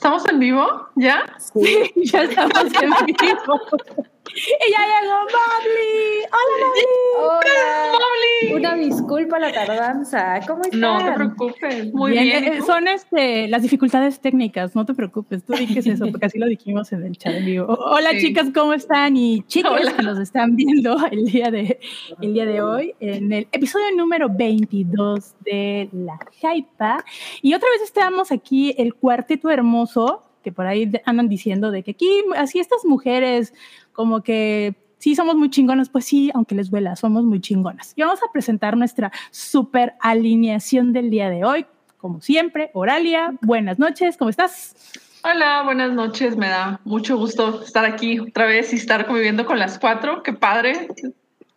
¿Estamos en vivo? ¿Ya? Sí, ya estamos en vivo. Y ya llegó Mobley. Hola, Mobley. Hola. Mobley. Una disculpa la tardanza. ¿Cómo estás? No te preocupes. Muy bien. Eh, son este, las dificultades técnicas, no te preocupes. Tú dices eso, porque así lo dijimos en el chat en vivo. Hola, chicas, ¿cómo están? Y chicos que nos están viendo el día, de, el día de hoy en el episodio número 22 de La Jaipa. Y otra vez estamos aquí, el cuarteto hermoso, que por ahí andan diciendo de que aquí, así estas mujeres como que sí somos muy chingonas, pues sí, aunque les duela, somos muy chingonas. Y vamos a presentar nuestra super alineación del día de hoy. Como siempre, Oralia, buenas noches, ¿cómo estás? Hola, buenas noches, me da mucho gusto estar aquí otra vez y estar conviviendo con las cuatro, qué padre.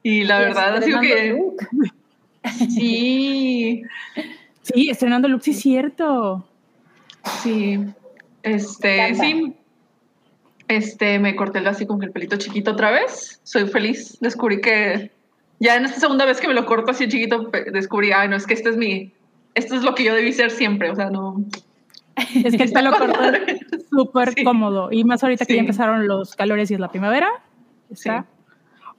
Y la verdad ha sido que... Sí. Sí, estrenando look, sí es cierto. Sí, este, sí, este, me corté el así con el pelito chiquito otra vez. Soy feliz. Descubrí que ya en esta segunda vez que me lo corto así chiquito, descubrí, ay, no, es que este es mi, esto es lo que yo debí ser siempre. O sea, no. Es que el pelo corto es súper cómodo. Y más ahorita que ya empezaron los calores y es la primavera. Está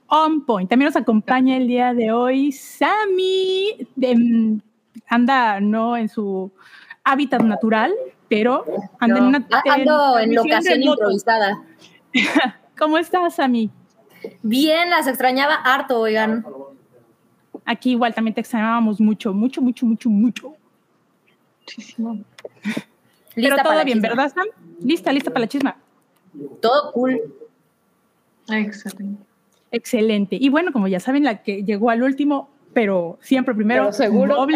on point. También nos acompaña el día de hoy Sammy. De, anda, no en su hábitat natural, pero ando en una ando en locación improvisada. ¿Cómo estás, Ami? Bien, las extrañaba harto, oigan. Aquí igual también te extrañábamos mucho, mucho, mucho, mucho, mucho. Muchísimo. Pero todo bien, ¿verdad, Sam? Lista, lista para la chisma. Todo cool. Excelente. Excelente. Y bueno, como ya saben, la que llegó al último, pero siempre primero. Pero seguro.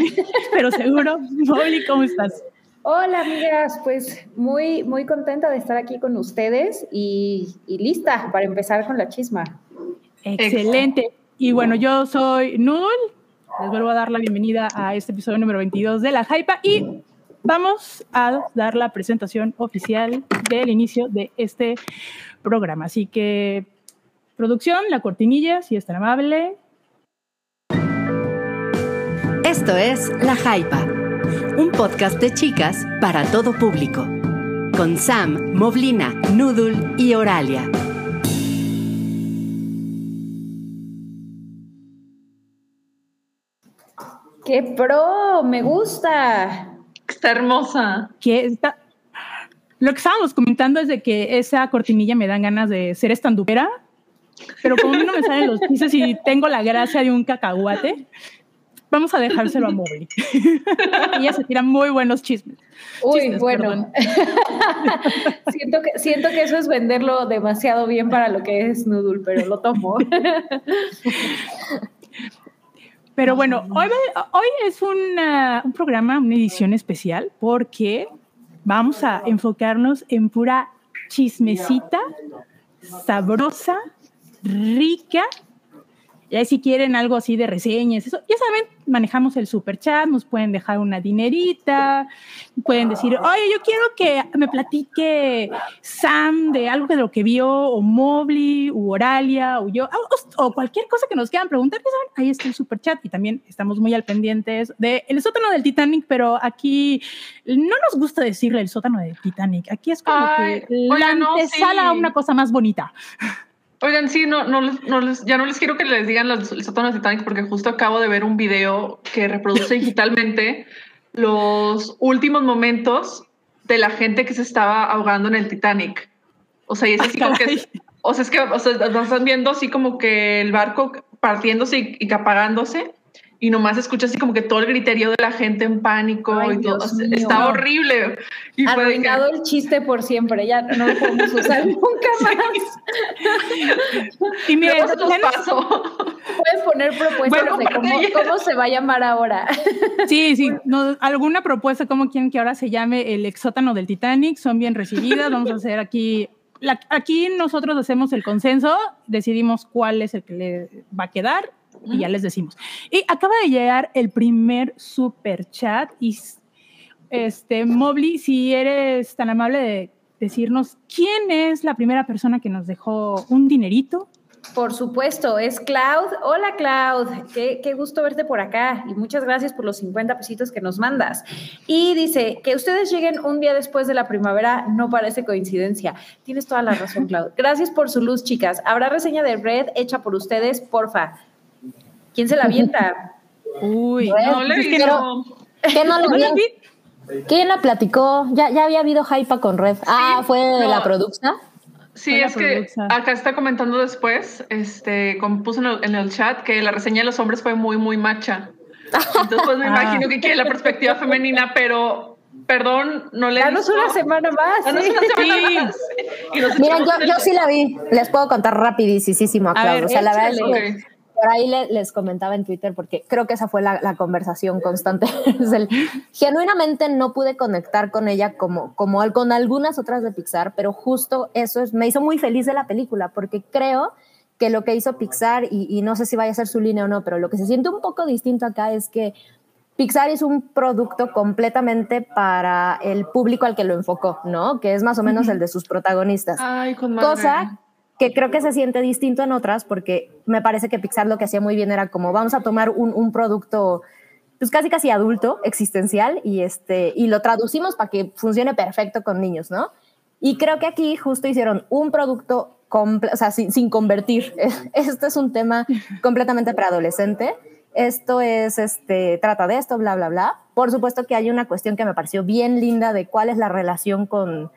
pero seguro. Mobli, ¿cómo estás? Hola amigas, pues muy, muy contenta de estar aquí con ustedes y, lista para empezar con la chisma. Excelente. Y bueno, yo soy Nul, les vuelvo a dar la bienvenida a este episodio número 22 de La Hypa y vamos a dar la presentación oficial del inicio de este programa. Así que, producción, la cortinilla, si es tan amable. Esto es La Hypa un podcast de chicas para todo público, con Sam, Movlina, Noodle y Oralia. ¡Qué pro! ¡Me gusta! Está hermosa. Que está... Lo que estábamos comentando es de que esa cortinilla me dan ganas de ser estandupera, pero como no me salen los pisos y tengo la gracia de un cacahuate, Vamos a dejárselo a Mobley. Ella se tira muy buenos chismes. Uy, bueno. siento, que, siento que eso es venderlo demasiado bien para lo que es Noodle, pero lo tomo. Pero bueno, hoy, hoy es un programa, una edición especial, porque vamos a enfocarnos en pura chismecita, sabrosa, rica y si quieren algo así de reseñas, eso, ya saben, manejamos el super chat, nos pueden dejar una dinerita, pueden decir, oye, yo quiero que me platique Sam de algo de lo que vio, o Mobley, o Oralia, o yo, o, cualquier cosa que nos quieran preguntar, ya saben, ahí está el super chat y también estamos muy al pendientes del el sótano del Titanic, pero aquí no nos gusta decirle el sótano del Titanic, aquí es como que la antesala una cosa más bonita. Oigan, sí, no, no, no ya no les quiero que les digan los, el sótano de Titanic porque justo acabo de ver un video que reproduce digitalmente los últimos momentos de la gente que se estaba ahogando en el Titanic. O sea, y es así como que, o sea, es que, o sea, están viendo así como que el barco partiéndose y, y apagándose y nomás escucha así como que todo el griterío de la gente en pánico y todo. Está horrible. Y Arruinado el chiste por siempre, ya no lo podemos usar nunca más. y mira, eso nos pasó. Puedes poner propuestas de cómo, cómo, se va a llamar ahora. Sí, sí, no, alguna propuesta, cómo quieren que ahora se llame el exótano del Titanic, son bien recibidas. Vamos a hacer aquí aquí nosotros hacemos el consenso, decidimos cuál es el que le va a quedar y ya les decimos. Y acaba de llegar el primer super chat y este Mobley, si eres tan amable de decirnos quién es la primera persona que nos dejó un dinerito. Por supuesto, es Cloud. Hola Cloud, qué, qué, gusto verte por acá y muchas gracias por los 50 pesitos que nos mandas. Y dice, que ustedes lleguen un día después de la primavera no parece coincidencia. Tienes toda la razón, Cloud. Gracias por su luz, chicas. ¿Habrá reseña de Red hecha por ustedes? Porfa. ¿Quién se la avienta? Uy, no le ¿Qué no, ¿qué no le vi? ¿Quién la platicó? Ya, ya había habido hype con Red. Ah, fue de la producción. Sí, es que acá está comentando después, este, como puso en el, chat, que la reseña de los hombres fue muy, muy macha. Entonces, pues me ah. imagino que quiere la perspectiva femenina, pero perdón, no le. Danos una semana más. Danos una semana más. Miren, yo, yo, sí la vi. Les puedo contar rapidísimo a, a o sea, la verdad es que por ahí les comentaba en Twitter, porque creo que esa fue la, conversación constante. genuinamente no pude conectar con ella como, como con algunas otras de Pixar, pero justo eso es, me hizo muy feliz de la película, porque creo que lo que hizo Pixar, y, y no sé si vaya a ser su línea o no, pero lo que se siente un poco distinto acá es que Pixar es un producto completamente para el público al que lo enfocó, ¿no? Que es más o menos el de sus protagonistas. Ay, con Cosa que creo que se siente distinto en otras porque me parece que Pixar lo que hacía muy bien era como vamos a tomar un, un producto pues casi casi adulto, existencial, y, este, y lo traducimos para que funcione perfecto con niños, ¿no? Y creo que aquí justo hicieron un producto o sea, sin, sin, convertir. Este es un tema completamente preadolescente. Esto es, este, trata de esto, bla, bla, bla. Por supuesto que hay una cuestión que me pareció bien linda de cuál es la relación con,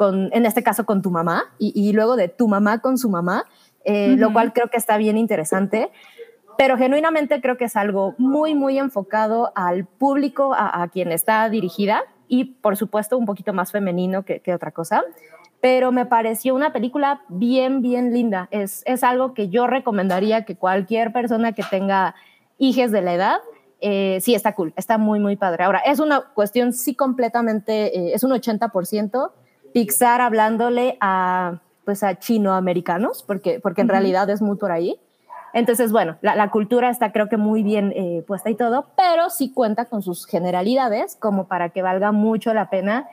en este caso con tu mamá, y, luego de tu mamá con su mamá, eh, lo cual creo que está bien interesante. Pero genuinamente creo que es algo muy, muy enfocado al público, a, quien está dirigida, y por supuesto un poquito más femenino que, otra cosa. Pero me pareció una película bien, bien linda. Es, es algo que yo recomendaría que cualquier persona que tenga hijos de la edad, eh, sí está cool, está muy, muy padre. Ahora, es una cuestión sí completamente, eh, es un 80%, Pixar hablándole a, pues a chinoamericanos, porque, porque en realidad es muy por ahí. Entonces, bueno, la, cultura está creo que muy bien eh, puesta y todo, pero sí cuenta con sus generalidades como para que valga mucho la pena.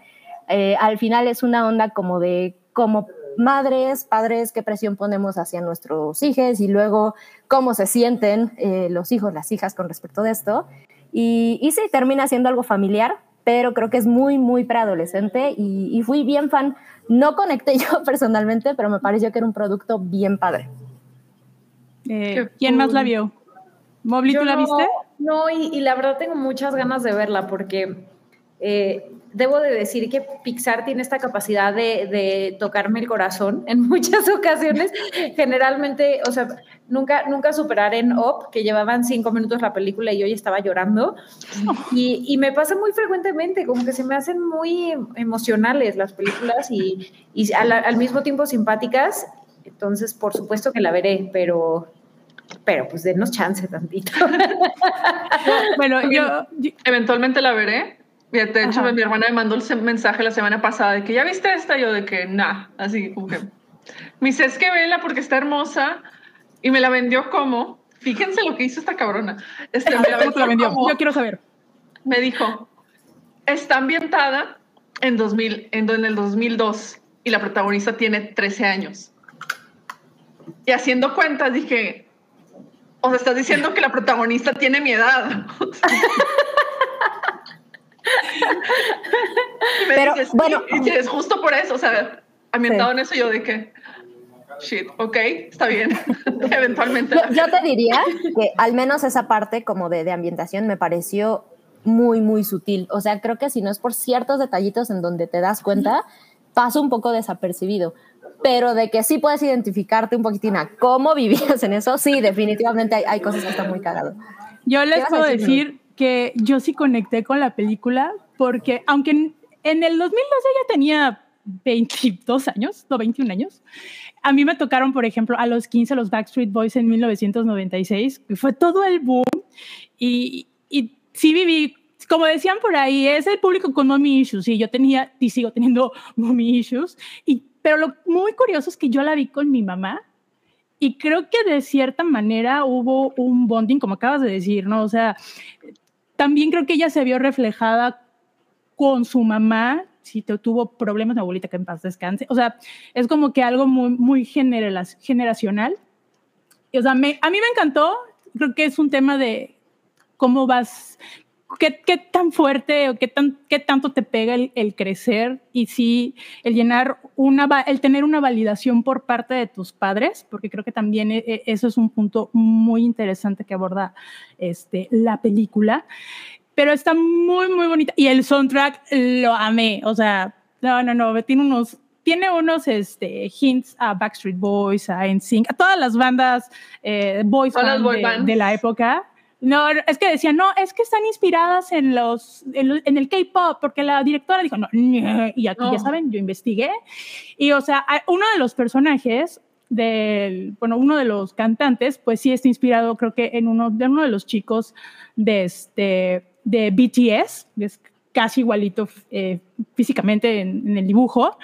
Eh, al final es una onda como de como madres, padres, qué presión ponemos hacia nuestros hijos y luego cómo se sienten eh, los hijos, las hijas con respecto de esto. Y, y sí, termina siendo algo familiar, pero creo que es muy, muy preadolescente y, y fui bien fan. No conecté yo personalmente, pero me pareció que era un producto bien padre. Eh, ¿Quién más la vio? ¿Mobli, tú la viste? No, y, y, la verdad tengo muchas ganas de verla porque eh, debo de decir que Pixar tiene esta capacidad de, tocarme el corazón en muchas ocasiones. Generalmente, o sea, nunca, nunca superar en Up, que llevaban cinco minutos la película y yo ya estaba llorando. Y, me pasa muy frecuentemente, como que se me hacen muy emocionales las películas y, al, mismo tiempo simpáticas. Entonces, por supuesto que la veré, pero pero pues denos chance tantito. bueno, yo eventualmente la veré, de hecho, mi hermana me mandó el mensaje la semana pasada de que ya viste esta, yo de que nada, así como que. Me dice, es que vela porque está hermosa y me la vendió como. Fíjense lo que hizo esta cabrona. Este, me la vendió? Yo quiero saber. Me dijo, está ambientada en, 2000, en, en el 2002 y la protagonista tiene 13 años. Y haciendo cuentas dije, o sea, estás diciendo que la protagonista tiene mi edad. Pero bueno, es justo por eso, o sea, ambientado en eso yo de que shit, ok, está bien, eventualmente. Yo, te diría que al menos esa parte como de, de, ambientación me pareció muy, muy sutil. O sea, creo que si no es por ciertos detallitos en donde te das cuenta, pasa un poco desapercibido. Pero de que sí puedes identificarte un poquitín a cómo vivías en eso, sí, definitivamente hay, hay cosas que están muy cagadas. Yo les puedo decir que yo sí conecté con la película porque aunque en, el 2012 ya tenía 22 años, no 21 años, a mí me tocaron, por ejemplo, a los 15 los Backstreet Boys en 1996, y fue todo el boom y, y sí viví, como decían por ahí, es el público con mommy issues y yo tenía y sigo teniendo mommy issues, y, pero lo muy curioso es que yo la vi con mi mamá y creo que de cierta manera hubo un bonding, como acabas de decir, ¿no? O sea, también creo que ella se vio reflejada con su mamá, si tuvo problemas, mi abuelita que en paz descanse. O sea, es como que algo muy, generacional. o sea, a mí me encantó. Creo que es un tema de cómo vas, qué, qué tan fuerte o qué, tan, qué tanto te pega el, el, crecer y sí, el llenar una, el tener una validación por parte de tus padres, porque creo que también e, e, eso es un punto muy interesante que aborda este, la película. Pero está muy, muy bonita. Y el soundtrack lo amé. O sea, no, no, no, tiene unos, tiene unos este, hints a Backstreet Boys, a NSYNC, a todas las bandas eh, boys band de, de, la época. No, es que decían, no, es que están inspiradas en los en, en el K-pop, porque la directora dijo, no, y aquí No. ya saben, yo investigué. Y o sea, uno de los personajes del, bueno, uno de los cantantes, pues sí está inspirado, creo que en uno de uno de los chicos de este de BTS, es casi igualito eh, físicamente en, en el dibujo,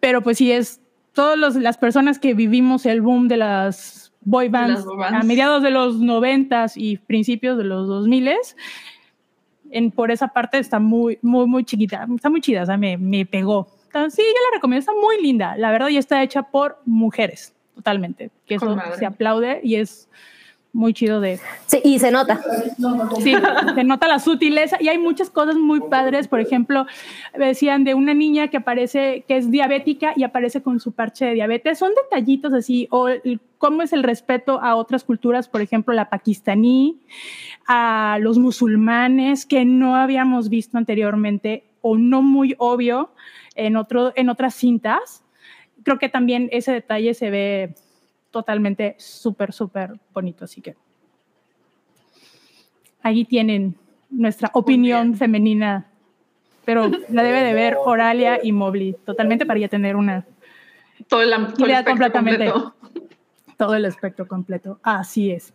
pero pues sí es todas las personas que vivimos el boom de las boy bands, las boy bands. a mediados de los noventas y principios de los 2000 en por esa parte está muy muy muy chiquita, está muy chida, o sea, me, me pegó. Entonces, sí, yo la recomiendo, está muy linda, la verdad, y está hecha por mujeres, totalmente, que eso se aplaude y es muy chido de, Sí, y se nota. Sí, se nota la sutileza y hay muchas cosas muy padres. Por ejemplo, decían de una niña que aparece, que es diabética y aparece con su parche de diabetes. Son detallitos así, o el- cómo es el respeto a otras culturas, por ejemplo, la pakistaní, a los musulmanes, que no habíamos visto anteriormente o no muy obvio en, otro, en otras cintas. Creo que también ese detalle se ve totalmente súper, súper bonito. Así que ahí tienen nuestra opinión femenina, pero la debe de ver Oralia y Mobley, totalmente para ya tener una, Todo el, todo Idea completamente. completo. todo el espectro completo. Así es.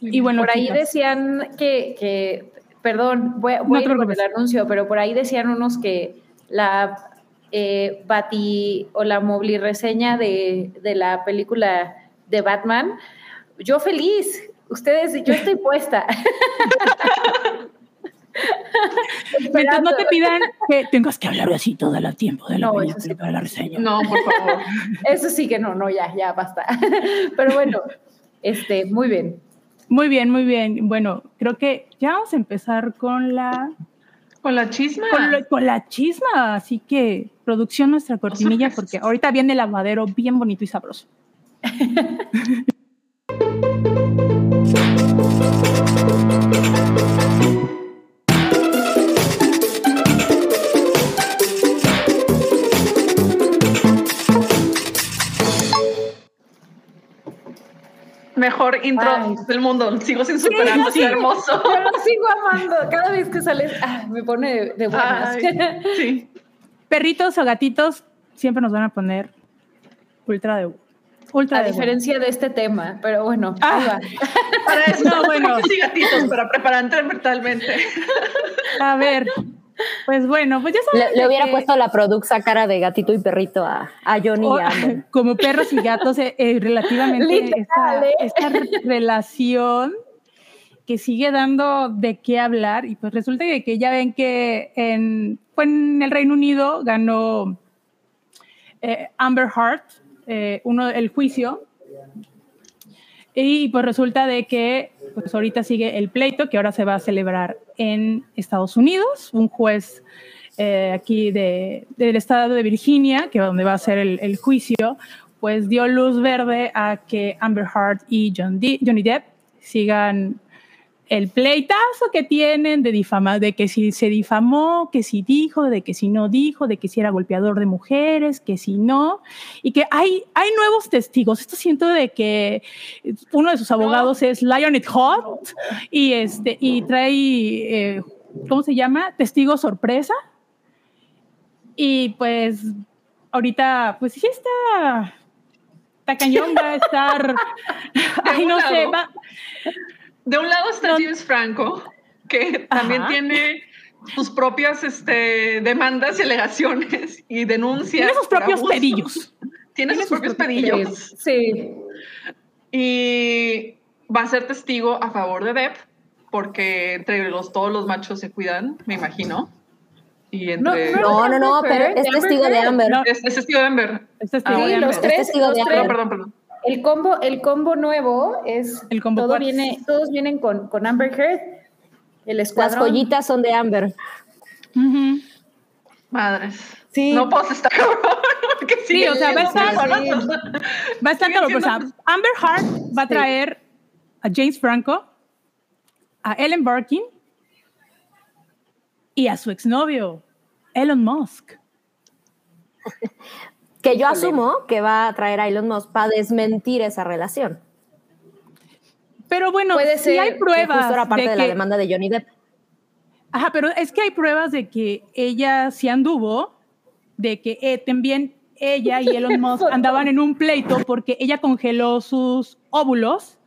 Y bueno, por ahí chicas, decían que, que perdón, voy, a ir con el anuncio, pero por ahí decían unos que la eh, Bati o la Mobli reseña de, de la película de Batman, yo feliz, ustedes, yo estoy puesta. mientras no te pidan que tengas que hablar así todo el tiempo de la No, película sí. para la reseña. No, por favor. Eso sí que no, no, ya, ya basta. Pero bueno, este, muy bien. Muy bien, muy bien. Bueno, creo que ya vamos a empezar con la Con la chisma. con, lo- con la chisma, así que producción nuestra cortinilla porque ahorita viene el lavadero bien bonito y sabroso. Mejor intro Ay. del mundo. Sigo sin superarlo. sí. Qué hermoso. Yo lo sigo amando. Cada vez que sales, ah, me pone de, de buenas. Ay, sí. Perritos o gatitos siempre nos van a poner ultra de ultra A de diferencia de este tema, pero bueno, Ah. ahí va. Para eso, No, bueno. y gatitos, para prepararte mentalmente. A ver, pues bueno, pues ya Le, saben le de hubiera que- puesto la produxa cara de gatito y perrito a, a Johnny o- y a Amber. como perros y gatos, eh, eh, relativamente Literal, esta, ¿eh? esta re- relación sigue dando de qué hablar y pues resulta que, que ya ven que en, fue en el Reino Unido ganó eh, Amber Heard eh, uno, el juicio y pues resulta de que pues ahorita sigue el pleito que ahora se va a celebrar en Estados Unidos. Un juez eh, aquí de, del estado de Virginia, que donde va a ser el, juicio, pues dio luz verde a que Amber Heard y John Johnny Depp sigan el pleitazo que tienen de difamar, de que si se difamó, que si dijo, de que si no dijo, de que si era golpeador de mujeres, que si no, y que hay, hay nuevos testigos. Esto siento de que uno de sus abogados es Lionel Hot y, este, y trae, eh, ¿cómo se llama? Testigo sorpresa. Y pues ahorita, pues sí está, está cañón, va a estar, ay, no sé, va, De un lado está No. James Franco, que también Ajá. tiene sus propias este, demandas y alegaciones y denuncias. tiene sus propios abuso. pedillos. Tiene sus propios pedillos. Sí. Y va a ser testigo a favor de Depp, porque entre los, todos los machos se cuidan, me imagino. Y entre. No, no, no, pero es testigo de Amber. No. Es, es testigo de Amber. Es testigo de Amber. los tres, perdón, perdón. El combo, el combo nuevo es El combo todo viene, todos vienen con, con Amber Heard, el Las escuadrón. joyitas son de Amber. Ujú. Madres. Sí. No puedo estar cabrón. Porque Sí, o sea, va a estar- sí. Va a estar Sigue claro, o sea, siendo- Amber Heard va a traer a James Franco, a Ellen Barkin y a su exnovio, Elon Musk. Que yo asumo que va a traer a Elon Musk para desmentir esa relación. Pero bueno, Puede sí ser hay que Que pruebas justo era parte de de, la que- demanda de Johnny Depp. Ajá, pero es que hay pruebas de que ella sí anduvo, de que eh, también ella y Elon Musk andaban en un pleito porque ella congeló sus óvulos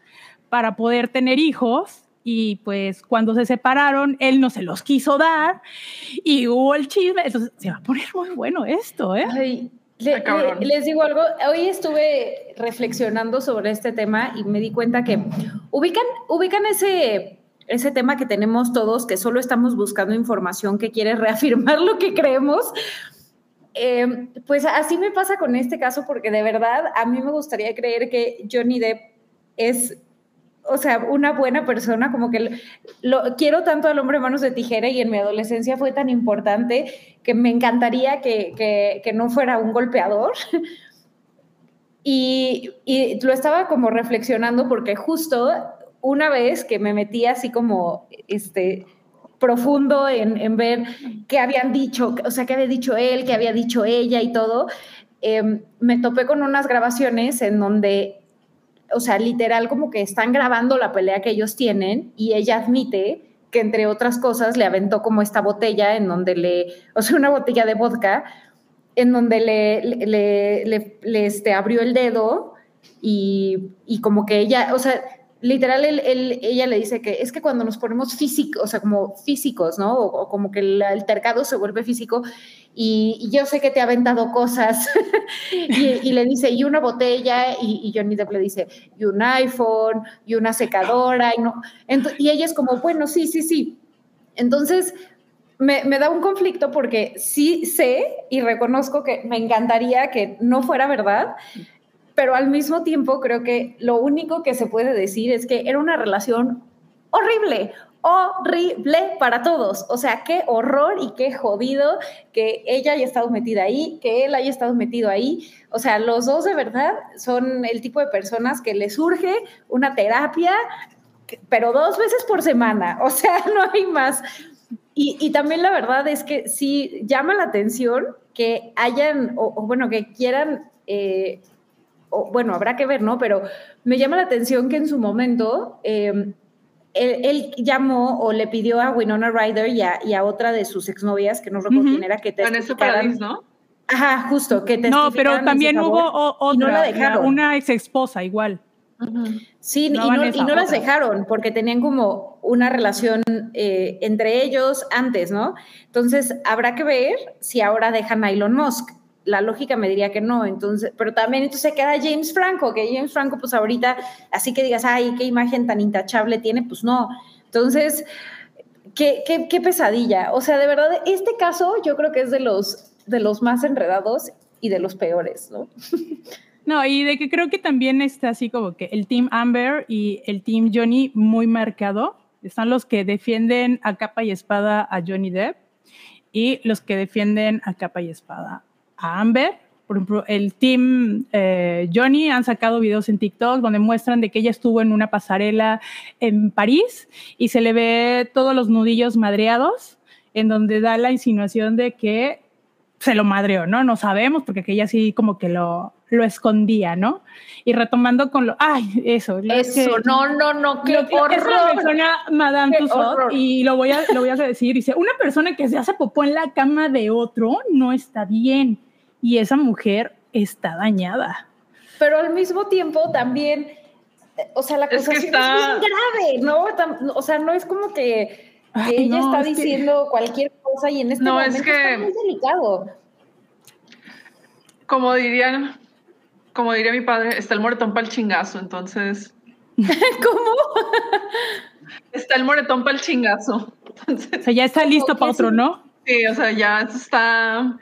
para poder tener hijos y pues cuando se separaron él no se los quiso dar y hubo el chisme, entonces se va a poner muy bueno esto, ¿eh? Ay, le- le- les digo algo, hoy estuve reflexionando sobre este tema y me di cuenta que ubican, ubican ese, ese tema que tenemos todos, que solo estamos buscando información que quiere reafirmar lo que creemos. Eh, pues así me pasa con este caso, porque de verdad a mí me gustaría creer que Johnny Depp es, o sea, una buena persona, como que lo, quiero tanto al hombre manos de tijera y en mi adolescencia fue tan importante que me encantaría que, que- no fuera un golpeador. Y, y lo estaba como reflexionando porque justo una vez que me metí así como este profundo en, en ver qué habían dicho, o sea, qué había dicho él, qué había dicho ella y todo, eh, me topé con unas grabaciones en donde, o sea, literal como que están grabando la pelea que ellos tienen y ella admite que entre otras cosas le aventó como esta botella en donde le, o sea, una botella de vodka en donde le, le, le- este, abrió el dedo y, y como que ella, o sea, literal ella le dice que es que cuando nos ponemos físicos, o sea, como físicos, ¿no? O, o como que el altercado se vuelve físico y, yo sé que te ha aventado cosas y, y le dice, y una botella y, y Johnny Depp le dice, y un iPhone, y una secadora, y, no, Ento- y ella es como, bueno, sí, sí, sí. Entonces, me, me da un conflicto porque sí sé y reconozco que me encantaría que no fuera verdad, pero al mismo tiempo creo que lo único que se puede decir es que era una relación horrible, horrible para todos. O sea, qué horror y qué jodido que ella haya estado metida ahí, que él haya estado metido ahí. O sea, los dos de verdad son el tipo de personas que les surge una terapia, pero dos veces por semana. O sea, no hay más. Y, y también la verdad es que sí llama la atención que hayan, o, o bueno, que quieran, eh, o, bueno, habrá que ver, ¿no? Pero me llama la atención que en su momento eh, él, él llamó o le pidió a Winona Ryder y a, y a otra de sus exnovias, que no recuerdo Ujú. quién era, que. Paradis, ¿no? Ajá, justo, que No, testificaran pero también favor. hubo o- y no otra, la dejaron. una ex esposa igual. Sí, No y, no, y no las otra. dejaron porque tenían como una relación eh, entre ellos antes, ¿no? Entonces, habrá que ver si ahora dejan a Elon Musk. La lógica me diría que no, entonces, pero también entonces queda James Franco, que James Franco, pues ahorita, así que digas, ay, qué imagen tan intachable tiene, pues no. Entonces, qué, qué, qué pesadilla. O sea, de verdad, este caso yo creo que es de los, de los más enredados y de los peores, ¿no? No, y de que creo que también está así como que el Team Amber y el Team Johnny muy marcado. Están los que defienden a capa y espada a Johnny Depp y los que defienden a capa y espada a Amber. Por ejemplo, el Team eh, Johnny han sacado videos en TikTok donde muestran de que ella estuvo en una pasarela en París y se le ve todos los nudillos madreados, en donde da la insinuación de que se lo madreó, ¿no? No sabemos, porque aquella sí como que lo, lo escondía, ¿no? Y retomando con lo, ay, eso. es Eso, que- no, no, no, qué lo que- Eso lo horror. menciona Madame horror. y lo voy, a, lo voy a decir. Dice, una persona que se hace popó en la cama de otro no está bien. Y esa mujer está dañada. Pero al mismo tiempo también, eh, o sea, la Es que acusación es, está- muy grave, ¿no? O sea, no es como que, que Ay, ella no, está es que- diciendo cualquier cosa y en este No, es momento que- está muy delicado. Como dirían, como diría mi padre, está el moretón para el chingazo, entonces ¿Cómo? está el moretón para el chingazo. Entonces, O sea, ya está listo ¿Qué para otro, es? ¿no? sí, o sea, ya está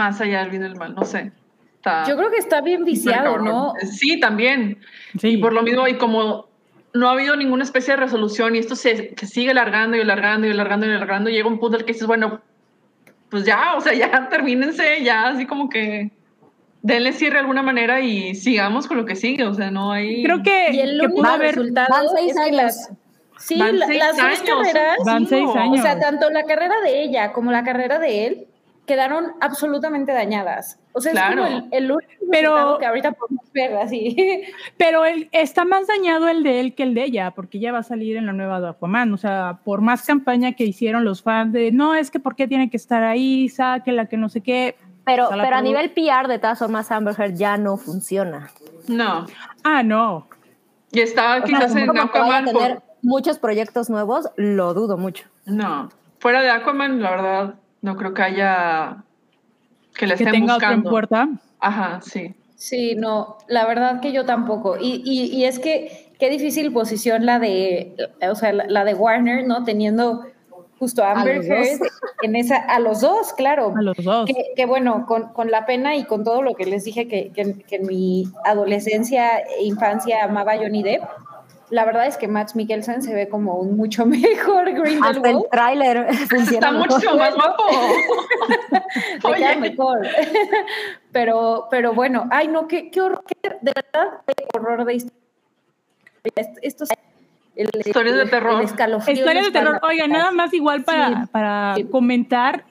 más allá del bien y del mal, no sé. Está Yo creo que está bien viciado. ¿no? Sí, también. Sí. Y por lo mismo, y como no ha habido ninguna especie de resolución y esto se, se sigue alargando y alargando y alargando y alargando, llega un punto en el que dices, bueno, pues ya, o sea, ya termínense, ya así como que denle cierre de alguna manera y sigamos con lo que sigue, o sea, no hay... Creo que, Y el que único haber. resultado van seis años. las, sí, Van seis las dos años, carreras, Van seis años. o sea, tanto la carrera de ella como la carrera de él quedaron absolutamente dañadas. O sea, Claro. es como el, el único Pero- que ahorita podemos ver así. Pero el, está más dañado el de él que el de ella, porque ella va a salir en la nueva de Aquaman. O sea, por más campaña que hicieron los fans de no, es que por qué tiene que estar ahí, sáquela, que no sé qué. Pero, la pero a nivel PR, de todas formas, Amber Heard ya no funciona. No. Ah, no. Y estaba O sea, quizás en Aquaman por- tener muchos proyectos nuevos, lo dudo mucho. No. Fuera de Aquaman, la verdad, no creo que haya... Que le Que estén tenga otra en buscando. puerta. Ajá, sí. Sí, no, la verdad que yo tampoco. Y, y, y es que qué difícil posición la de, o sea, la, la de Warner, ¿no? Teniendo justo a Amber Heard en esa, a los dos, claro. A los dos. Que, que bueno, con, con la pena y con todo lo que les dije que, que, que en mi adolescencia e infancia amaba Johnny Depp, la verdad es que Max Mikkelsen se ve como un mucho mejor Hasta el Grindelwald. tráiler funciona Está mejor. mucho más guapo. Le queda mejor. pero, pero bueno, ay no, qué, qué horror, qué- de verdad, qué horror de historia. Est- Estos el, Historias de terror. el escalofrío en Historia la de terror. Oiga, nada más igual para, Sí. para Sí. comentar.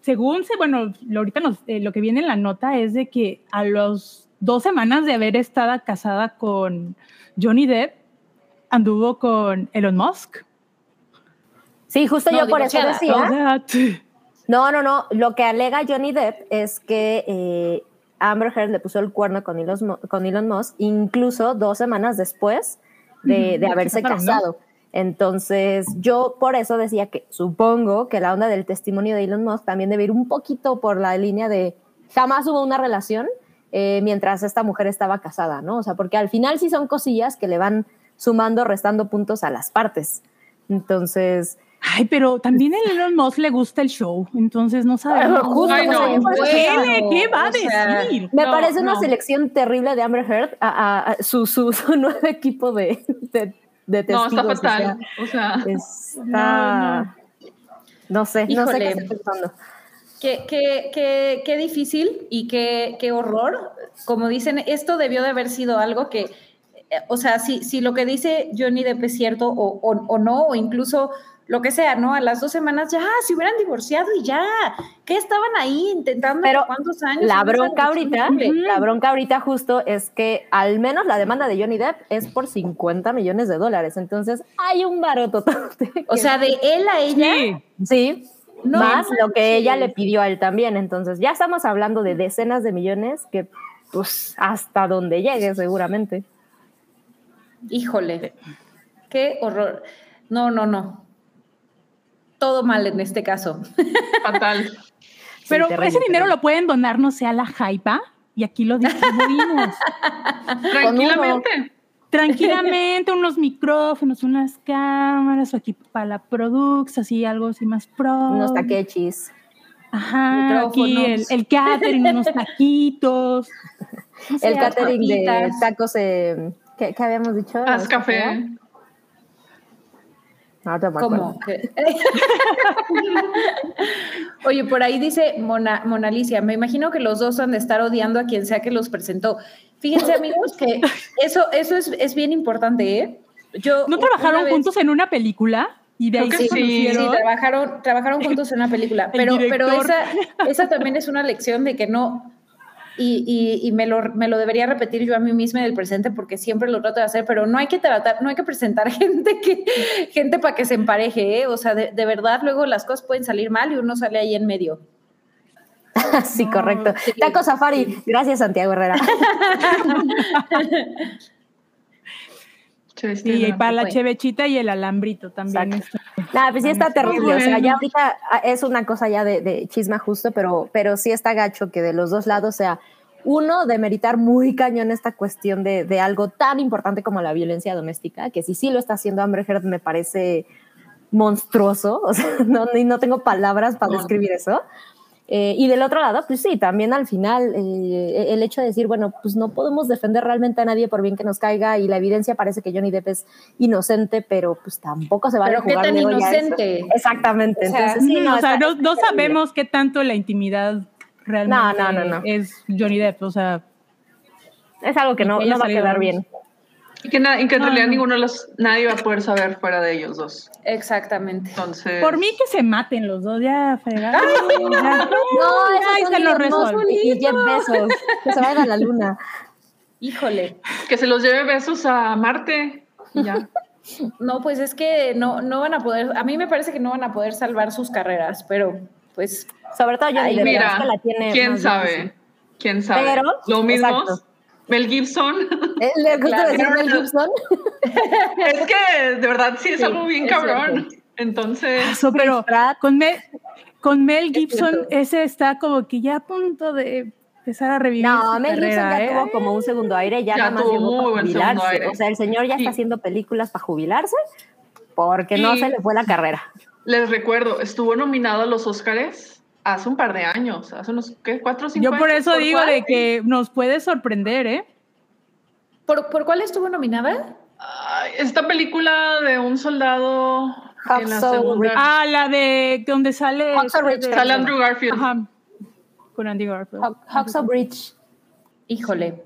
Según se, bueno, lo- ahorita nos- eh, lo que viene en la nota es de que a los dos semanas de haber estado casada con Johnny Depp, anduvo con Elon Musk. Sí, justo No, yo por eso decía. No, no, no. Lo que alega Johnny Depp es que eh, Amber Heard le puso el cuerno con Elon, con Elon Musk, incluso dos semanas después de, de se haberse casado. Entonces, yo por eso decía que supongo que la onda del testimonio de Elon Musk también debe ir un poquito por la línea de jamás hubo una relación eh, mientras esta mujer estaba casada, ¿no? O sea, porque al final sí son cosillas que le van sumando, restando puntos a las partes. Entonces, Ay, pero también a Elon Musk le gusta el show, entonces no sabemos. Justo, Ay, o sea, no, ¿Qué, estaba- le- qué va a o sea, decir? Me No, parece una no. selección terrible de Amber Heard a, a- a su, su, su nuevo equipo de, de, de no, testigos. está o sea, fatal. O sea, está... No, sé, no sé qué estoy pensando. Qué, qué, qué, qué difícil y qué, qué horror. Como dicen, esto debió de haber sido algo que, o sea, si, si lo que dice Johnny Depp es cierto o, o, o no, o incluso lo que sea, ¿no? A las dos semanas ya se hubieran divorciado y ya. ¿Qué estaban ahí intentando? Pero ¿Cuántos años? La bronca ahorita, la bronca ahorita justo es que al menos la demanda de Johnny Depp es por 50 millones de dólares. Entonces hay un baroto. O sea, de él a ella. Sí, sí, No más lo que ella le pidió a él también. Entonces ya estamos hablando de decenas de millones que pues hasta donde llegue seguramente. Híjole, qué horror. No, no, no. Todo mal en este caso. fatal. pero terrible, ese dinero terrible. lo pueden donar, no sé, a la Jaipa y aquí lo distribuimos. Tranquilamente. Tranquilamente, unos micrófonos, unas cámaras, o aquí para la Produx, así algo así más pro. Unos taquechis. Ajá, aquí el, catering, unos taquitos. El sea, catering de tacos, eh, ¿qué, qué habíamos dicho? Haz café. No, te. ¿Cómo? Oye, por ahí dice Mona, Mona Alicia, me imagino que los dos han de estar odiando a quien sea que los presentó. Fíjense, amigos, que eso, eso es, es bien importante, ¿eh? Yo, ¿No trabajaron vez- juntos en una película? Y de ahí sí, Sí, trabajaron, trabajaron juntos en una película, El pero, pero esa, esa también es una lección de que no, y, y, y me, lo, me lo debería repetir yo a mí misma en el presente porque siempre lo trato de hacer, pero no hay que tratar, no hay que presentar gente que, gente para que se empareje, ¿eh? o sea, de, de verdad luego las cosas pueden salir mal y uno sale ahí en medio. sí, correcto. Taco Safari. Gracias, Santiago Herrera. Sí, y para la chevechita y el alambrito también. Exacto. Nada, pues sí está terrible. O sea, ya ahorita ah, es una cosa ya de, de chisma justo, pero, pero sí está gacho que de los dos lados sea uno de meritar muy cañón esta cuestión de, de algo tan importante como la violencia doméstica, que si sí lo está haciendo Amber Heard me parece monstruoso, o sea, no, no tengo palabras para describir eso. Eh, y del otro lado, pues sí, también al final eh, el hecho de decir, bueno, pues no podemos defender realmente a nadie por bien que nos caiga y la evidencia parece que Johnny Depp es inocente, pero pues tampoco se va a jugar. ¿Qué tan inocente? Exactamente. O sea, Entonces, sí, no, o sea, no, no sabemos qué tanto la intimidad realmente no, no, no, es Johnny Depp, o sea. Es algo que no, no va a quedar bien. Y que, en realidad ninguno de los, nadie va a poder saber fuera de ellos dos. Exactamente. Entonces. Por mí que se maten los dos, ya fregados. no, eso se lo resuelve. Y Jeff Besos, que se vayan a la luna. Híjole. Que se los lleve besos a Marte. Ya. No, pues es que no, no van a poder, a mí me parece que no van a poder salvar sus carreras, pero pues. Sobre todo yo mira, que la tiene. ¿Quién sabe? ¿Quién sabe? Pero, lo mismo. Mel Gibson. ¿Le gusta decir Mel Gibson? es que de verdad sí es algo bien cabrón. Entonces. Ah, pero con Mel, con Mel Gibson, ese está como que ya a punto de empezar a revivir. No, Mel Gibson ya ¿eh? tuvo como un segundo aire, ya, nada más llegó para jubilarse. O sea, el señor ya está haciendo películas para jubilarse porque no se le fue la carrera. Les recuerdo, estuvo nominado a los Óscares hace un par de años, hace unos, ¿qué? ¿Cuatro o cinco Yo por eso digo de que nos puede sorprender, ¿eh? ¿Por, ¿por cuál estuvo nominada? esta película de un soldado en la segunda... Ah, la de donde sale... Este sale Andrew Garfield. Ajá. Con Andy Garfield. Bridge. Híjole.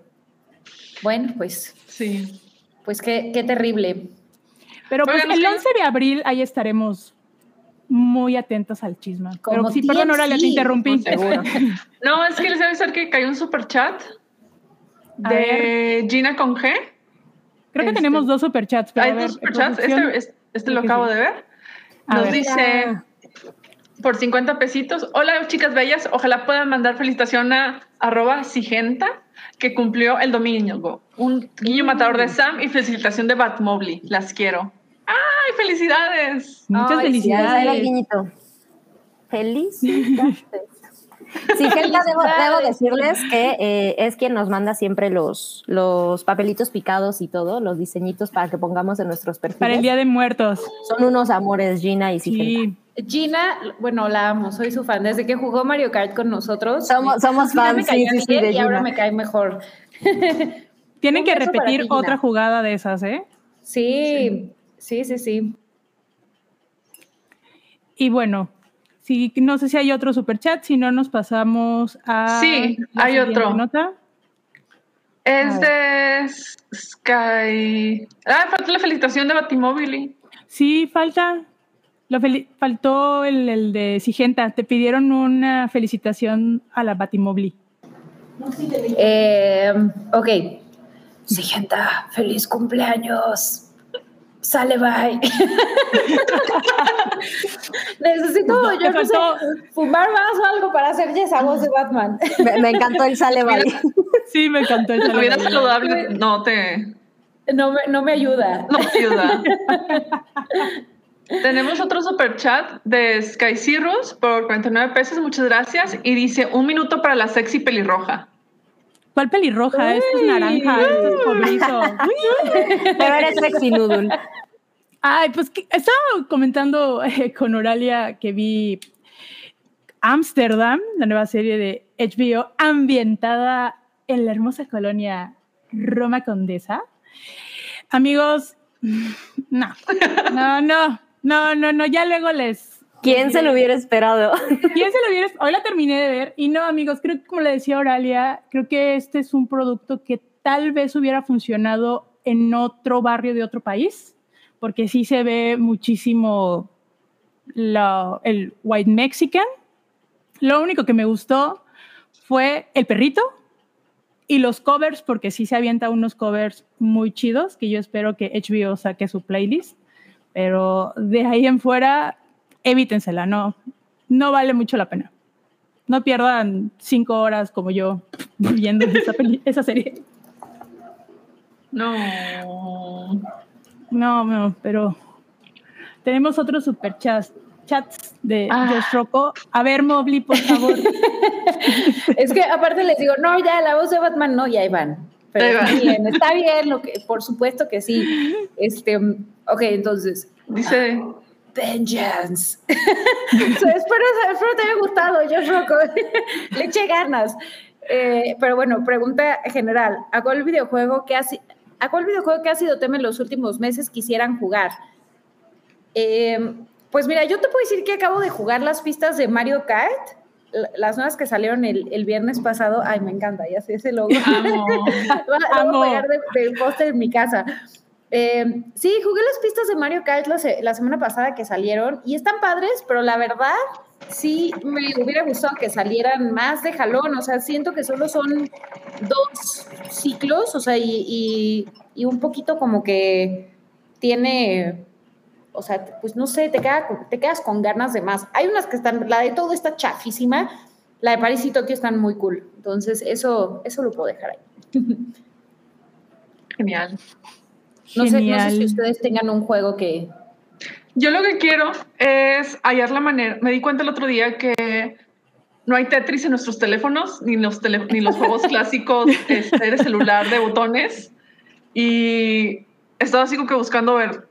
Bueno, pues... Sí. Pues qué, qué terrible. Pero pues el 11 de abril ahí estaremos muy atentos al chisme. Pero sí, perdón, ahora les interrumpí. no, es que les voy a avisar que cayó un super chat de Gina con G. Creo que tenemos dos superchats. Hay dos superchats. Este, este lo acabo de ver. Nos dice por 50 pesitos. Hola, chicas bellas. Ojalá puedan mandar felicitación a arroba Sigenta, que cumplió el domingo. Un guiño matador de Sam y felicitación de Batmobile. Las quiero. ¡Ay, felicidades! Muchas felicidades. Felicidades. Sí, Helga, debo, decirles que eh, es quien nos manda siempre los, los papelitos picados y todo, los diseñitos para que pongamos en nuestros perfiles. Para el Día de Muertos. Son unos amores, Gina y sí. Gina, bueno, la amo, soy su fan. Desde que jugó Mario Kart con nosotros. Somos, somos fans, sí, sí, y ahora me cae mejor. Tienen que repetir otra jugada de esas, ¿eh? sí. Sí, sí, sí. Y bueno, si, no sé si hay otro super chat, si no nos pasamos a... Sí, hay otro. Nota. Es de Sky... Ah, falta la felicitación de Batimóvil. Sí, falta. Lo faltó el, el, de Sigenta. Te pidieron una felicitación a la Batimóvil. Eh, ok. Sigenta, feliz cumpleaños. Sale, bye. Necesito, yo no sé, fumar más o algo para hacer esa voz de Batman. Me, encantó el sale, bye. Sí, me encantó el sale, bye. vida saludable no te... No me, no me ayuda. No me ayuda. Tenemos otro super chat de Sky Cirrus por 49 pesos, muchas gracias. Y dice, un minuto para la sexy pelirroja. ¿Cuál pelirroja? Esto es naranja, esto es cobrizo. Pero eres sexy noodle. Ay, pues estaba comentando eh, con Oralia que vi Amsterdam, la nueva serie de HBO, ambientada en la hermosa colonia Roma Condesa. Amigos, no, no, no, no, no, no, ya luego les ¿Quién se lo hubiera esperado? ¿Quién se lo hubiera Hoy la terminé de ver y no, amigos, creo que como le decía Oralia, creo que este es un producto que tal vez hubiera funcionado en otro barrio de otro país, porque sí se ve muchísimo el white mexican. Lo único que me gustó fue el perrito y los covers, porque sí se avienta unos covers muy chidos, que yo espero que HBO saque su playlist. Pero de ahí en fuera, evítensela, no, no vale mucho la pena. No pierdan cinco horas como yo viendo esa, esa serie. No. No, no, pero tenemos otros super chats, chats de ah. Rocco. A ver, Mobley, por favor. es que aparte les digo, no, ya la voz de Batman, no, ya van. Pero está bien, está bien, lo que, por supuesto que sí. Este, ok, entonces. Dice vengeance. espero, espero te haya gustado, yo Rocco. Le eché ganas. Eh, pero bueno, pregunta general. ¿A cuál videojuego que ha, ¿a cuál videojuego que ha sido tema en los últimos meses quisieran jugar? Eh, pues mira, yo te puedo decir que acabo de jugar las pistas de Mario Kart las nuevas que salieron el, viernes pasado, ay, me encanta, ya sé ese logo. Amo. Amo. a de, de póster en mi casa. Eh, sí, jugué las pistas de Mario Kart la, semana pasada que salieron y están padres, pero la verdad sí me hubiera gustado que salieran más de jalón, o sea, siento que solo son dos ciclos, o sea, y, un poquito como que tiene o sea, pues no sé, te, te quedas con ganas de más. Hay unas que están, la de todo está chafísima, la de París y Tokio están muy cool. Entonces, eso, eso lo puedo dejar ahí. Genial. No, Sé, no sé si ustedes tengan un juego que... Yo lo que quiero es hallar la manera. Me di cuenta el otro día que no hay Tetris en nuestros teléfonos, ni los, ni los juegos clásicos este, de celular de botones. Y estaba así como que buscando ver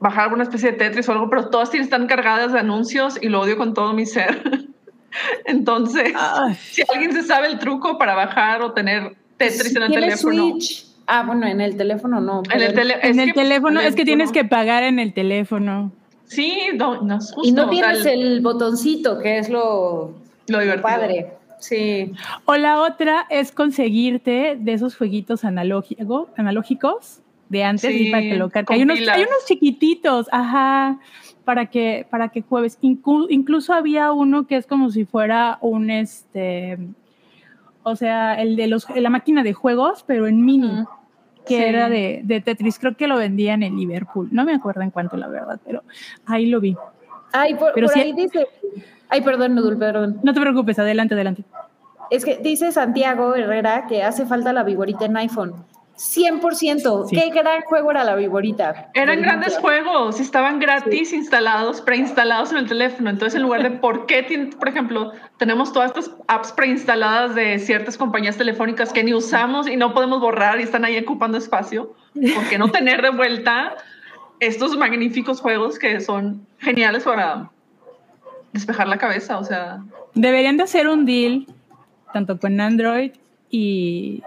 bajar alguna especie de Tetris o algo, pero todas están cargadas de anuncios y lo odio con todo mi ser. Entonces, si alguien se sabe el truco para bajar o tener Tetris en el teléfono. Switch. Ah, bueno, en el teléfono no. En el, teléfono es que tienes que pagar en el teléfono. Sí, no, no es justo. Y no tienes el botoncito, que es lo, lo padre. Sí. O la otra es conseguirte de esos jueguitos analógico, analógicos de antes y para que lo Hay unos, hay unos chiquititos, ajá, para que, para que jueves. incluso había uno que es como si fuera un, este, o sea, el de los, la máquina de juegos, pero en mini. Que era de, de, Tetris, creo que lo vendían en Liverpool, no me acuerdo en cuánto la verdad, pero ahí lo vi. Ay, por, pero ahí dice, ay, perdón, Nudul, perdón. No te preocupes, adelante, adelante. Es que dice Santiago Herrera que hace falta la vigorita en iPhone. 100%. Qué gran juego era la Viborita. Eran grandes juegos, estaban gratis instalados, preinstalados en el teléfono. Entonces, en lugar de por qué, por ejemplo, tenemos todas estas apps preinstaladas de ciertas compañías telefónicas que ni usamos y no podemos borrar y están ahí ocupando espacio, ¿por qué no tener de vuelta estos magníficos juegos que son geniales para despejar la cabeza? O sea, deberían de hacer un deal tanto con Android y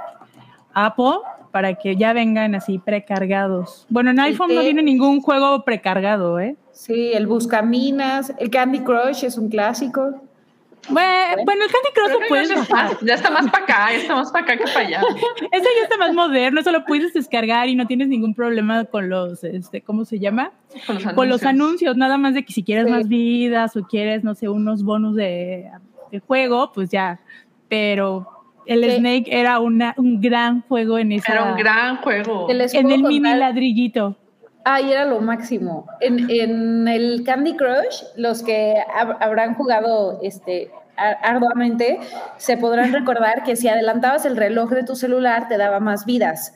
Apple para que ya vengan así precargados. Bueno, en iPhone no viene ningún juego precargado, ¿eh? Sí, el Buscaminas, el Candy Crush es un clásico. Bueno, el Candy Crush lo puedes bajar. Ya está más para acá, ya está más para acá que para allá. Ese ya está más moderno, eso lo puedes descargar y no tienes ningún problema con los, este, ¿cómo se llama? Con los anuncios. nada más de que si quieres más vidas o quieres, no sé, unos bonus de, de juego, pues ya. Pero el Snake era una, un gran juego en esa. Era un gran juego. En el mini ladrillito. Ay, era lo máximo. En, en, el Candy Crush, los que habrán jugado este, arduamente se podrán recordar que si adelantabas el reloj de tu celular te daba más vidas.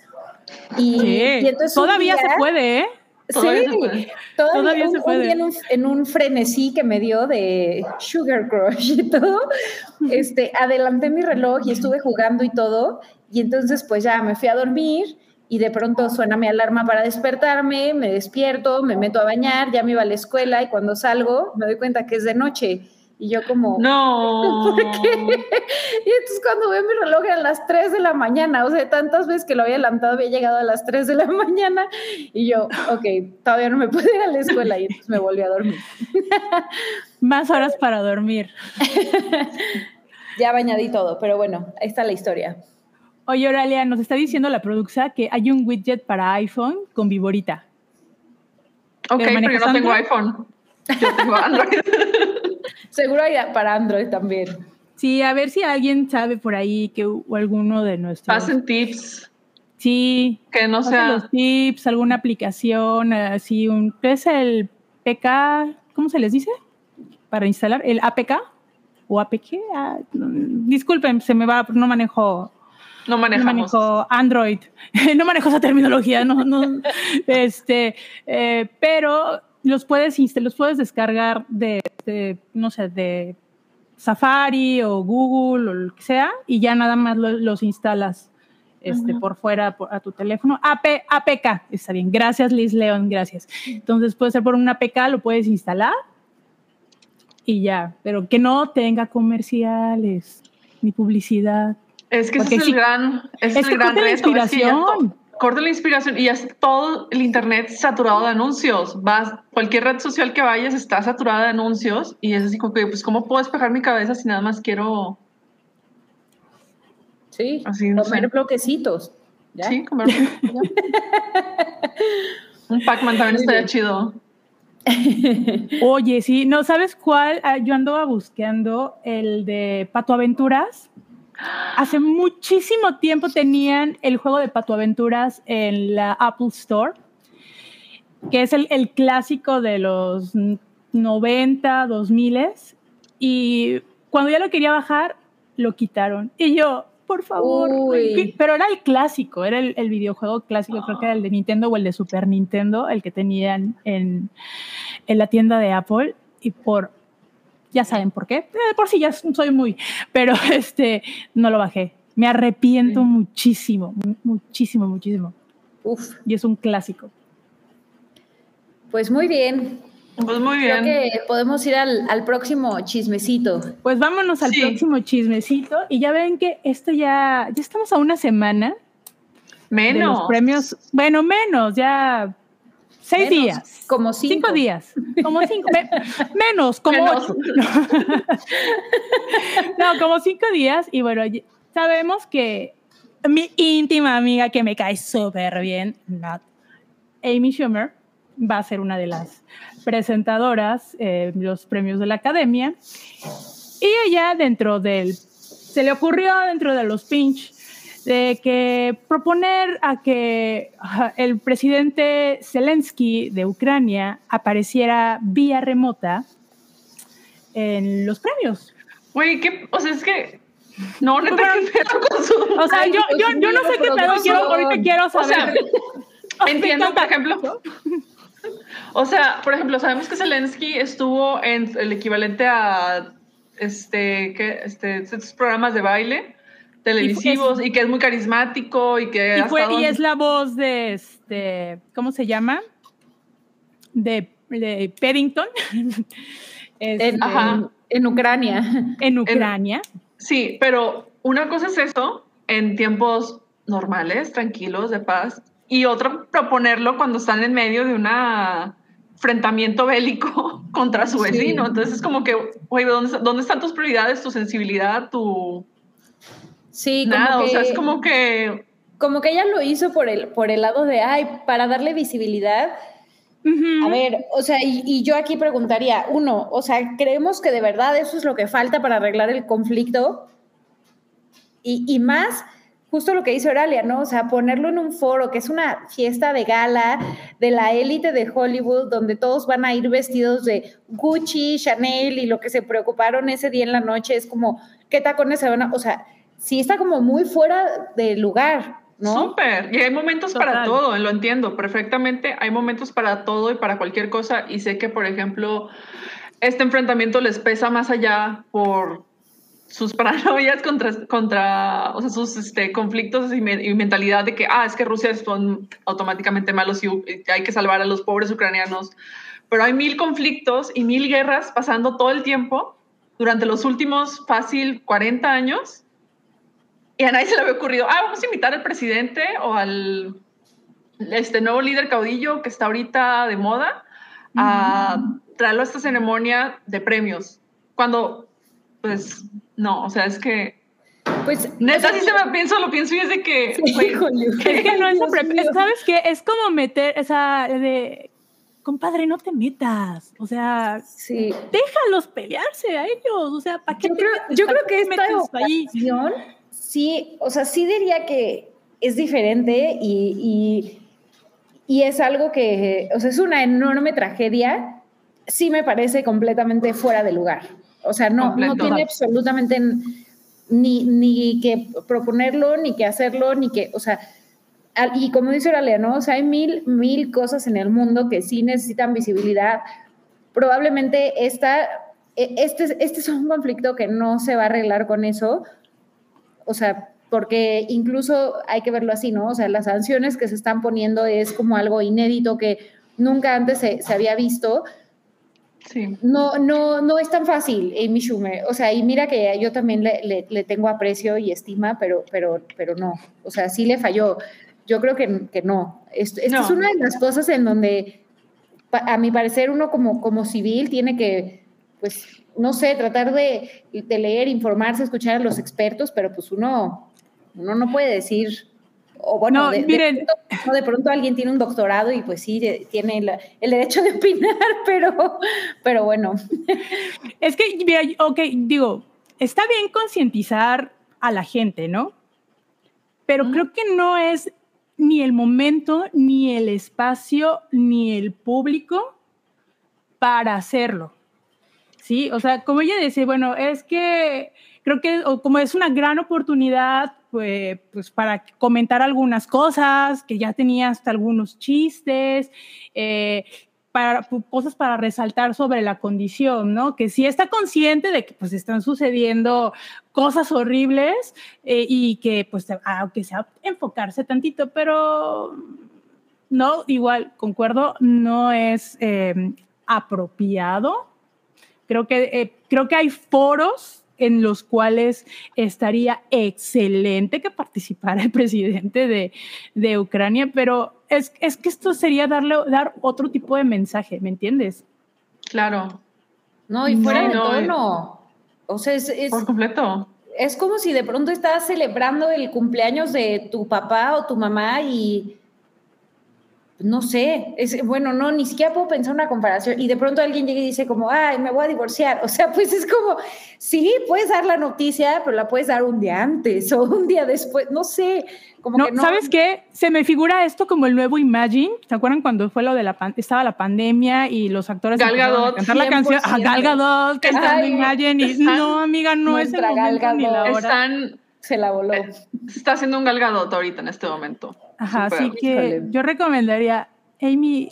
Y, entonces todavía se puede, ¿eh? Sí, todavía, se puede. en, un, frenesí que me dio de Sugar Crush y todo, este, adelanté mi reloj y estuve jugando y todo, y entonces pues ya me fui a dormir y de pronto suena mi alarma para despertarme, me despierto, me meto a bañar, ya me iba a la escuela y cuando salgo me doy cuenta que es de noche y yo como, no. ¿por qué? Y entonces cuando veo mi reloj a las 3 de la mañana, o sea, tantas veces que lo había adelantado, había llegado a las 3 de la mañana y yo, ok, todavía no me puedo ir a la escuela y entonces me volví a dormir. Más horas para dormir. ya bañadí todo, pero bueno, ahí está la historia. Oye, Oralia, nos está diciendo la producción que hay un widget para iPhone con Viborita. Ok, pero yo no tengo iPhone. Yo tengo Android. Seguro hay para Android también. Sí, a ver si alguien sabe por ahí que o alguno de nuestros. Pasen tips. Sí. Que no sea. los tips, alguna aplicación, así un. ¿Qué es el PK? ¿Cómo se les dice? Para instalar. ¿El APK? ¿O APK? Ah, disculpen, se me va, no manejo. No manejamos. No manejo Android. no manejo esa terminología, no, no. este, eh, pero los puedes, los puedes descargar de, no sé, de Safari o Google o lo que sea, y ya nada más los instalas este, por fuera a tu teléfono. AP, APK, está bien. Gracias, Liz León, gracias. Entonces puede ser por una APK, lo puedes instalar y ya, pero que no tenga comerciales ni publicidad. Es que ese es el gran, es, es el gran reto. inspiración. Corta la inspiración y ya todo el internet saturado de anuncios. Vas, cualquier red social que vayas está saturada de anuncios y es así como que, pues, ¿cómo puedo despejar mi cabeza si nada más quiero Sí, comer bloquecitos. Sí, comer Un Pac-Man también estaría chido. Oye, sí, no sabes cuál. Ah, yo andaba buscando el de Pato Aventuras. Hace muchísimo tiempo tenían el juego de Pato Aventuras en la Apple Store, que es el, el clásico de los 90, 2000 y cuando ya lo quería bajar, lo quitaron. Y yo, por favor. Pero era el clásico, era el, videojuego clásico, creo que era el de Nintendo o el de Super Nintendo, el que tenían en, la tienda de Apple. Y por, ya saben por qué, eh, por si ya soy muy, pero este, no lo bajé. Me arrepiento muchísimo, muchísimo, muchísimo. Uf. Y es un clásico. Pues muy bien. Pues muy bien. Creo que podemos ir al, próximo chismecito. Pues vámonos al próximo chismecito. Y ya ven que esto ya, ya estamos a una semana. Menos. los premios, bueno, menos, ya seis días. Como cinco. Cinco días. Como cinco. menos, como ocho. no, como cinco días. Y bueno, sabemos que mi íntima amiga que me cae súper bien, Amy Schumer, va a ser una de las presentadoras eh, los premios de la academia. Y ella dentro del, se le ocurrió dentro de los pinch de que proponer a que el presidente Zelensky de Ucrania apareciera vía remota en los premios. Güey, ¿qué? O sea, es que no, neta, ¿qué pedo con su... O sea, yo, yo, yo no sé qué pedo, quiero, ahorita quiero saber. O sea, entiendo, por ejemplo, o sea, por ejemplo, sabemos que Zelensky estuvo en el equivalente a este, ¿qué? este estos programas de baile televisivos y, que es muy carismático y que y, es la voz de este, ¿cómo se llama? De, de Paddington. Este, en, Ucrania. En Ucrania. sí, pero una cosa es eso en tiempos normales, tranquilos, de paz, y otro proponerlo cuando están en medio de un enfrentamiento bélico contra su vecino. Entonces es como que, oye, ¿dónde, están tus prioridades, tu sensibilidad, tu... Sí, Nada, o sea, es como que... Como que ella lo hizo por el, por el lado de, ay, para darle visibilidad. A ver, o sea, y, y, yo aquí preguntaría, uno, o sea, ¿creemos que de verdad eso es lo que falta para arreglar el conflicto? Y, y más justo lo que dice Oralia, ¿no? O sea, ponerlo en un foro, que es una fiesta de gala de la élite de Hollywood, donde todos van a ir vestidos de Gucci, Chanel y lo que se preocuparon ese día en la noche es como, ¿qué tacones se van a...? O sea, sí está como muy fuera de lugar, ¿no? Súper, y hay momentos para todo, lo entiendo perfectamente, hay momentos para todo y para cualquier cosa, y sé que, por ejemplo, este enfrentamiento les pesa más allá por sus paranoias contra, contra o sea, sus este, conflictos y, mentalidad de que, ah, es que Rusia son automáticamente malos y, hay que salvar a los pobres ucranianos. Pero hay mil conflictos y mil guerras pasando todo el tiempo durante los últimos fácil 40 años y a nadie se le había ocurrido, ah, vamos a invitar al presidente o al este nuevo líder caudillo que está ahorita de moda a traerlo a esta ceremonia de premios. Cuando, pues, no, o sea, es que. Pues. Neta, si se me pienso, lo pienso y es de que. es que no es ¿Sabes qué? Es como meter esa. de. Compadre, no te metas. O sea, sí. déjalos pelearse a ellos. O sea, ¿para qué yo creo, yo creo que esta ocasión, sí, o sea, sí diría que es diferente y, y, y es algo que, o sea, es una enorme tragedia. Sí me parece completamente fuera de lugar. O sea, no, no tiene absolutamente ni, ni que proponerlo, ni que hacerlo, ni que, o sea, y como dice Oralia, ¿no? O sea, hay mil, mil cosas en el mundo que sí necesitan visibilidad. Probablemente esta, e, este, este es un conflicto que no se va a arreglar con eso. O sea, porque incluso hay que verlo así, ¿no? O sea, las sanciones que se están poniendo es como algo inédito que nunca antes se, se había visto. Sí. No, no, no es tan fácil, Amy Schumer. O sea, y mira que yo también le, le, le tengo aprecio y estima, pero, pero, pero no. O sea, sí le falló. Yo creo que, que no. Esto, esta No. es una de las cosas en donde, a mi parecer, uno como, como civil tiene que, pues, no sé, tratar de, de leer, informarse, escuchar a los expertos, pero pues uno, uno no puede decir, o bueno, No, de, de miren. pronto, no, de pronto alguien tiene un doctorado y pues sí, de- tiene el derecho de opinar, pero, pero bueno. Es que, mira, ok, digo, está bien concientizar a la gente, ¿no? Pero creo que no es ni el momento, ni el espacio, ni el público para hacerlo. Sí, o sea, como ella decía, bueno, es que creo que como es una gran oportunidad, pues, pues para comentar algunas cosas, que ya tenía hasta algunos chistes, eh, para, cosas para resaltar sobre la condición, ¿no? Que sí está consciente de que pues están sucediendo cosas horribles eh, y que pues aunque sea enfocarse tantito, pero no, igual, concuerdo, no es eh, apropiado. Creo que, eh, creo que hay foros en los cuales estaría excelente que participara el presidente de, de Ucrania, pero es, es que esto sería darle, dar otro tipo de mensaje, ¿me entiendes? Claro, No, y fuera No, de no, tono. O sea, es, es, por completo. es como si de pronto estás celebrando el cumpleaños de tu papá o tu mamá y no sé, es, bueno, no, ni siquiera puedo pensar una comparación y de pronto alguien llega y dice como, ay, me voy a divorciar. O sea, pues es como, sí, puedes dar la noticia, pero la puedes dar un día antes o un día después, no sé, como No, que no. ¿sabes qué? Se me figura esto como el nuevo Imagine. ¿Se acuerdan cuando fue lo de la pan- estaba la pandemia y los actores Gal empezaron a Gadot, cantar la canción a 100%. Gal Gadot cantando Imagine y están- no, amiga, no es el Gal momento ni la Gadot. hora. Están, Se la voló. se está haciendo un galgadot ahorita en este momento. Ajá, así que Híjole. yo recomendaría, Amy,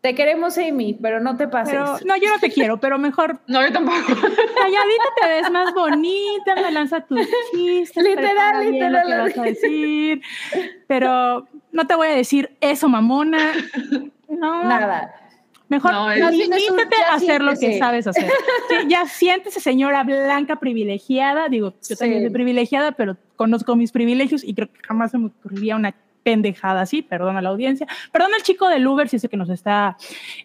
Te queremos, Amy, pero no te pases. pero no, yo no te quiero, pero mejor No, yo tampoco. calladita te ves más bonita, me lanza tus chistes, Literal, literal. lo que vas a decir, pero no te voy a decir eso, mamona. No, Nada. Mejor No, es- limítate a hacer lo que sabes hacer. Sí, ya siéntese, señora blanca privilegiada. Digo, yo también soy privilegiada, pero conozco mis privilegios y creo que jamás se me ocurriría una pendejada así. Perdón a la audiencia. Perdón al chico del Uber si es que nos está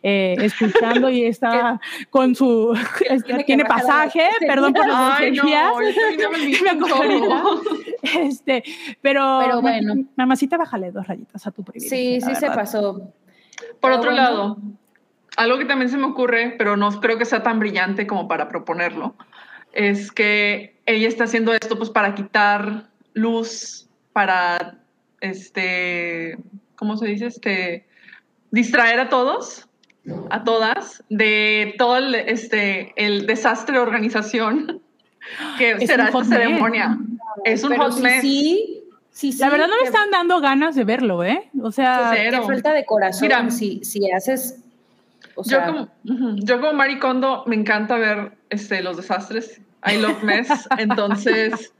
eh, escuchando y está con su. este, tiene pasaje. Perdón por las Ay, no, me. Este, pero, Pero bueno. mamacita, bájale dos rayitas a tu privilegio. Sí, sí se pasó. Por Pero otro bueno. lado, algo que también se me ocurre, pero no creo que sea tan brillante como para proponerlo, es que ella está haciendo esto pues para quitar luz, para, este, ¿cómo se dice? Este, distraer a todos, a todas, de todo el, este, el desastre de organización que Es será esta ceremonia. Es un Pero hot sí, mess. sí, sí, sí, La verdad no me están dando ganas de verlo, ¿eh? O sea, que falta de corazón Mira. si, si haces. O yo, como, yo como maricondo me encanta ver este, los desastres. I love mess. Entonces,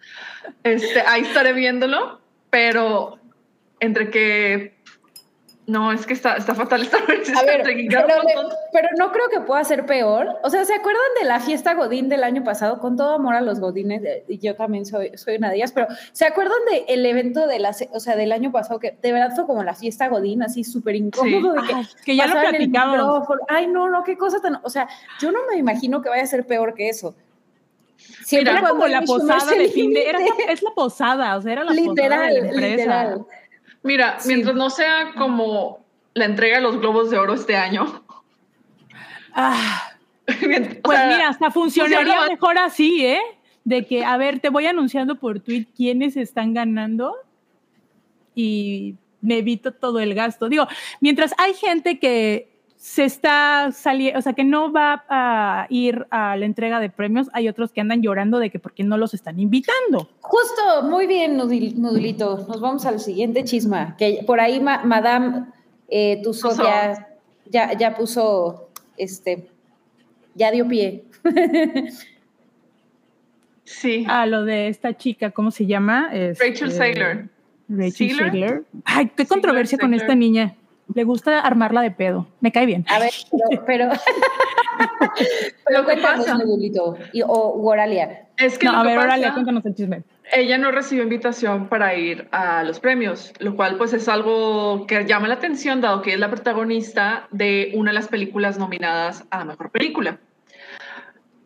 este, ahí estaré viéndolo, pero entre que... No, es que está, está fatal esta versión. A ver, pero, le- pero no creo que pueda ser peor. O sea, ¿se acuerdan de la fiesta Godín del año pasado? Con todo amor a los Godines, eh, y yo también soy, soy una de ellas, pero ¿se acuerdan del evento de la, o sea, del año pasado que de verdad fue como la fiesta Godín, así súper incómodo? de que Ay, que ya lo platicamos. Ay, no, no, qué cosa tan. O sea, yo no me imagino que vaya a ser peor que eso. Siempre Era como la posada de fin de... Era es la posada, o sea, era la posada Literal, de la empresa. literal. Mira, Sí. mientras no sea como la entrega de los globos de oro este año. Ah, pues sea, mira, hasta funcionaría funciona- mejor así, ¿eh? De que, a ver, te voy anunciando por tweet quiénes están ganando y me evito todo el gasto. Digo, mientras hay gente que se está saliendo, o sea, que no va a ir a la entrega de premios, hay otros que andan llorando de que por qué no los están invitando. Justo, muy bien, Nudil- Nudulito. Nos vamos al siguiente chisma. Que por ahí, ma- Madame eh, Tussauds ya, ya, ya puso, este, ya dio pie. Sí. a lo de esta chica, ¿cómo se llama? Este, Rachel Saylor. Rachel Saylor. Ay, qué Saylor, controversia con esta niña. Le gusta armarla de pedo. Me cae bien. A ver, pero, pero, pero Lo que pasa- y, o Oralia. Es que No, a que ver, pasa- cuéntanos el chisme. ella no recibió invitación para ir a los premios, lo cual pues es algo que llama la atención dado que es la protagonista de una de las películas nominadas a Mejor Película.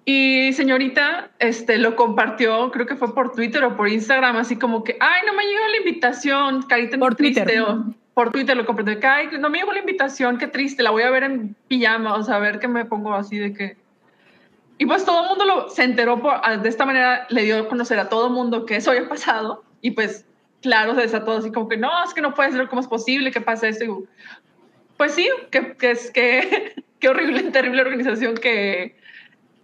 Y señorita, este, lo compartió, creo que fue por Twitter o por Instagram, así como que, ay, no me llegó la invitación, carita Por triste", Twitter. Por Twitter lo que, ay, no me llegó la invitación, qué triste, la voy a ver en pijama, o sea, a ver qué me pongo así de que... Y pues todo el mundo lo, se enteró por, ah, de esta manera, le dio a conocer a todo el mundo que eso había pasado y pues claro, se desató así como que no, es que no puede ser, ¿cómo es posible que pase esto? Pues sí, que, que es que qué horrible, terrible organización que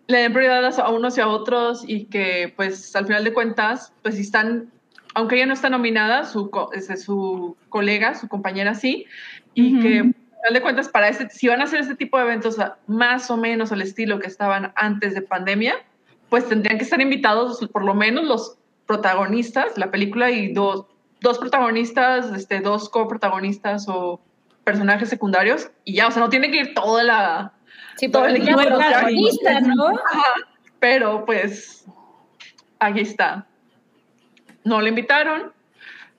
le den prioridad a unos y a otros y que pues al final de cuentas, pues si están, aunque ella no está nominada, su, ese, su colega, su compañera sí, y que al de cuentas, para este, si van a hacer este tipo de eventos más o menos al estilo que estaban antes de pandemia, pues tendrían que estar invitados por lo menos los protagonistas de la película y dos, dos protagonistas, este, dos coprotagonistas o personajes secundarios y ya, o sea, no tiene que ir toda la... Sí, Todo el equipo es de protagonista, ¿no? Pero pues aquí está. No le invitaron.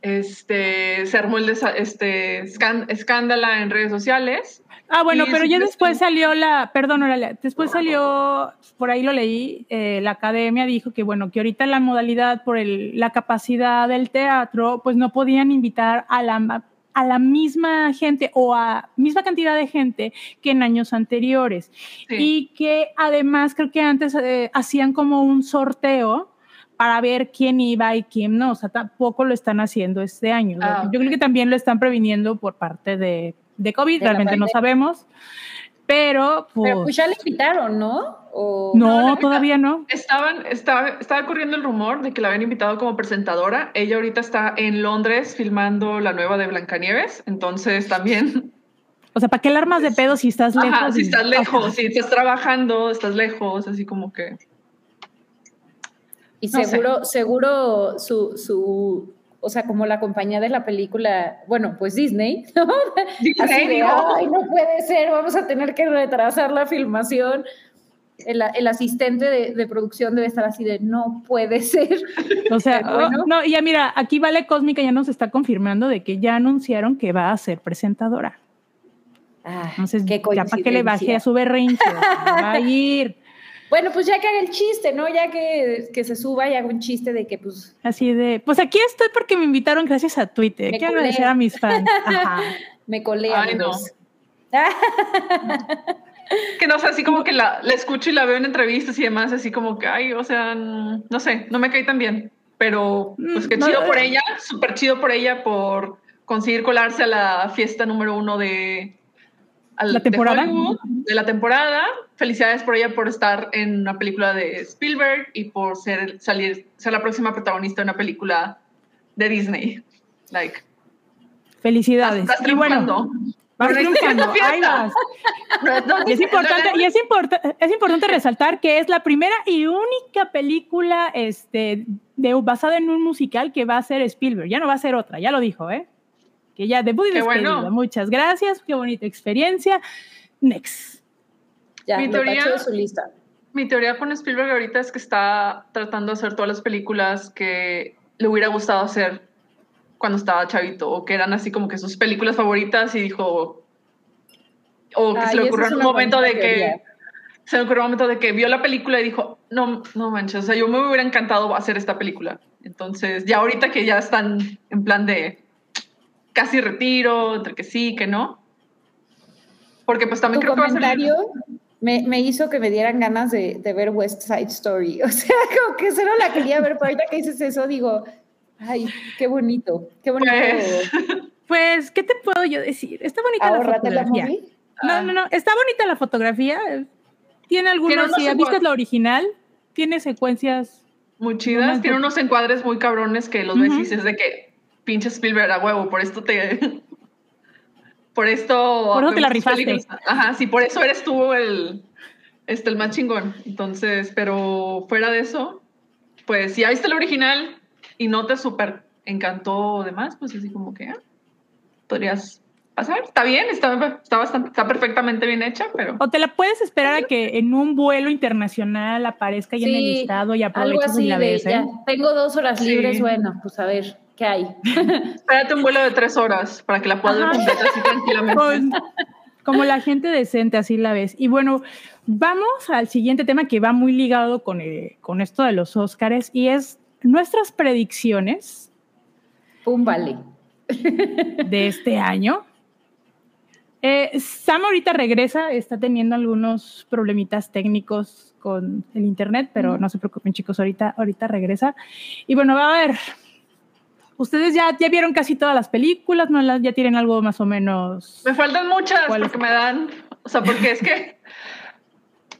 Este, se armó el este, escán- escándala en redes sociales. Ah, bueno, pero ya sí, después salió la, perdón, Oralia, después salió, por ahí lo leí, eh, la academia dijo que, bueno, que ahorita la modalidad por el, la capacidad del teatro, pues no podían invitar a la, a la misma gente o a misma cantidad de gente que en años anteriores. Sí. Y que además creo que antes eh, hacían como un sorteo para ver quién iba y quién no, o sea, tampoco lo están haciendo este año. Ah, Yo creo que también lo están previniendo por parte de, de COVID, De realmente no sabemos, pero pues, Pero pues ya le invitaron, ¿no? O- no, no, todavía no. Estaban, estaba, estaba corriendo el rumor de que la habían invitado como presentadora. Ella ahorita está en Londres filmando la nueva de Blancanieves, entonces también, O sea, ¿para qué alarmas de pedo si estás lejos? ajá, si estás lejos, Ajá. si estás trabajando, estás lejos, así como que... Y No sé. seguro, seguro su, su, o sea, como la compañía de la película, bueno, pues Disney, ¿no? Disney, Así de, ¿no? ay, no puede ser, vamos a tener que retrasar la filmación. El, el asistente de, de producción debe estar así de, no puede ser. O sea, bueno. oh, no, ya mira, aquí Vale Cósmica ya nos está confirmando de que ya anunciaron que va a ser presentadora. Ah, Entonces, qué ya para que le baje a su berrinche, va a ir. Bueno, pues ya que haga el chiste, ¿no? Ya que, que se suba y haga un chiste de que, pues, Así de, pues aquí estoy porque me invitaron gracias a Twitter. Quiero colé. agradecer a mis fans. Ajá. me colé, Ay, amigos. Que no sé, así como que la, la escucho y la veo en entrevistas y demás, así como que, ay, o sea, no sé, no me cae tan bien. Pero, pues qué Mm, no, chido por eh. ella, súper chido por ella por conseguir colarse a la fiesta número uno de, al- ¿La de temporada? De la temporada. Felicidades por ella por estar en una película de Spielberg y por ser, salir, ser la próxima protagonista de una película de Disney. Like, Felicidades. estás y bueno, vas es triunfando. una fiesta. Ahí vas. No, no, Y es importante, y es, importa- es importante resaltar que es la primera y única película este, de, basada en un musical que va a ser Spielberg. Ya no va a ser otra, ya lo dijo, ¿eh? Que ya debut y Qué despedida. bueno. Muchas gracias, qué bonita experiencia. Next. Ya, Mi teoría- de su lista. Mi teoría con Spielberg ahorita es que está tratando de hacer todas las películas que le hubiera gustado hacer cuando estaba chavito, o que eran así como que sus películas favoritas y dijo, o que Ay, se le ocurrió un momento de que, teoría. se le ocurrió un momento de que vio la película y dijo, no, no manches, o sea, yo me hubiera encantado hacer esta película. Entonces, ya ahorita que ya están en plan de casi retiro, entre que sí, que no. Porque pues también Tu creo que va a salir... comentario me, me hizo que me dieran ganas de, de ver West Side Story. O sea, como que solo la quería ver, pero ahorita que dices eso, digo, ay, qué bonito, qué bonito. Pues, Pues, ¿qué te puedo yo decir? Está bonita la fotografía. No, no, no, está bonita la fotografía. Tiene algunos, unos si viste la original, tiene secuencias. muy chidas. Tiene unos encuadres muy cabrones que los ves Ujú. y dices de que pinche Spielberg a huevo, por esto te. Por esto. Por eso te la rifaste. películas. Ajá, sí, por eso eres tú el, este, el más chingón. Entonces, pero fuera de eso, pues si ya viste el original y no te súper encantó o demás, pues así como que ah, podrías pasar. Está bien, está, está, bastante, está perfectamente bien hecha, pero... O te la puedes esperar a que en un vuelo internacional aparezca ya en el Sí, listado y Algo aprovechas así y la de, ves, ¿eh? ya, tengo dos horas Sí. libres, bueno, pues a ver, ¿qué hay? Espérate un vuelo de tres horas para que la puedas ver completa así tranquilamente. Con- como la gente decente, así la ves. Y bueno, vamos al siguiente tema que va muy ligado con, eh, con esto de los Óscares y es nuestras predicciones Pum, vale. de este año. Eh, Sam ahorita regresa, está teniendo algunos problemitas técnicos con el internet, pero no se preocupen chicos, ahorita, ahorita regresa. Y bueno, va a ver, ustedes ya, ya vieron casi todas las películas, ¿no? Las- ya tienen algo más o menos... Me faltan muchas porque me dan, o sea, porque es que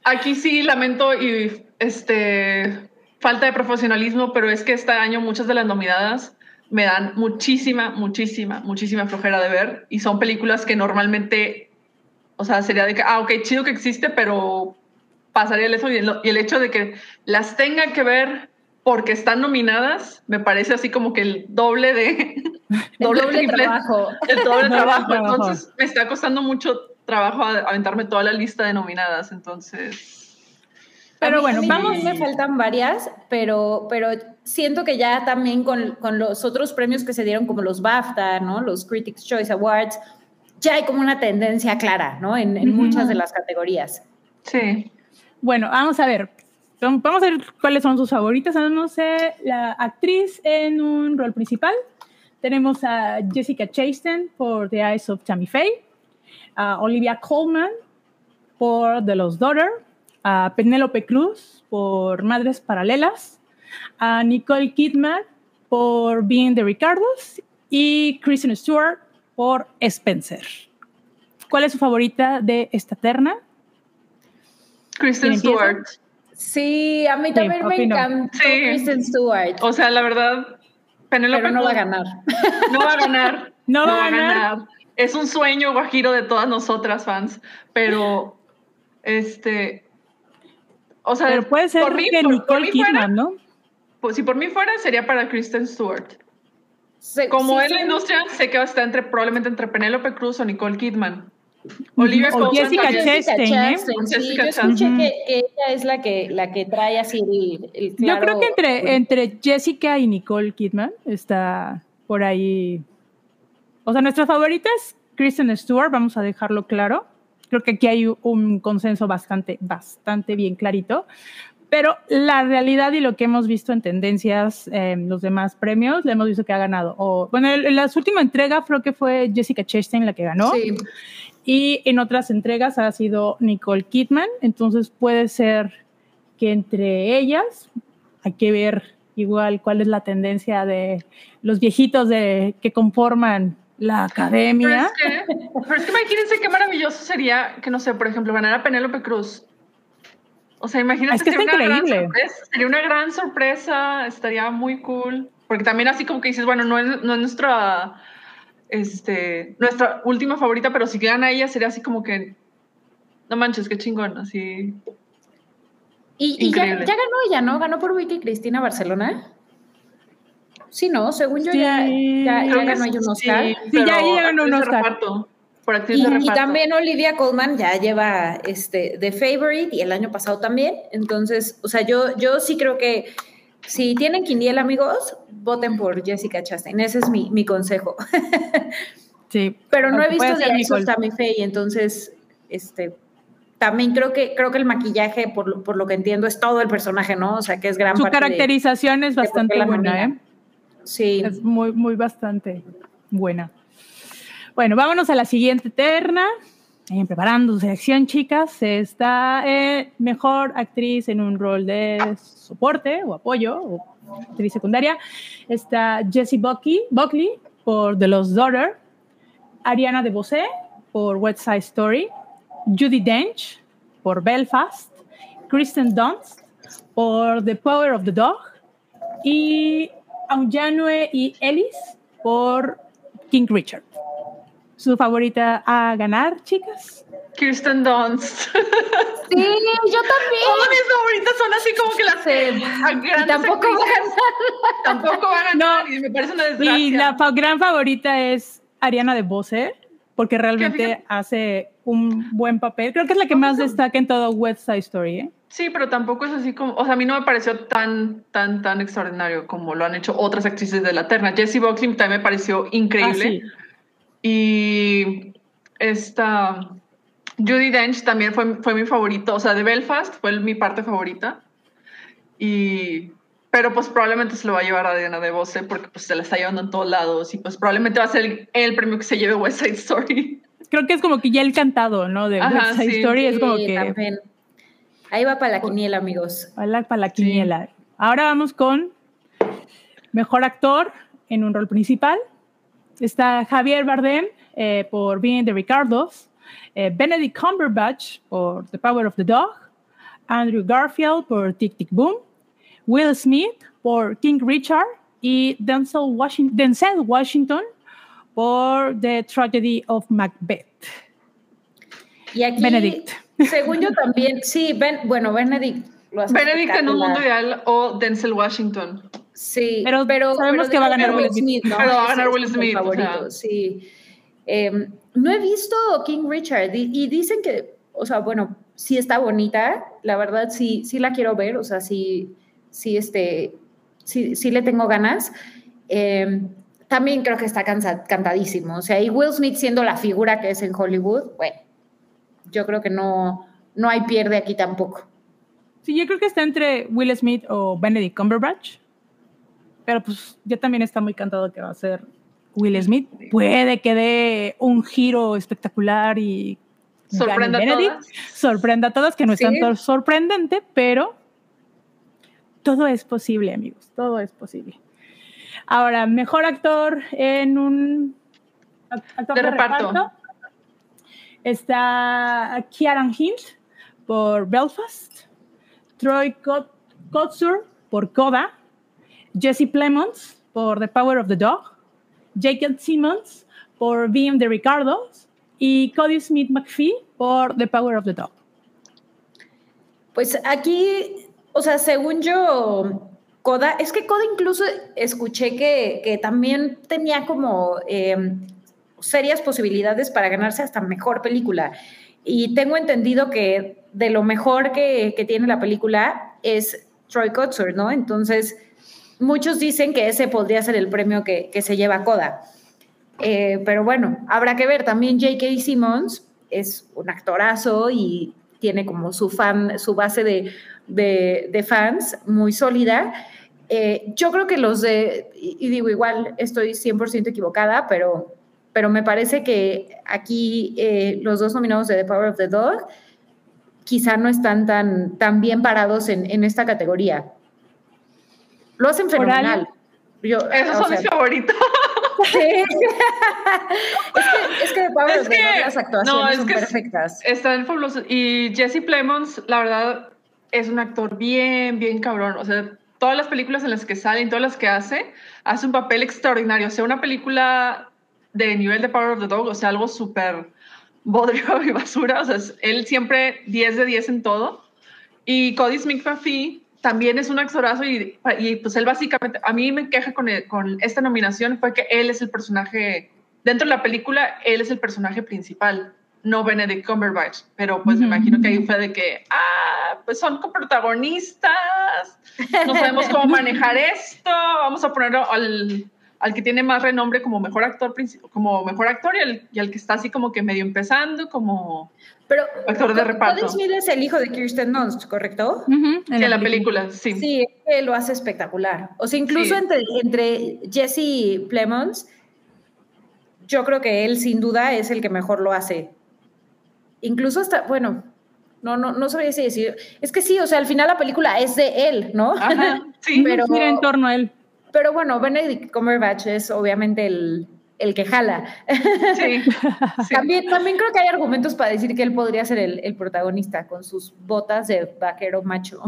aquí sí lamento y este falta de profesionalismo, pero es que este año muchas de las nominadas me dan muchísima, muchísima, muchísima flojera de ver y son películas que normalmente, o sea, sería de que, ah, ok, chido que existe, pero pasaría el eso y el, y el hecho de que las tenga que ver porque están nominadas, me parece así como que el doble de... El doble triple- trabajo. el doble Doble trabajo. Entonces me está costando mucho trabajo aventarme toda la lista de nominadas. Entonces, Pero A mí- bueno, a mí vamos- Me faltan varias, pero, pero siento que ya también con, con los otros premios que se dieron, como los BAFTA, ¿no? Los Critics' Choice Awards, ya hay como una tendencia clara, ¿no? En, muchas de las categorías. sí. Bueno, vamos a ver. Vam- Vamos a ver cuáles son sus favoritas. No sé, la actriz en un rol principal. Tenemos a Jessica Chastain por The Eyes of Tammy Faye, a Olivia Colman por The Lost Daughter, a Penélope Cruz por Madres Paralelas, a Nicole Kidman por Being the Ricardos y Kristen Stewart por Spencer. ¿Cuál es su favorita de esta terna? Kristen ¿Quién empieza? Sí, a mí también me opino. encantó Sí. Kristen Stewart, O sea, la verdad, Penélope pero no va a Cruz ganar. No va a ganar. No va a ganar. Es un sueño guajiro de todas nosotras fans, pero este, o sea, Pero puede ser por mí- que por- por Nicole mí Kidman, fuera- ¿no? pues, si por mí fuera sería para Kristen Stewart. Se- Como sí, en la sí. industria, sé que va a estar entre, probablemente entre Penélope Cruz o Nicole Kidman. Olivia O Colman Jessica. Chastain. Chastain, sí, Jessica yo escuché que, que ella es la que, la que trae así el, el Yo claro- creo que entre, entre Jessica y Nicole Kidman está por ahí. O sea, nuestra favorita es Kristen Stewart, vamos a dejarlo claro. Creo que aquí hay un consenso bastante, bastante bien clarito. Pero la realidad y lo que hemos visto en tendencias en los demás premios, le hemos visto que ha ganado. O, bueno, en en la última entrega creo que fue Jessica Chastain la que ganó. Sí. Y en otras entregas ha sido Nicole Kidman, entonces puede ser que entre ellas hay que ver igual cuál es la tendencia de los viejitos de, que conforman la Pero academia. es, que, pero es que imagínense qué maravilloso sería que, no sé, por ejemplo, ganara Penélope Cruz. O sea, imagínate, Es que sería una, gran sorpresa, sería una gran sorpresa, estaría muy cool. Porque también así como que dices, bueno, no es, no es nuestra, este, nuestra última favorita, pero si gana ella sería así como que, no manches, qué chingón, así. Y, y ya, ya ganó ella, ¿no? Ganó por Vicky Cristina Barcelona. Sí, no, según yo ya, Sí, ya, ganó ella un Oscar. Sí, Sí, ya- ya ganó un Oscar. reparto, por actriz Y, de y también Olivia Colman ya lleva este The Favorite y el año pasado también. Entonces, o sea, yo, yo sí creo que si tienen quiniela, amigos, voten por Jessica Chastain. Ese es mi, mi consejo. Sí, Pero no he visto of Nicole. Tammy Faye, entonces, este, también creo que, creo que el maquillaje, por, lo- por lo que entiendo, es todo el personaje, ¿no? O sea, que es gran Su parte de- caracterización es de bastante buena. ¿eh? Sí. Es muy, muy bastante buena. Bueno, vámonos a la siguiente terna. Preparando su selección, chicas. Está eh, mejor actriz en un rol de soporte o apoyo, o actriz secundaria. Está Jessie Buckley, Buckley por The Lost Daughter. Ariana DeBose por West Side Story. Judy Dench por Belfast. Kristen Dunst por The Power of the Dog. Y Aunjanue y Ellis por King Richard. ¿Su favorita a ganar, chicas? Kirsten Dunst. Sí, yo también. Todas mis favoritas son así como que las Sí. Y tampoco va a ganar. Tampoco va a ganar No. y me parece una desgracia. Y la fa- gran favorita es Ariana de Bose, porque realmente hace un buen papel. Creo que es la que más destaca en todo West Side Story. ¿eh? Sí, pero tampoco es así como, o sea, a mí no me pareció tan, tan, tan extraordinario como lo han hecho otras actrices de la terna. Jessie Buckley también me pareció increíble. Ah, sí. Y esta Judy Dench también fue, fue mi favorito, o sea, de Belfast fue mi parte favorita. Y, pero pues probablemente se lo va a llevar a Diana de Bose porque pues se la está llevando en todos lados y pues probablemente va a ser el, el premio que se lleve West Side Story. Creo que es como que ya el cantado, ¿no? De Ajá, West Side sí, Story es como que también. Ahí va para la quiniela, amigos. Para para la quiniela. Ahora vamos con mejor actor en un rol principal. Está Javier Bardem eh, por Being the Ricardos, eh, Benedict Cumberbatch por The Power of the Dog, Andrew Garfield por Tic Tic Boom, Will Smith por King Richard y Denzel Washington, Denzel Washington por The Tragedy of Macbeth. Y aquí, Benedict. según yo también, sí, ben, bueno, Benedict lo Benedict en un mundo ideal o Denzel Washington. Sí, Pero pero, sabemos pero que va a ganar Will Smith. ¿no? Pero va a ganar Will mi Smith, o favorito, sea. sí. Eh, no he visto King Richard y, y dicen que, o sea, bueno, sí está bonita, la verdad sí, sí la quiero ver, o sea, sí, sí, este, sí, sí le tengo ganas. Eh, también creo que está cansa- cantadísimo, o sea, y Will Smith siendo la figura que es en Hollywood, bueno, yo creo que no, no hay pierde aquí tampoco. Sí, yo creo que está entre Will Smith o Benedict Cumberbatch. Pero pues ya también está muy cantado que va a ser Will Smith. Puede que dé un giro espectacular y Sorprenda a todas. Sorprenda a todos, que no es Sí. tanto sorprendente, pero todo es posible, amigos. Todo es posible. Ahora, mejor actor en un ac- actor De reparto. Está Kieran Hint por Belfast, Troy Kot- Kotsur por Coda, Jesse Plemons por The Power of the Dog, Jacob Simmons por Being the Ricardos y Cody Smith McPhee por The Power of the Dog. Pues aquí, o sea, según yo, Coda, es que Coda incluso escuché que, que también tenía como eh, serias posibilidades para ganarse hasta mejor película. Y tengo entendido que de lo mejor que, que tiene la película es Troy Kotsur, ¿no? Entonces, muchos dicen que ese podría ser el premio que, se lleva Coda. Eh, pero bueno, habrá que ver. También J.K. Simmons es un actorazo y tiene como su fan, su base de, de, fans muy sólida. Eh, yo creo que los de, y, y digo igual, estoy 100% equivocada, pero, pero me parece que aquí eh, los dos nominados de The Power of the Dog quizá no están tan, tan bien parados en, en esta categoría. Lo hacen fenomenal. Yo, Esos son sea, mis favoritos. Sí. es que, es que The Power Es que- las actuaciones no, es son que perfectas. Está el fabuloso. Y Jesse Plemons, la verdad, es un actor bien, bien cabrón. O sea, todas las películas en las que sale y todas las que hace, hace un papel extraordinario. O sea, una película de nivel de Power of the Dog, o sea, algo súper bodrio y basura. O sea, él siempre 10 de 10 en todo. Y Cody Smith McPhee también es un actorazo y, y pues él básicamente, a mí me queja con, el- con esta nominación fue que él es el personaje, dentro de la película, él es el personaje principal, no Benedict Cumberbatch, pero pues me imagino que ahí fue de que, ah, pues son coprotagonistas, no sabemos cómo manejar esto, vamos a ponerlo al, al que tiene más renombre como mejor actor, como mejor actor y al, y al que está así como que medio empezando, como Pero actor de reparto. Smith es el hijo de Kirsten Dunst, ¿correcto? Ujú, en la película, sí. Sí, él lo hace espectacular. O sea, incluso Sí. entre, entre Jesse Plemons, yo creo que él sin duda es el que mejor lo hace. Incluso hasta, bueno, no, no, no sabría si decir. Es que sí, o sea, al final la película es de él, ¿no? Ajá, sí. pero- Gira en torno a él. Pero bueno, Benedict Cumberbatch es obviamente el, el que jala. Sí, sí. También, también creo que hay argumentos para decir que él podría ser el, el protagonista con sus botas de vaquero macho.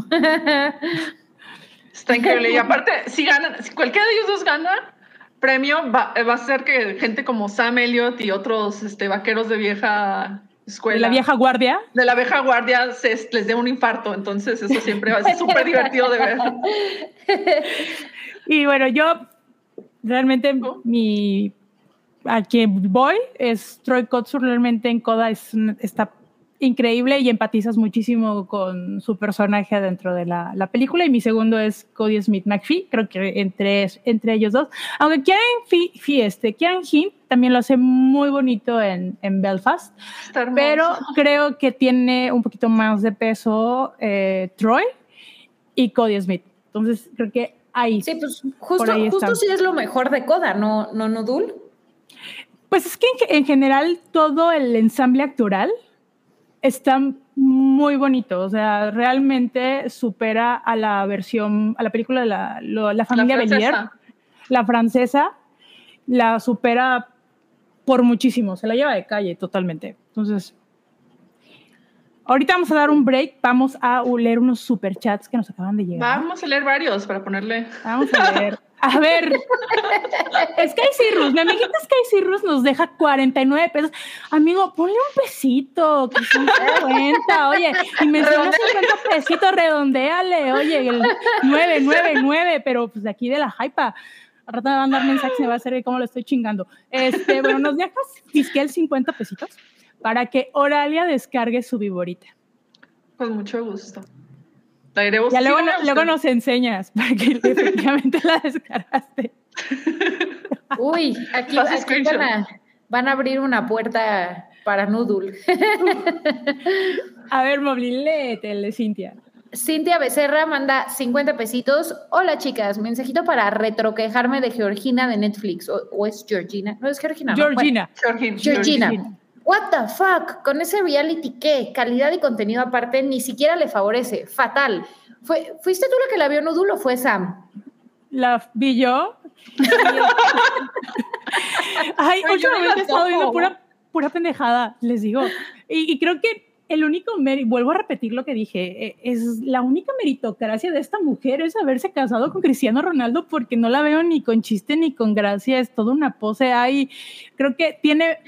Está increíble. Y aparte, si ganan, si cualquiera de ellos dos gana, premio va, va a ser que gente como Sam Elliott y otros este, vaqueros de vieja escuela. De la vieja guardia. De la vieja guardia se, les dé un infarto, entonces eso siempre va a ser súper divertido de ver. Y bueno, yo realmente mi a quien voy es Troy Kotsur, realmente en Coda es, está increíble y empatizas muchísimo con su personaje dentro de la, la, película. Y mi segundo es Cody Smith McPhee, creo que entre, entre ellos dos. Aunque Kieran Fieste, Kieran Hint también lo hace muy bonito en, en Belfast, pero creo que tiene un poquito más de peso eh, Troy y Cody Smith. Entonces creo que ahí. Sí, pues justo, justo sí es lo mejor de Coda, ¿no, no Nudul? Pues es que en, en general todo el ensamble actoral está muy bonito, o sea, realmente supera a la versión, a la película de la, la familia Bellier, la francesa, la supera por muchísimo, se la lleva de calle totalmente. Entonces, ahorita vamos a dar un break, vamos a leer unos superchats que nos acaban de llegar. Vamos a leer varios para ponerle. Vamos a leer. A ver, Sky Cirrus, mi amiguita Sky Cirrus nos deja 49 pesos. Amigo, ponle un pesito, que se cuenta, oye, y me suena 50 pesitos, redondéale, oye, el 999, pero pues de aquí de la hypa. Al rato me van a mandar mensajes y me va a hacer cómo lo estoy chingando. Este, bueno, nos dejas disquel 50 pesitos para que Oralia descargue su viborita. Con mucho gusto. Ya luego, luego nos enseñas para que efectivamente la descargaste. Uy, aquí, van, a, abrir una puerta para Noodle. a ver, Moblin, léetele, Cintia. Cintia Becerra manda 50 pesitos. Hola chicas, mensajito para retroquejarme de Georgina de Netflix. ¿O, es Georgina? No es Georgina. Georgina. Georgina. Georgina. What the fuck? Con ese reality qué? Calidad y contenido aparte ni siquiera le favorece. Fatal. ¿Fue, ¿Fuiste tú la que la vio Nudul o fue Sam? La vi yo. Ay, últimamente he estado viendo pura, pura pendejada, les digo. Y, y creo que el único mérito, vuelvo a repetir lo que dije, e, es la única meritocracia de esta mujer es haberse casado con Cristiano Ronaldo porque no la veo ni con chiste ni con gracia, es toda una pose ahí. Creo que tiene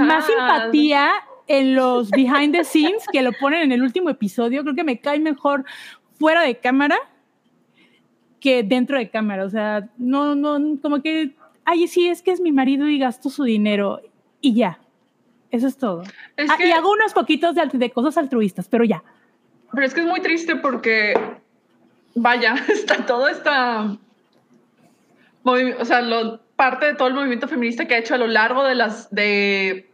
más simpatía en los behind the scenes que lo ponen en el último episodio. Creo que me cae mejor fuera de cámara que dentro de cámara. O sea, no, no, como que, ay, sí, es que es mi marido y gasto su dinero y ya eso es todo. Ah, y hago unos poquitos de, de, cosas altruistas, pero ya. Pero es que es muy triste porque, vaya, está todo esta. O sea, lo, parte de todo el movimiento feminista que ha hecho a lo largo de las. de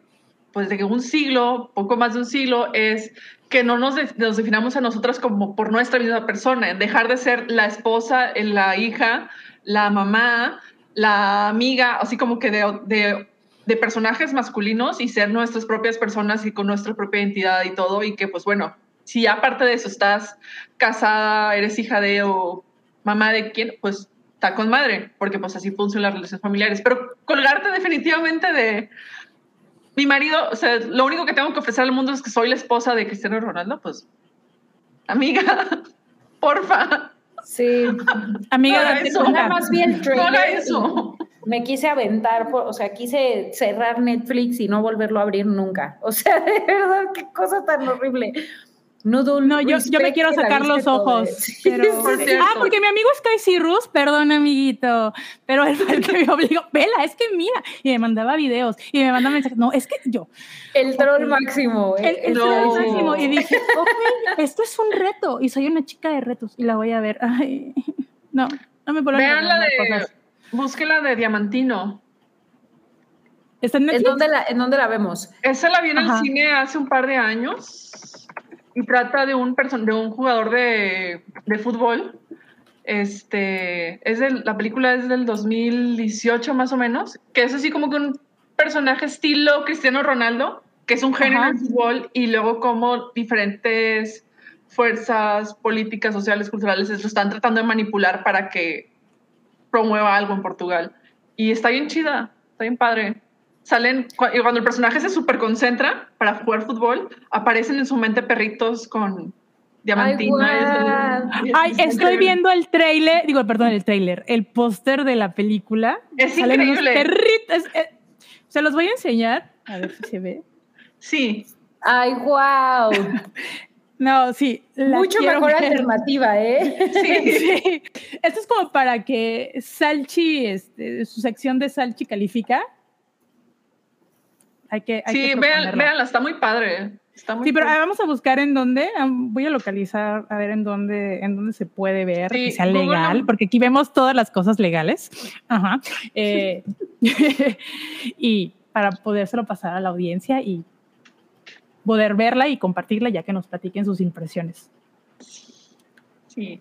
pues de un siglo, poco más de un siglo, es que no nos, nos definamos a nosotras como por nuestra misma persona, dejar de ser la esposa, la hija, la mamá, la amiga, así como que de, de de personajes masculinos y ser nuestras propias personas y con nuestra propia identidad y todo, y que pues bueno, si aparte de eso estás casada, eres hija de o mamá de quién, pues está con madre, porque pues así funcionan las relaciones familiares, pero colgarte definitivamente de mi marido, o sea, lo único que tengo que ofrecer al mundo es que soy la esposa de Cristiano Ronaldo, pues amiga, porfa. Sí, amiga, eso. más bien eso me quise aventar, o sea, quise cerrar Netflix y no volverlo a abrir nunca. O sea, de verdad, qué cosa tan horrible. no, yo, yo me quiero sacar los ojos. Pero, ah, porque mi amigo Sky Cyrus, perdón, amiguito, pero él fue el que me obligó, vela, es que mira, y me mandaba videos y me mandaba mensajes. No, es que yo. El troll máximo. El, el troll máximo. Y dije, ok, esto es un reto y soy una chica de retos y la voy a ver. Ay, no, no me puedo Vean la de. Cosas. Búsquela de Diamantino. en, dónde la, ¿En dónde la vemos? Esa la vi en el cine hace un par de años y trata de un, de un jugador de, de fútbol. Este, es la película es del 2018 más o menos, que es así como que un personaje estilo Cristiano Ronaldo, que es un género de fútbol, y luego como diferentes fuerzas políticas, sociales, culturales lo están tratando de manipular para que promueva algo en Portugal. Y está bien chida, está bien padre. Salen, y cuando el personaje se super concentra para jugar fútbol, aparecen en su mente perritos con diamantina. Ay, estoy viendo el trailer, digo, perdón, el trailer, el póster de la película. Es increíble. Perritos, eh, se los voy a enseñar, a ver si se ve. Sí. Ay, wow. No, sí. Mucho mejor alternativa, ¿eh? Sí, sí. Esto es como para que Salchi, este, su sección de Salchi califica. Hay que. Hay sí, véanla, está muy padre. sí, pero vamos a buscar en dónde. Voy a localizar, a ver en dónde, en dónde se puede ver que sea legal, porque aquí vemos todas las cosas legales. Ajá. Eh, y para podérselo pasar a la audiencia y poder verla y compartirla ya que nos platiquen sus impresiones. Sí.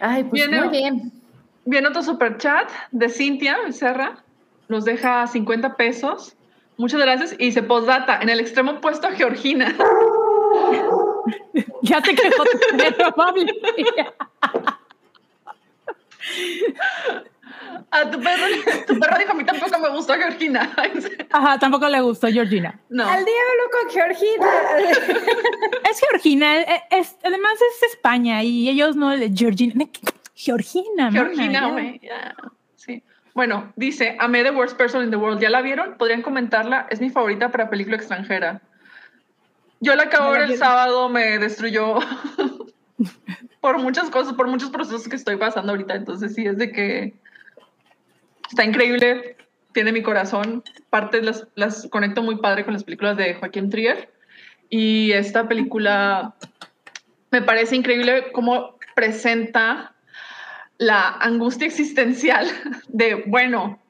Ay, pues viene, muy bien. Viene otro super chat de Cintia Becerra. Nos deja 50 pesos. Muchas gracias. Y se postdata en el extremo opuesto a Georgina. ya te quejó tu A tu perro, tu perro dijo, a mí tampoco me gustó Georgina. Ajá, tampoco le gustó Georgina. No. Al diablo con Georgina. es Georgina, e, es, además es España y ellos no, Georgina. Georgina, Georgina, güey, Sí. Bueno, dice, amé The Worst Person in the World. ¿Ya la vieron? ¿Podrían comentarla? Es mi favorita para película extranjera. Yo la acabo el sábado, me destruyó por muchas cosas, por muchos procesos que estoy pasando ahorita. Entonces sí, es de que está increíble, tiene mi corazón. Parte las, las conecto muy padre con las películas de Joaquín Trier. Y esta película me parece increíble cómo presenta la angustia existencial de, bueno,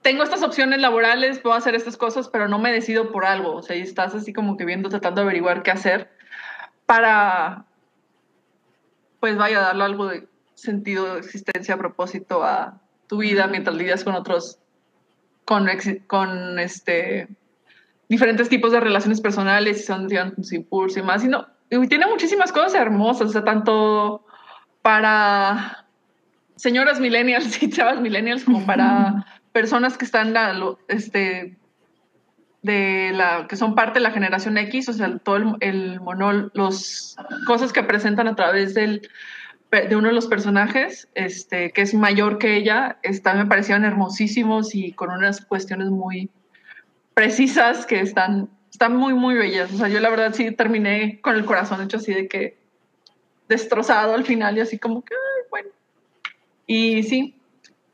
tengo estas opciones laborales, puedo hacer estas cosas, pero no me decido por algo. O sea, y estás así como que viendo, tratando de averiguar qué hacer para, pues vaya darle algo de sentido de existencia a propósito a tu vida mientras lidias con otros, con, con este, diferentes tipos de relaciones personales y son tus impulsos y más. Y, no, y tiene muchísimas cosas hermosas, o sea, tanto para señoras millennials y chavas millennials como para personas que están este, de la que son parte de la generación X, o sea, todo el, el monol, los cosas que presentan a través del de uno de los personajes, este, que es mayor que ella, está, me parecían hermosísimos y con unas cuestiones muy precisas que están, están muy, muy bellas. O sea, yo la verdad sí terminé con el corazón hecho así de que destrozado al final y así como que, bueno. Y sí,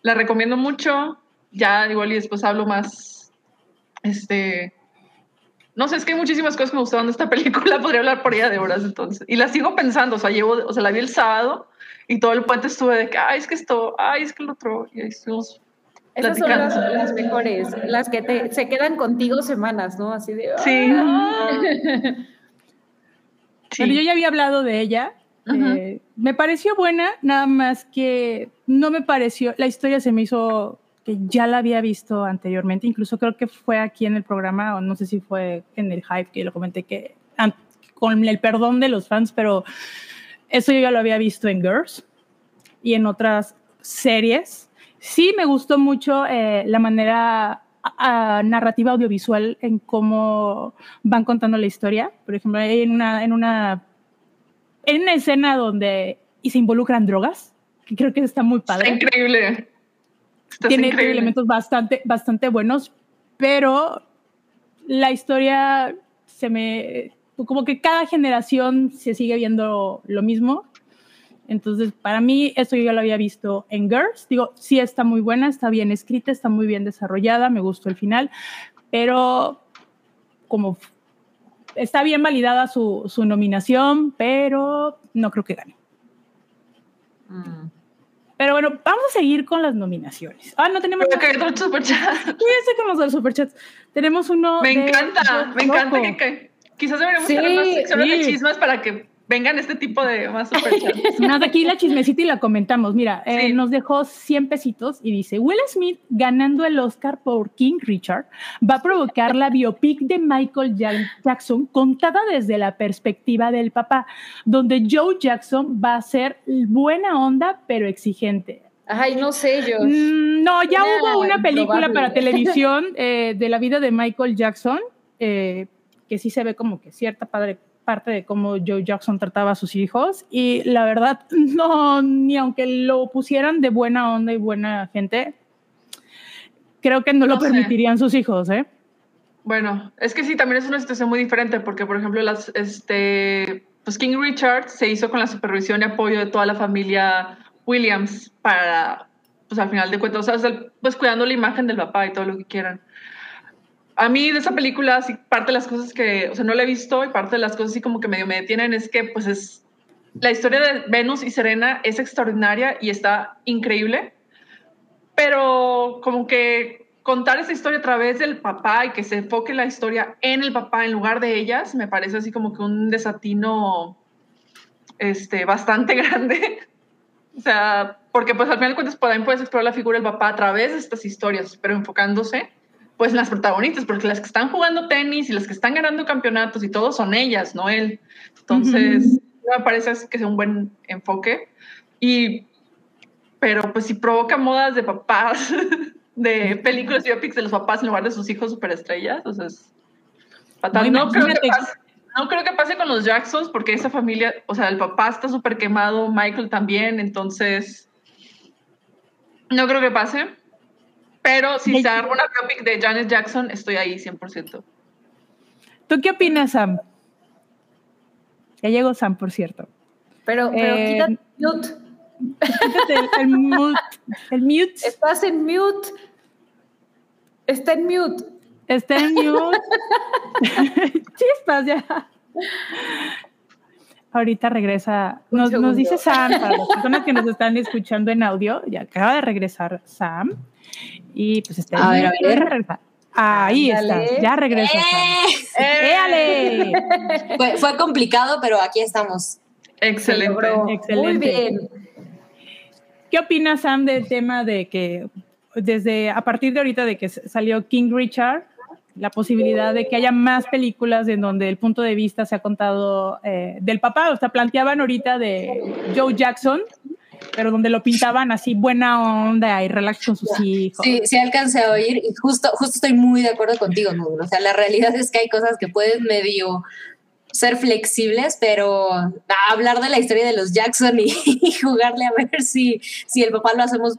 la recomiendo mucho. Ya igual y después hablo más, este, no sé, es que hay muchísimas cosas que me gustaron de esta película, podría hablar por ella de horas entonces. Y la sigo pensando, o sea, llevo, o sea, la vi el sábado y todo el puente estuve de que, ay, es que esto, ay, es que el otro, y ahí estuvimos esas son las, mejores, las que te, se quedan contigo semanas, ¿no? Así de. Sí. sí. yo ya había hablado de ella. Eh, me pareció buena, nada más que no me pareció. La historia se me hizo que ya la había visto anteriormente, incluso creo que fue aquí en el programa, o no sé si fue en el hype que lo comenté, que con el perdón de los fans, pero eso yo ya lo había visto en Girls y en otras series. Sí me gustó mucho eh, la manera narrativa audiovisual en cómo van contando la historia. Por ejemplo, en una, en una, en una escena donde y se involucran drogas, que creo que está muy padre. increíble tiene, elementos bastante, bastante buenos, pero la historia se me. como que cada generación se sigue viendo lo mismo. Entonces, para mí, eso yo ya lo había visto en Girls. Digo, sí está muy buena, está bien escrita, está muy bien desarrollada, me gustó el final, pero como está bien validada su, su nominación, pero no creo que gane. Mm. Pero bueno, vamos a seguir con las nominaciones. Ah, no tenemos. Pero que otro superchat. Sí, que los superchats. Tenemos uno. Me encanta, me encanta que, quizás deberíamos tener más secciones de chismes para que vengan este tipo de más superchats. Nada, aquí la chismecita y la comentamos. Mira, eh, nos dejó 100 pesitos y dice, Will Smith ganando el Oscar por King Richard va a provocar la biopic de Michael Jackson contada desde la perspectiva del papá, donde Joe Jackson va a ser buena onda pero exigente. Ay, no sé yo. Mm, no, ya hubo una película para televisión eh, de la vida de Michael Jackson, eh, que sí se ve como que cierta padre parte de cómo Joe Jackson trataba a sus hijos y la verdad, no, ni aunque lo pusieran de buena onda y buena gente, creo que no, lo permitirían sus hijos, ¿eh? Bueno, es que sí, también es una situación muy diferente porque, por ejemplo, las, este, pues King Richard se hizo con la supervisión y apoyo de toda la familia Williams para, pues al final de cuentas, o sea, pues cuidando la imagen del papá y todo lo que quieran. A mí de esa película, parte de las cosas que, o sea, no la he visto y parte de las cosas así como que medio me detienen es que, pues es, la historia de Venus y Serena es extraordinaria y está increíble, pero como que contar esa historia a través del papá y que se enfoque la historia en el papá en lugar de ellas, me parece así como que un desatino este, bastante grande. o sea, porque pues al final de cuentas también puedes explorar la figura del papá a través de estas historias, pero enfocándose pues las protagonistas, porque las que están jugando tenis y las que están ganando campeonatos y todo son ellas, no él. Entonces, me parece que es un buen enfoque. Y, pero pues si provoca modas de papás de películas biopics de los papás en lugar de sus hijos superestrellas. O sea, es fatal. No, creo que pase, no creo que pase con los Jacksons porque esa familia, o sea, el papá está súper quemado, Michael también, entonces no creo que pase. Pero si se haga una biopic de Janet Jackson, estoy ahí 100%. ¿Tú qué opinas, Sam? Ya llegó Sam, por cierto. Pero, pero eh, quítate mute. el, el, mute. El mute. Estás en mute. Está en mute. Está en mute. Chispas, ya. Ahorita regresa. Nos, nos, dice Sam, para las personas que nos están escuchando en audio, ya acaba de regresar Sam. Y pues está a ver, a ver. Ahí está, ya regresa Sam. ¡Eh! Fue, fue, complicado, pero aquí estamos. Excelente. Excelente. Muy bien. ¿Qué opinas, Sam, del tema de que desde a partir de ahorita de que salió King Richard, la posibilidad de que haya más películas en donde el punto de vista se ha contado eh, del papá, o sea, planteaban ahorita de Joe Jackson, pero donde lo pintaban así buena onda y relax con sus hijos. Sí, sí alcancé a oír y justo, justo estoy muy de acuerdo contigo, ¿no? O sea, la realidad es que hay cosas que pueden medio ser flexibles, pero hablar de la historia de los Jackson y, jugarle a ver si, si el papá lo hacemos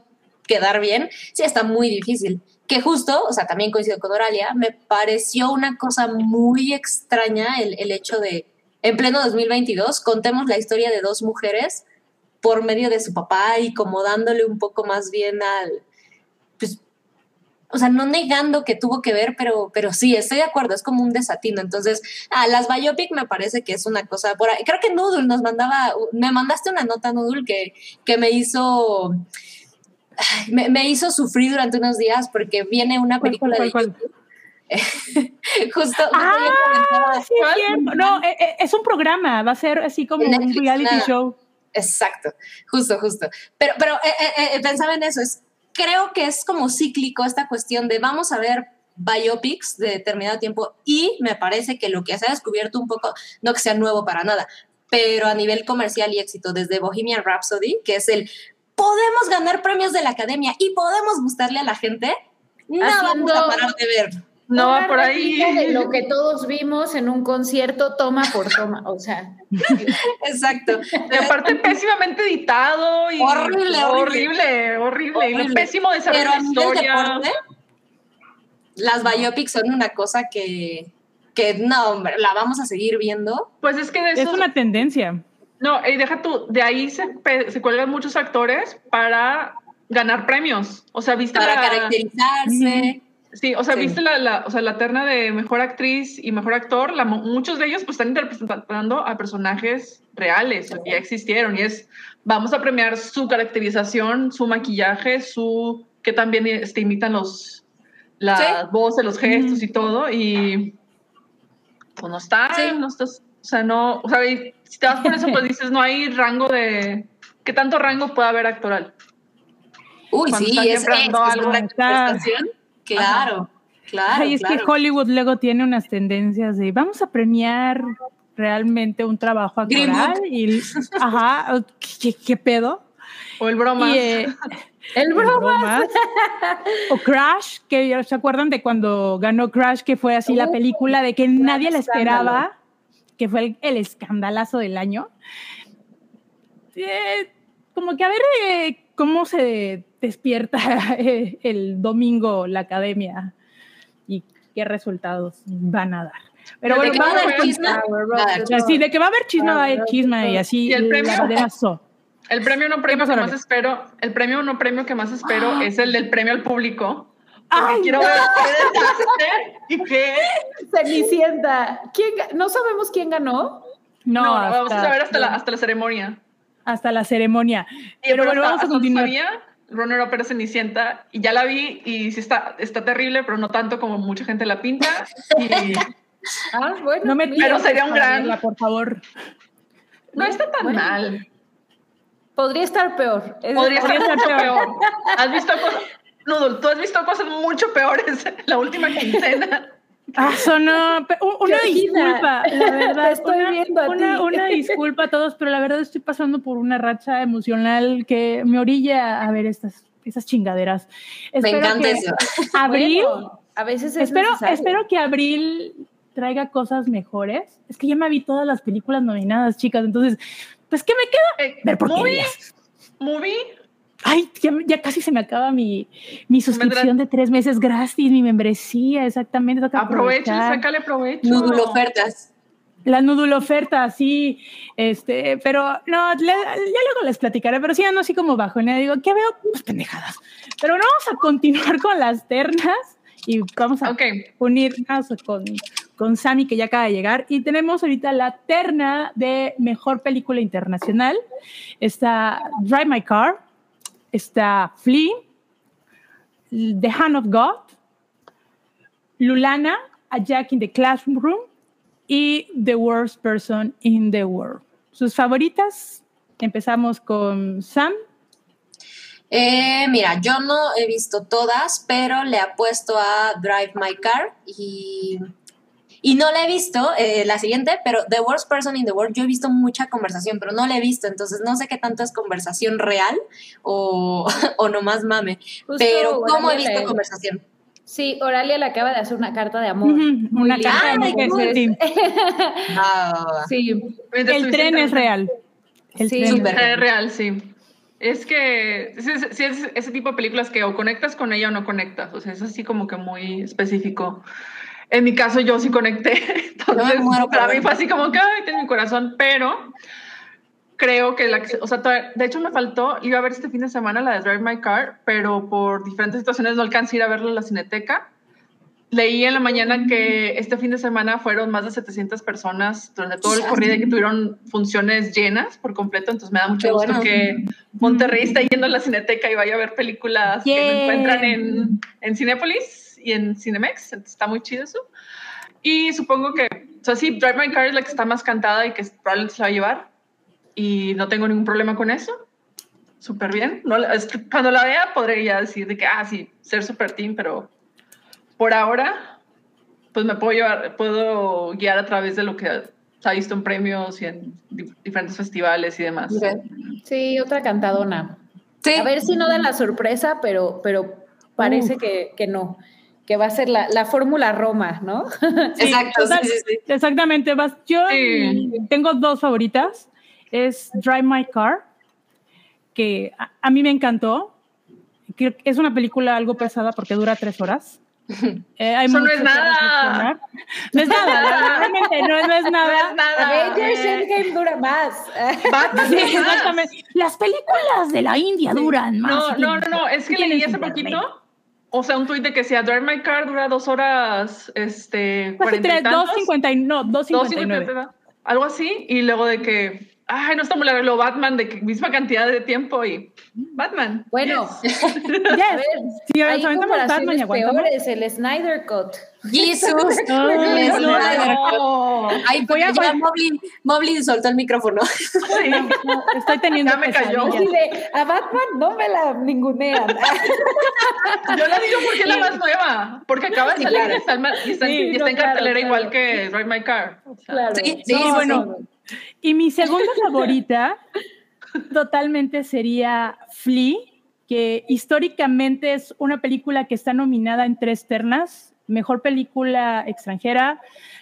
quedar bien, sí está muy difícil. Que justo, o sea, también coincido con Oralia, me pareció una cosa muy extraña el, el hecho de, en pleno 2022, contemos la historia de dos mujeres por medio de su papá y como dándole un poco más bien al, o sea, no negando que tuvo que ver, pero, pero sí, estoy de acuerdo, es como un desatino. Entonces, a las biopic me parece que es una cosa por ahí. Creo que Noodle nos mandaba, me mandaste una nota, Noodle, que, que me hizo... Me, hizo sufrir durante unos días porque viene una película de justo, ah, sí, no eh, eh, es un programa va a ser así como un reality show exacto justo justo pero pero eh, pensaba en eso es creo que es como cíclico esta cuestión de vamos a ver biopics de determinado tiempo y me parece que lo que se ha descubierto un poco, no que sea nuevo para nada, pero a nivel comercial y éxito desde Bohemian Rhapsody, que es el podemos ganar premios de la academia y podemos gustarle a la gente, no vamos a parar de ver. No va por ahí. De lo que todos vimos en un concierto toma por toma, o sea. Exacto. Y aparte pésimamente editado y horrible, horrible, horrible, horrible. pésimo desarrollo de historia. las biopics son una cosa que, que no, hombre, la vamos a seguir viendo. Pues es que de eso, es una tendencia. No, y deja tú, de ahí se, se cuelgan muchos actores para ganar premios. O sea, viste para caracterizarse. Sí, o sea, viste la, la, o sea, la terna de mejor actriz y mejor actor, la, muchos de ellos pues están interpretando a personajes reales, que ya existieron, y es, vamos a premiar su caracterización, su maquillaje, su, que también este, imitan los, las voces, los gestos y todo, y pues no está, no estás, o sea, no, o sea, si te vas por eso, pues dices, no hay rango de, ¿qué tanto rango puede haber actoral? Uy, sí, es, es, es una Claro, claro. Y es que Hollywood luego tiene unas tendencias de vamos a premiar realmente un trabajo actoral y ajá, ¿qué, pedo? O el broma. Eh, el broma. O Crash, que se acuerdan de cuando ganó Crash, que fue así la película de que nadie la esperaba, que fue el, escandalazo del año. Eh, como que a ver eh, cómo se despierta el domingo la academia. Y qué resultados van a dar. Pero ¿De bueno, va a haber? Nada. Sí, de que va a haber chisme, va a haber chisme y así ¿Y el premio? so. El premio no premio que más espero, el premio no premio que más espero es el del premio al público. Ay, quiero ver qué y qué. Cenicienta. ¿Quién, no sabemos quién ganó. No, No, no, vamos a saber hasta la, hasta la ceremonia. Hasta la ceremonia. Y Pero bueno, hasta- vamos a continuar. Sabía, Runner Up era Cenicienta y ya la vi y sí está, está terrible, pero no tanto como mucha gente la pinta. Y Ah, bueno. No me mira, Pero sería un gran- verla, por favor. no está tan Bueno. mal. Podría estar peor. Es- Podría estar Podría mucho estar peor. peor. ¿Has visto cosas? Noodle, tú has visto cosas mucho peores en la última quincena. Ah, sonó. Una disculpa, la verdad. te estoy una, viendo a una, ti. una disculpa a todos, pero la verdad estoy pasando por una racha emocional que me orilla a ver estas, esas chingaderas. Me Espero encanta que eso. Abril, Bueno, a veces es espero, necesario. espero que abril traiga cosas mejores. Es que ya me vi todas las películas nominadas, chicas. Entonces, pues, ¿qué me queda? Eh, Ver movie, porquerías. movie, Ay, ya, ya casi se me acaba mi, mi suscripción de tres meses gratis, mi membresía, exactamente. aprovecha, sácale provecho. Nudul ofertas. La nudulo oferta, sí, este, pero no, le- ya luego les platicaré, pero sí ando así como bajo, y digo, ¿qué veo? Pues pendejadas. Pero no vamos a continuar con las ternas y vamos a Ok, unirnos con, con Sammy, que ya acaba de llegar, y tenemos ahorita la terna de Mejor Película Internacional. Está Drive My Car, está Flea, The Hand of God, Lulana, A Jack in the Classroom y The Worst Person in the World. ¿Sus favoritas? Empezamos con Sam. Eh, mira, yo no he visto todas, pero le apuesto a Drive My Car y, y no la he visto, eh, la siguiente, pero The Worst Person in the World, yo he visto mucha conversación, pero no la he visto, entonces no sé qué tanto es conversación real o, o nomás mame, Justo pero ¿cómo he visto conversación? Sí, Oralia le acaba de hacer una carta de amor. Muy una carta de amor sí. Ah, Sí, El tren es real. El Sí, tren es real. Es real, sí. Es que sí, sí, es ese tipo de películas que o conectas con ella o no conectas. O sea, es así como que muy específico. En mi caso, yo sí conecté. Entonces, muero para mí fue así como que, tiene mi corazón. Pero creo que la que, o sea, de hecho me faltó, iba a ver este fin de semana la de Drive My Car, pero por diferentes situaciones no alcancé a ir a verla en la cineteca. Leí en la mañana que este fin de semana fueron más de 700 personas durante todo el corrido y que tuvieron funciones llenas por completo, entonces me da mucho Qué gusto bueno. que Monterrey está yendo a la cineteca y vaya a ver películas que Yeah. no encuentran en, en Cinépolis y en Cinemex, entonces está muy chido eso. Y supongo que, o sea, sí, Drive My Car es la que está más cantada y que probablemente se la va a llevar y no tengo ningún problema con eso. Súper bien. No, cuando la vea podría decir de que, ah, sí, ser super team, pero por ahora, pues me puedo llevar, puedo guiar a través de lo que se ha visto en premios y en di- diferentes festivales y demás. sí, otra cantadona. Sí, A ver si no da la sorpresa, pero, pero parece que, que no, que va a ser la, la fórmula Roma, ¿no? exacto, total- sí, sí, sí. Exactamente, vas. Yo Sí. tengo dos favoritas. Es Drive My Car, que a, a mí me encantó. Creo que es una película algo pesada porque dura tres horas. Eh, hay Eso no es nada. No es nada, realmente no, no es nada. No es nada. Avengers Endgame dura más. Sí, exactamente. Las películas de la India duran más. No, no, no, no, es que leí hace internet. poquito, o sea, un tuit de que si a Drive My Car dura dos horas, este, Casi cuarenta y tantos, 2.50, y- no, 2.59. 2.50, algo así, y luego de que, ay, no está muy largo, lo Batman, de misma cantidad de tiempo y Batman. Bueno, yes. a Yes. ver, Si hay aventamos Batman y comparaciones aguantamos. peores, el Snyder Cut. Jesús. No, madre. No. Ay, Voy a- ya Moblin, Moblin soltó el micrófono. Sí. Estoy teniendo Ya me cayó. de, a Batman no me la ningunean. Yo la digo porque es la más nueva, porque acaba de salir y está, en ma- y está, en- Sí, y está no, en claro, cartelera claro. igual que Drive My Car. O sea. Sí, sí, sí, bueno, Y mi segunda favorita totalmente sería Flea, que históricamente es una película que está nominada en tres ternas, mejor película extranjera,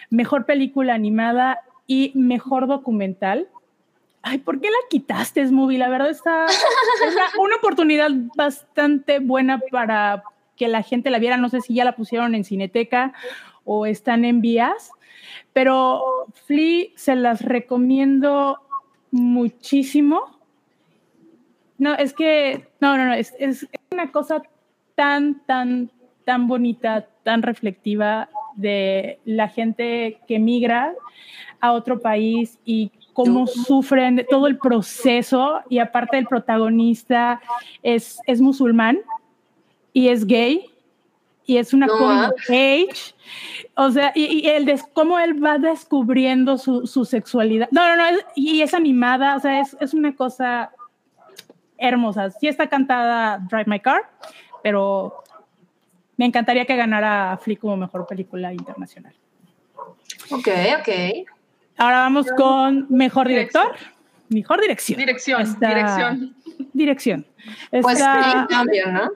mejor película animada y mejor documental. Ay, ¿por qué la quitaste, Movie? La verdad está es una oportunidad bastante buena para que la gente la viera. No sé si ya la pusieron en Cineteca o están en vías, pero Flea se las recomiendo muchísimo. No, es que, no, no, no, es, es una cosa tan, tan, tan bonita, tan reflectiva de la gente que migra a otro país y cómo sufren todo el proceso y aparte el protagonista es, es musulmán y es gay y es una coming of age. O sea, y, el de cómo él va descubriendo su, su sexualidad. No, no, no, y es animada, o sea, es, es, una cosa hermosa. Sí está cantada Drive My Car, pero me encantaría que ganara Flick como mejor película internacional. Ok, ok. Ahora vamos con mejor director. Mejor dirección. Dirección, dirección. Dirección. pues James Campion, ¿no?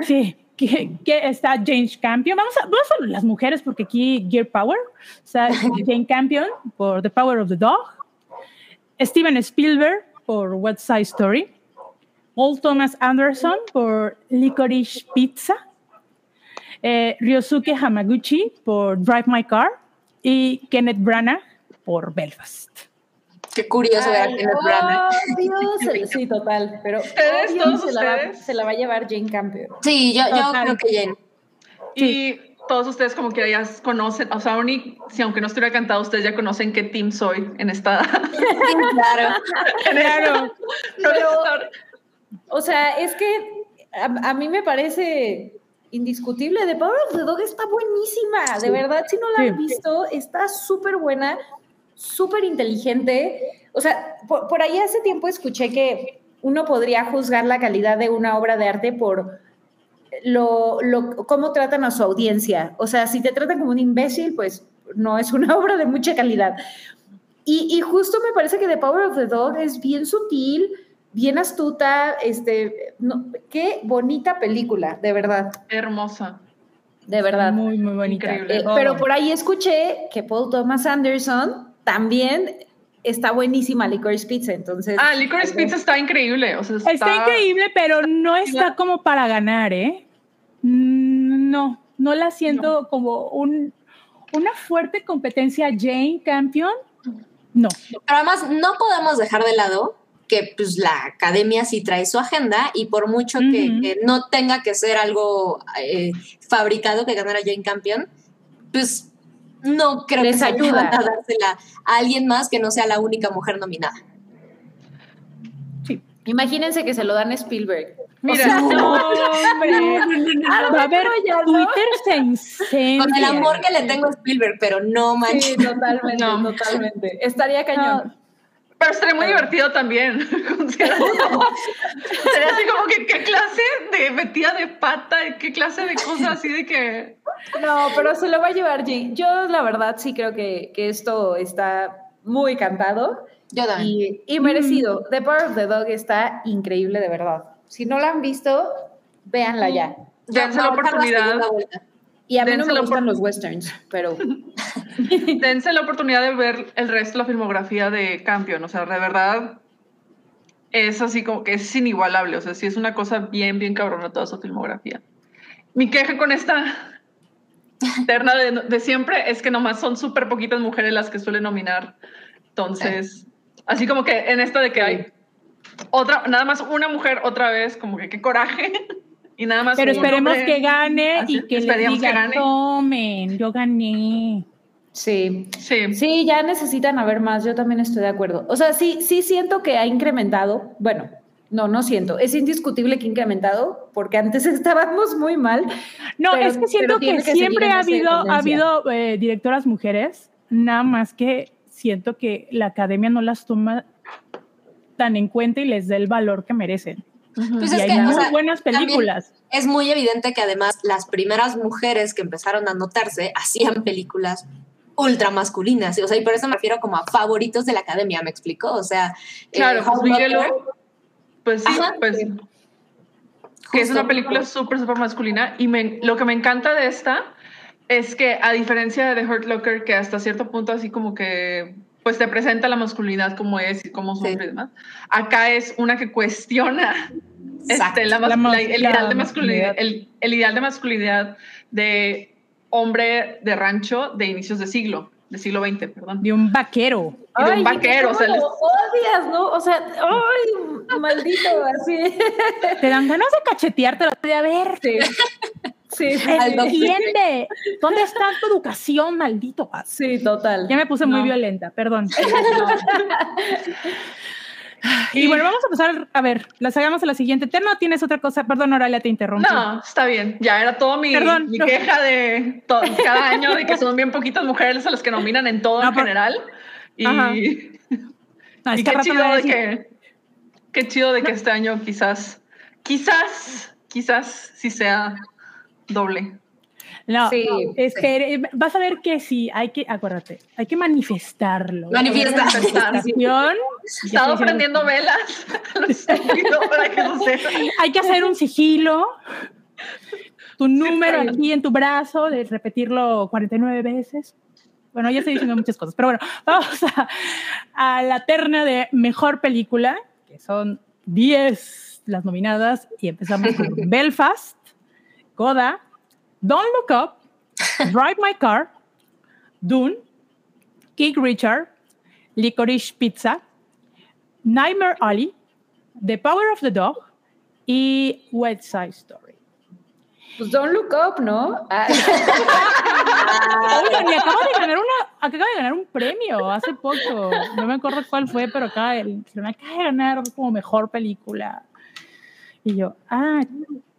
Sí, que, está James Campion. Vamos a, vamos a las mujeres porque aquí Gear Power. Jane Campion por The Power of the Dog. Steven Spielberg por West Side Story. Paul Thomas Anderson por Licorice Pizza. Eh, Ryosuke Hamaguchi por Drive My Car. Y Kenneth Branagh por Belfast. Qué curioso ver a Kenneth Branagh. Dios, sí, total. Pero ¿Ustedes, todos se, La va, se la va a llevar Jane Campion. Sí, yo, yo creo que Jane. Y todos ustedes como que ya conocen, o sea, si aunque no estuviera cantado, ustedes ya conocen qué team soy en esta... claro. claro. Pero, o sea, es que a, a mí me parece indiscutible. The Power of the Dog está buenísima, de verdad, si no la han visto, está súper buena, súper inteligente. O sea, por, ahí hace tiempo escuché que uno podría juzgar la calidad de una obra de arte por lo, lo, cómo tratan a su audiencia. O sea, si te tratan como un imbécil, pues no es una obra de mucha calidad. Y, y justo me parece que The Power of the Dog es bien sutil, bien astuta, este, qué bonita película, de verdad. Hermosa. De verdad. Muy, muy bonita. Eh, pero por ahí escuché que Paul Thomas Anderson también está buenísima Licorice Pizza, entonces... Ah, Licorice Pizza está increíble, o sea, está... está... increíble, pero no está como para ganar, ¿eh? Mm, no, no la siento como un, una fuerte competencia Jane Campion, no. Pero además no podemos dejar de lado que pues la academia sí trae su agenda y por mucho que, no tenga que ser algo eh, fabricado que ganara Jane Campion, pues no creo que sea ayuda a dársela a alguien más que no sea la única mujer nominada. Sí. Imagínense que se lo dan a Spielberg. Mira, no, hombre. Va a haber Twitter se Con el amor que le tengo a Spielberg, pero no manches. Sí, totalmente, totalmente. Estaría cañón. Pero estaría muy divertido también. Sería así como que qué clase de metida de pata, qué clase de cosas así de que. No, pero se lo va a llevar Jane. Yo, la verdad, sí creo que, que esto está muy cantado. Yo también. Y, merecido. The Power of the Dog está increíble, de verdad. Si no la han visto, véanla ya. Dense la oportunidad. Y a mí no me gustan los westerns, pero... Dense la oportunidad de ver el resto de la filmografía de Campion. O sea, de verdad es así como que es inigualable. O sea, sí es una cosa bien, bien cabrona toda su filmografía. Mi queja con esta terna de, siempre es que nomás son súper poquitas mujeres las que suelen nominar. Entonces, así como que en esto de que hay otra, nada más una mujer otra vez, como que qué coraje. Y nada más. Pero esperemos que gane y que le diga, tomen, yo gané. Sí. sí, sí, ya necesitan haber más, yo también estoy de acuerdo. O sea, sí, sí siento que ha incrementado, bueno, no, no siento, es indiscutible que ha incrementado, porque antes estábamos muy mal. No, es que siento que, siempre ha habido, ha habido eh, directoras mujeres, nada más que siento que la academia no las toma tan en cuenta y les da el valor que merecen. Pues y hay muy buenas películas. Es muy evidente que además las primeras mujeres que empezaron a notarse hacían películas ultra masculinas, o sea, y por eso me refiero como a favoritos de la academia, ¿me explico? O sea, eh, claro, pues sí, pues que es una película súper, súper masculina y me, lo que me encanta de esta es que a diferencia de The Hurt Locker, que hasta cierto punto así como que pues te presenta la masculinidad como es y cómo sufre y demás. Acá es una que cuestiona Este, la La la- el, la ideal de masculinidad, el, el ideal de masculinidad de hombre de rancho de inicios de siglo, de siglo XX, perdón. De un vaquero. Y de un Ay, vaquero, o ¿cómo sea, les- odias, ¿no? O sea, ay, maldito, así. Te dan ganas de cachetearte. De a ver, Sí. Sí, entiende. ¿Dónde está tu educación, maldito? Sí, total. Ya me puse muy violenta, perdón. y bueno, vamos a empezar a ver, las hagamos a la siguiente. ¿Te no tienes otra cosa? Perdón, Oralia, te interrumpí. No, está bien. Ya era todo mi, Perdón, mi no. queja de cada año de que son bien poquitas mujeres a las que nominan en todo No, en por- general. Y, Ajá. y qué chido de que qué chido de que este año quizás, quizás, quizás sí sea doble. No, Sí. espere, vas a ver que sí, hay que, acuérdate, hay que manifestarlo. Manifiesta. Manifestación. Diciendo- prendiendo velas para que. Hay que hacer un sigilo, tu número aquí en tu brazo, de repetirlo 49 veces. Bueno, ya estoy diciendo muchas cosas, pero bueno, vamos a, a la terna de mejor película, que son 10 las nominadas, y empezamos con Belfast, Coda, Don't Look Up, Drive My Car, Dune, King Richard, Licorice Pizza, Nightmare Alley, The Power of the Dog y West Side Story. Pues don't look up, ¿no? Ah, Oigan, y acabo de ganar una, acabo de ganar un premio hace poco. No me acuerdo cuál fue, pero acá el- se me acaba de ganar como mejor película. Y yo, ah,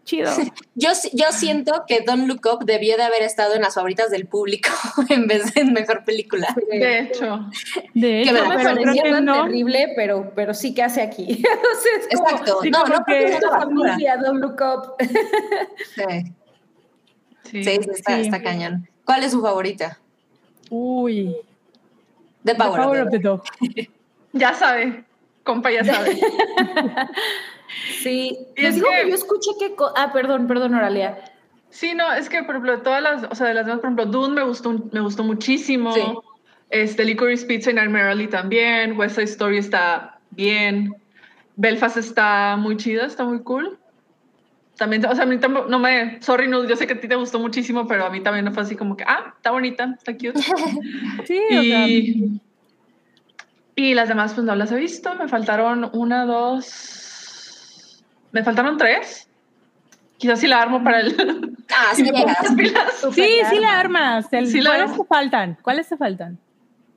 chido. Yo, yo siento que Don't Look Up debió de haber estado en las favoritas del público en vez de en mejor película. De hecho, De hecho, me no me parecía que tan no. terrible, pero, pero sí que hace aquí. Como, Exacto. sí, no, no que- porque es una familia, don't look up. Sí, sí. está, Sí. está cañón. ¿Cuál es su favorita? Uy, The The Power, Power of the Dog. Ya sabe, compa, ya sabe. Sí, Y les es digo que- que yo escuché que... Ah, perdón, perdón, Oralia. Sí, no, es que por ejemplo, todas las, o sea, de las demás, por ejemplo, Dune me gustó, me gustó muchísimo. Sí. Este, Licorice Pizza y Nightmare Alley también. West Side Story está bien. Belfast está muy chida, está muy cool. También, o sea, a mí tampoco, no me, sorry, no, yo sé que a ti te gustó muchísimo, pero a mí también no fue así como que, ah, está bonita, está cute. Sí, o sea, y, y las demás, pues no las he visto. Me faltaron una, dos. Me faltaron tres. Quizás si la armo para el. Ah, si sí pilas. sí, sí la armas. El- Sí la ¿Cuáles armo. te faltan? ¿Cuáles te faltan?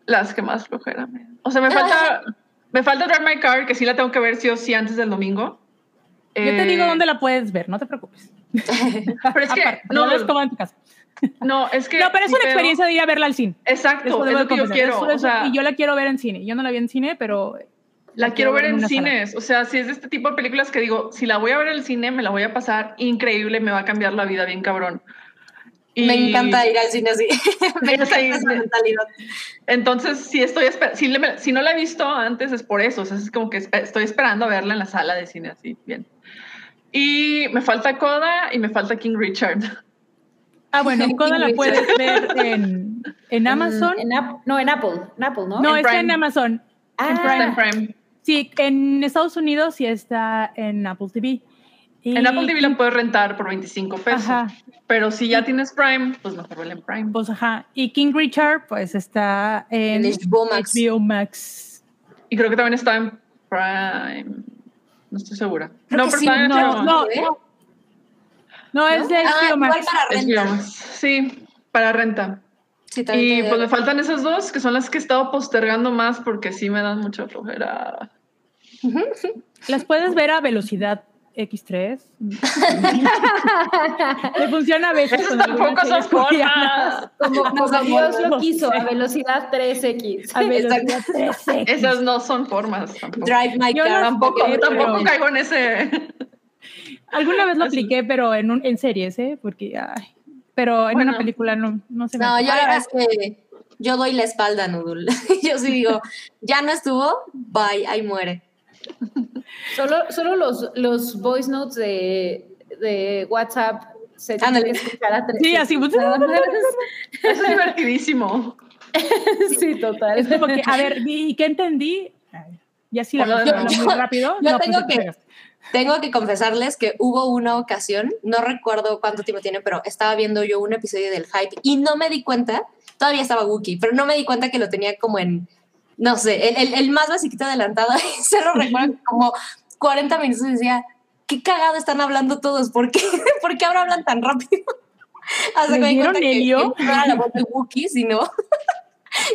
Las que más flojera. O sea, me falta. me falta Drive My Car, que sí la tengo que ver sí o sí antes del domingo. Yo te Eh, digo dónde la puedes ver, no te preocupes. Pero es que. Aparte, No, no es como en tu casa. no, es que. No, pero es una experiencia de ir a verla al cine. Exacto, es lo que yo quiero. Eso- o sea, y yo la quiero ver en cine. Yo no la vi en cine, pero La quiero ver en sala. cines, o sea, si es de este tipo de películas que digo, si la voy a ver en el cine, me la voy a pasar increíble, me va a cambiar la vida bien cabrón. Y Me encanta ir al cine así. me encanta esa mentalidad. Entonces, si estoy si, le- si no la he visto antes es por eso, o sea, es como que estoy esperando a verla en la sala de cine así, bien. Y me falta Coda y me falta King Richard. Ah, bueno, Coda la puedes ver en, en Amazon. En Ap- no, en Apple. En Apple, ¿no? no, en está Prime. en Amazon. Ah, en Está en Prime. Sí, en Estados Unidos sí está en Apple TV. Y- En Apple TV la puedes rentar por 25 pesos. Ajá. Pero si ya tienes Prime, pues mejor verla en Prime. Pues ajá. Y King Richard, pues está en En HBO Max. HBO Max. Y creo que también está en Prime. No estoy segura. Creo no, pero sí, está en No, ¿eh? no. No, es de Ah, HBO igual Max. para Es renta. HBO Max. Sí, para renta. Sí, Y pues me faltan esas dos, que son las que he estado postergando más porque sí me dan mucha flojera. Las puedes ver a velocidad X3. Me funciona a veces. Esas tampoco son formas. Como, como No, Dios lo quiso, a velocidad 3X. A velocidad 13. Esas no son formas tampoco. Drive My Yo Car. Tampoco, Pero- tampoco caigo en ese. Alguna vez lo apliqué, pero en, un, en series, ¿eh? Porque, ay, pero en Bueno. una película no, no se me No, yo la verdad es que yo doy la espalda, Nudul. yo sí digo, ya no estuvo, bye, ahí muere. Solo, solo los, los voice notes de, de WhatsApp se tienen que escuchar a tres. Sí, así. pues. Es divertidísimo. sí, total. Es como que, a ver, ¿y qué entendí? Y así la muy rápido. Yo no, pues tengo te que-. Tengo que confesarles que hubo una ocasión, no recuerdo cuánto tiempo tiene, pero estaba viendo yo un episodio del Hype y no me di cuenta, todavía estaba Wookiee, pero no me di cuenta que lo tenía como en, no sé, el, el, el más basiquito adelantado. y se lo recuerdo como 40 minutos y decía, qué cagado están hablando todos, ¿por qué, ¿Por qué ahora hablan tan rápido? Hasta que me di ¿Le cuenta que, no era la voz de Wookiee, sino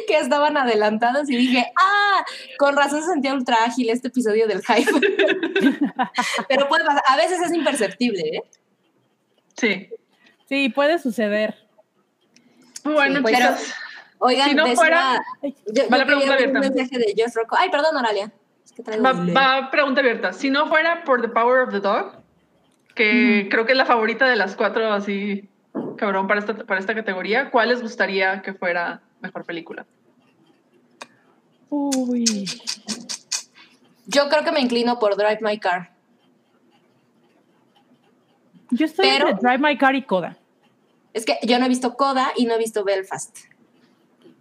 que estaban adelantados y dije, ah, con razón se sentía ultra ágil este episodio del hype. Pero puede pasar, a veces es imperceptible, ¿eh? Sí. Sí, puede suceder. Bueno, Sí, pues, Oigan, Si no decía- fuera- yo, Va la pregunta un abierta. mensaje de Josh Rocco. Ay, perdón, Oralia. Es que va, va pregunta abierta. Si no fuera por The Power of the Dog, que creo que es la favorita de las cuatro así, cabrón, para esta, para esta categoría, ¿cuál les gustaría que fuera mejor película? Uy. Yo creo que me inclino por Drive My Car. Yo estoy Pero- entre Drive My Car y Coda. Es que yo no he visto Coda y no he visto Belfast.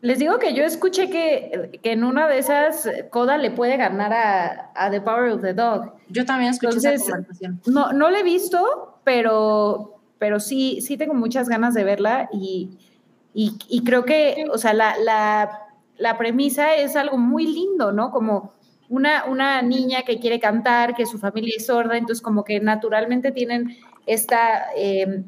Les digo que yo escuché que, que en una de esas Coda le puede ganar a, a The Power of the Dog. Yo también escuché Entonces, esa conversación. No, no la he visto, pero, pero sí, sí tengo muchas ganas de verla y, y, y creo que, o sea, la, la, la premisa es algo muy lindo, ¿no? Como una, una niña que quiere cantar, que su familia es sorda, entonces como que naturalmente tienen esta... eh,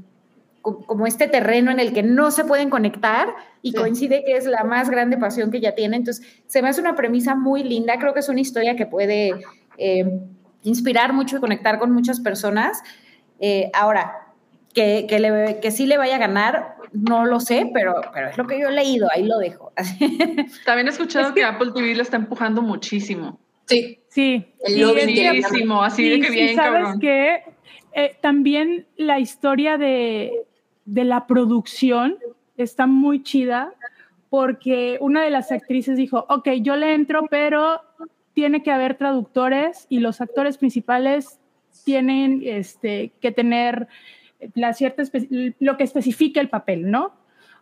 co- como este terreno en el que no se pueden conectar y Sí. coincide que es la más grande pasión que ella tiene. Entonces, se me hace una premisa muy linda. Creo que es una historia que puede eh, inspirar mucho y conectar con muchas personas. Eh, ahora, que, que, le- que sí le vaya a ganar, no lo sé, pero, pero es lo que yo he leído, ahí lo dejo. También he escuchado que Apple TV le está empujando muchísimo. Sí, Sí. El Muchísimo, así de que y bien, sabes cabrón. que eh, también la historia de, de la producción está muy chida porque una de las actrices dijo, ok, yo le entro, pero tiene que haber traductores y los actores principales tienen este, que tener lo que especifica el papel, ¿no?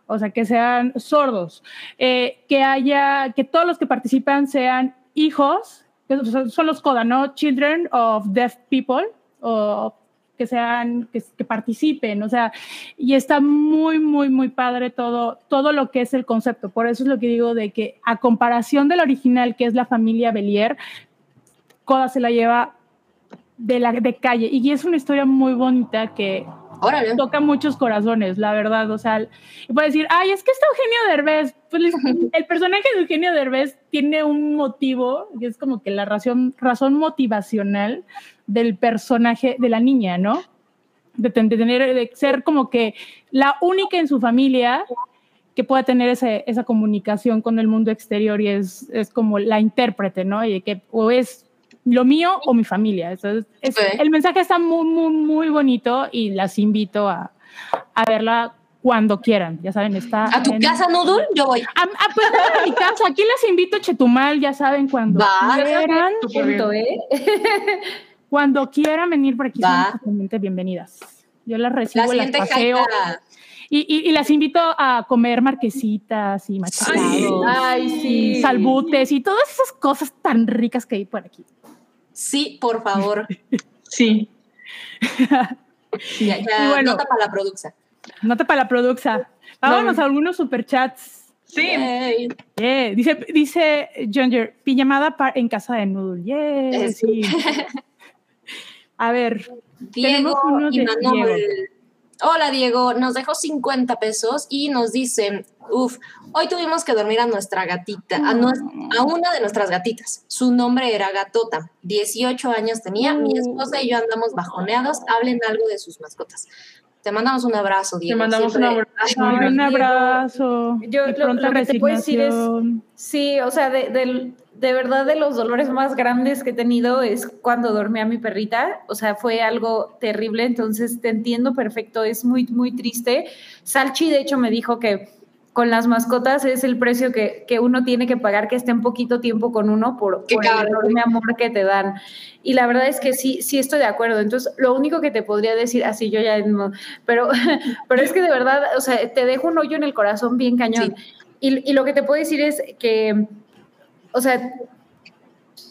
O sea, que sean sordos, eh, que haya, que todos los que participan sean hijos, que son- los CODA, ¿no? Children of Deaf People, o que sean, que participen, o sea, y está muy, muy, muy padre todo, todo lo que es el concepto. Por eso es lo que digo de que a comparación del original, que es la familia Belier, Coda se la lleva de, la, de calle. Y es una historia muy bonita que toca muchos corazones, la verdad. O sea, y puede decir, ay, es que está Eugenio Derbez. Pues el- personaje de Eugenio Derbez tiene un motivo, que es como que la razón, motivacional del personaje de la niña, ¿no? De, ten- de tener, de ser como que la única en su familia que pueda tener esa comunicación con el mundo exterior y es, es como la intérprete, ¿no? Y que o es lo mío o mi familia. Entonces, es- el mensaje está muy, muy, muy bonito y las invito a, a verla cuando quieran. Ya saben, está. ¿A tu en- casa, Nudul? Yo voy. A, a, pues, a mi casa. Aquí las invito a Chetumal, ya saben, cuando Va. quieran. Punto, ¿eh? Cuando quieran venir por aquí, Va. son totalmente bienvenidas. Yo las La recibo, las siguiente paseo y, y- y las invito a comer marquesitas y machacados. Ay, sí. salbutes y todas esas cosas tan ricas que hay por aquí. Sí, por favor. Sí. Ya, ya, Y bueno. nota para la producción. Nota para la produxa. Vámonos No. a algunos superchats. Sí. Yay. Yeah. Dice, dice Ginger, pijamada en casa de Noodle. Yeah, sí. A ver, Diego y Manuel. Hola Diego, nos dejó 50 pesos y nos dice, uff, hoy tuvimos que dormir a nuestra gatita, a, a una de nuestras gatitas. Su nombre era Gatota, 18 años tenía, mi esposa y yo andamos bajoneados, hablen algo de sus mascotas. Te mandamos un abrazo, Diego. mandamos un abrazo. Ay, un abrazo. yo lo- lo que te puedo decir es-. Sí, o sea, de, del- de verdad de los dolores más grandes que he tenido es cuando dormí a mi perrita, o sea, fue algo terrible, entonces te entiendo perfecto, es muy, muy triste. Salchi, de hecho, me dijo que con las mascotas es el precio que, que uno tiene que pagar que estén poquito tiempo con uno por, el enorme amor que te dan. Y la verdad es que sí, sí estoy de acuerdo. Entonces, lo único que te podría decir, así yo ya no, pero, pero es que de verdad, o sea, te dejo un hoyo en el corazón bien cañón. Y, y lo que te puedo decir es que, o sea,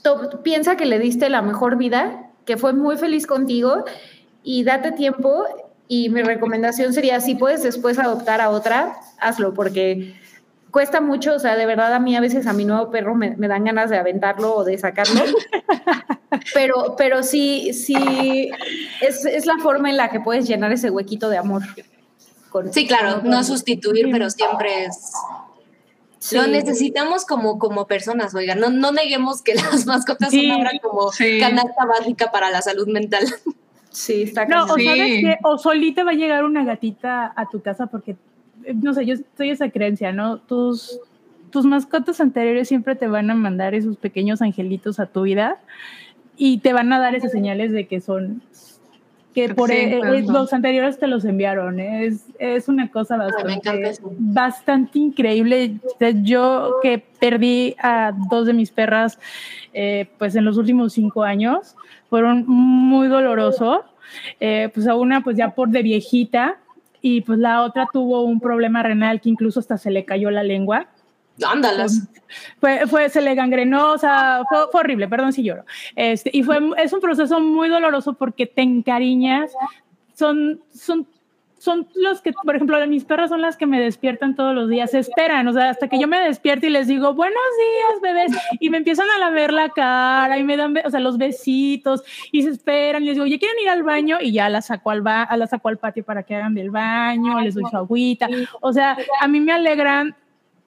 to- piensa que le diste la mejor vida que fue muy feliz contigo y date tiempo y mi recomendación sería, si puedes después adoptar a otra, hazlo, porque cuesta mucho, o sea, de verdad a mí a veces a mi nuevo perro me, dan ganas de aventarlo o de sacarlo, pero, pero sí, sí, es, la forma en la que puedes llenar ese huequito de amor. sí, claro, no sustituir, pero siempre es... Lo necesitamos como, como personas, oigan, no, no neguemos que las mascotas son ahora como canasta básica para la salud mental. Sí, está No, o sabes que, o solita va a llegar una gatita a tu casa porque, no sé, yo estoy esa creencia, ¿no? Tus, tus mascotas anteriores siempre te van a mandar esos pequeños angelitos a tu vida y te van a dar esas señales de que son que por e, e, los anteriores te los enviaron. Es, es una cosa bastante, bastante increíble. Yo que perdí a dos de mis perras eh, pues en los últimos cinco años, fueron muy dolorosos. Eh, pues a una pues ya por de viejita y pues la otra tuvo un problema renal que incluso hasta se le cayó la lengua. Ándalas. Fue, fue, se le gangrenó, o sea, fue, horrible, perdón si lloro. Este, y fue, es un proceso muy doloroso porque te encariñas, son, son son los que, por ejemplo, mis perras son las que me despiertan todos los días, esperan, o sea, hasta que yo me despierto y les digo, buenos días, bebés, y me empiezan a lamer la cara y me dan, o sea, los besitos y se esperan y les digo, ¿ya quieren ir al baño? Y ya las saco al, ba las saco al patio para que hagan del baño, les doy su agüita, o sea, a mí me alegran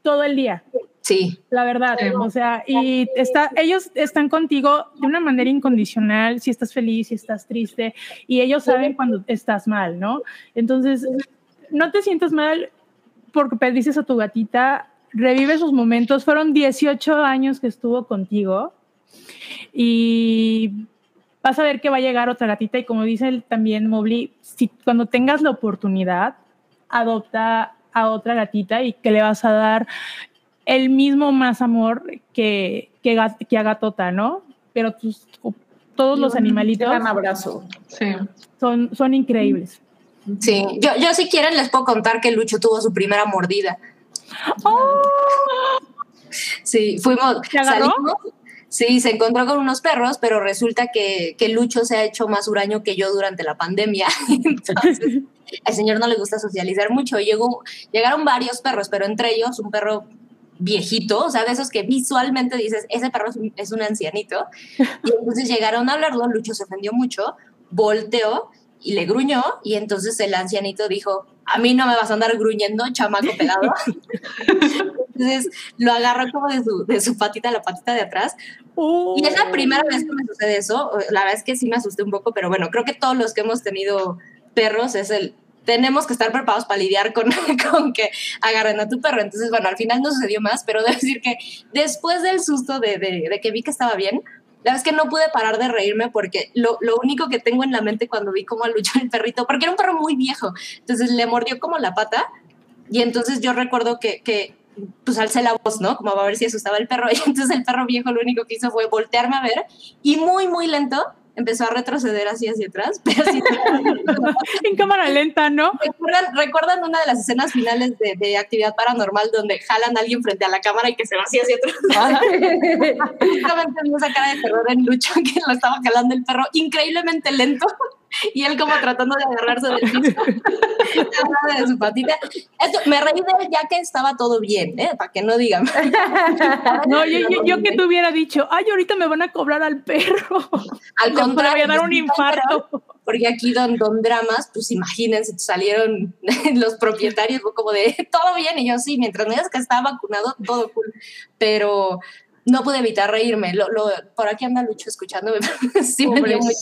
todo el día. Sí. La verdad, o sea, y está, ellos están contigo de una manera incondicional, si estás feliz, si estás triste, y ellos saben cuando estás mal, ¿no? Entonces, no te sientas mal porque dices a tu gatita, revive sus momentos, fueron 18 años que estuvo contigo y vas a ver que va a llegar otra gatita. Y como dice también Mobley, si cuando tengas la oportunidad, adopta a otra gatita y que le vas a dar el mismo más amor que, que, que a Gatota, ¿no? Pero todos los animalitos. Un abrazo. Son, son increíbles. Sí, yo, yo si quieren les puedo contar que Lucho tuvo su primera mordida. ¡Oh! Sí, fuimos. Salimos, sí, se encontró con unos perros, pero resulta que, que, Lucho se ha hecho más huraño que yo durante la pandemia. Entonces, al señor no le gusta socializar mucho. Llegó, llegaron varios perros, pero entre ellos un perro viejito, o sea, de esos que visualmente dices, ese perro es un, ancianito. Y entonces llegaron a hablarlo, Lucho se ofendió mucho, volteó y le gruñó, y entonces el ancianito dijo, a mí no me vas a andar gruñendo, chamaco pelado. entonces lo agarró como de su, de su patita, la patita de atrás. Y es la primera vez que me sucede eso. La verdad es que sí me asusté un poco, pero bueno, creo que todos los que hemos tenido perros es el tenemos que estar preparados para lidiar con, con que agarren a tu perro. Entonces, bueno, al final no sucedió más, pero debo decir que después del susto de, de, que vi que estaba bien, la verdad es que no pude parar de reírme porque lo, lo, único que tengo en la mente cuando vi cómo luchó el perrito, porque era un perro muy viejo, entonces le mordió como la pata y entonces yo recuerdo que, que pues alcé la voz, ¿no? Como a ver si asustaba el perro y entonces el perro viejo lo único que hizo fue voltearme a ver y muy, muy lento empezó a retroceder así hacia atrás, pero en cámara lenta, ¿no? ¿Recuerdan, una de las escenas finales de, de, Actividad Paranormal donde jalan a alguien frente a la cámara y que se va así hacia atrás? Justamente esa cara de terror en Lucho que lo estaba jalando el perro increíblemente lento y él como tratando de agarrarse de, de su patita. Esto, me reí de él ya que estaba todo bien, ¿eh? para que no digan. no, yo, yo, que te hubiera dicho, ay, ahorita me van a cobrar al perro. Al contrario. Me dar un infarto. Porque aquí don, don Dramas, pues imagínense, salieron los propietarios como de, todo bien, y yo sí, mientras me digas que estaba vacunado, todo cool. Pero no pude evitar reírme. Lo, lo, por aquí anda Lucho escuchándome. sí, me dio muy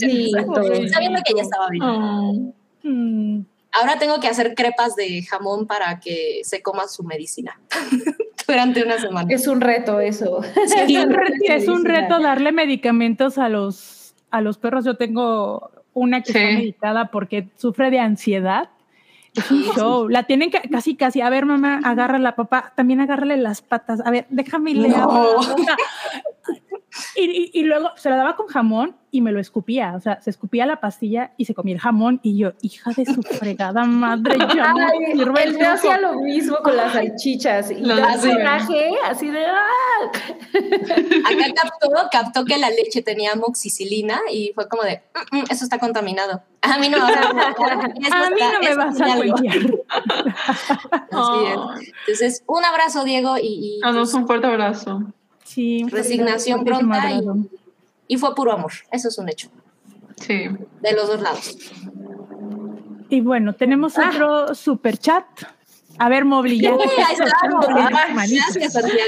Sabiendo que ya estaba bien. Mm. Ahora tengo que hacer crepas de jamón para que se coma su medicina durante una semana. Es un reto eso. es, un reto, darle medicamentos a los, a los perros. Yo tengo una que está medicada porque sufre de ansiedad es un show. La tienen casi, casi. A ver, mamá, agarra la papá. También agárrale las patas. A ver, déjame leer. y, y, luego se la daba con jamón y me lo escupía. O sea, se escupía la pastilla y se comía el jamón. Y yo, hija de su fregada madre, ya no sirve Él me hacía lo mismo con las salchichas. Y lo coraje, así de. ¡ah! Acá captó, captó que la leche tenía moxicilina y fue como de, mm, mm, eso está contaminado. A mí no, a mí no me vas a cuellar. Así es. Entonces, un abrazo, Diego, y... y Damos un fuerte abrazo. Sí. Resignación pronta y, y, fue puro amor. Eso es un hecho. Sí. De los dos lados. Y bueno, tenemos ah. otro super chat. A ver, Mobli, ya. gracias, Santiago.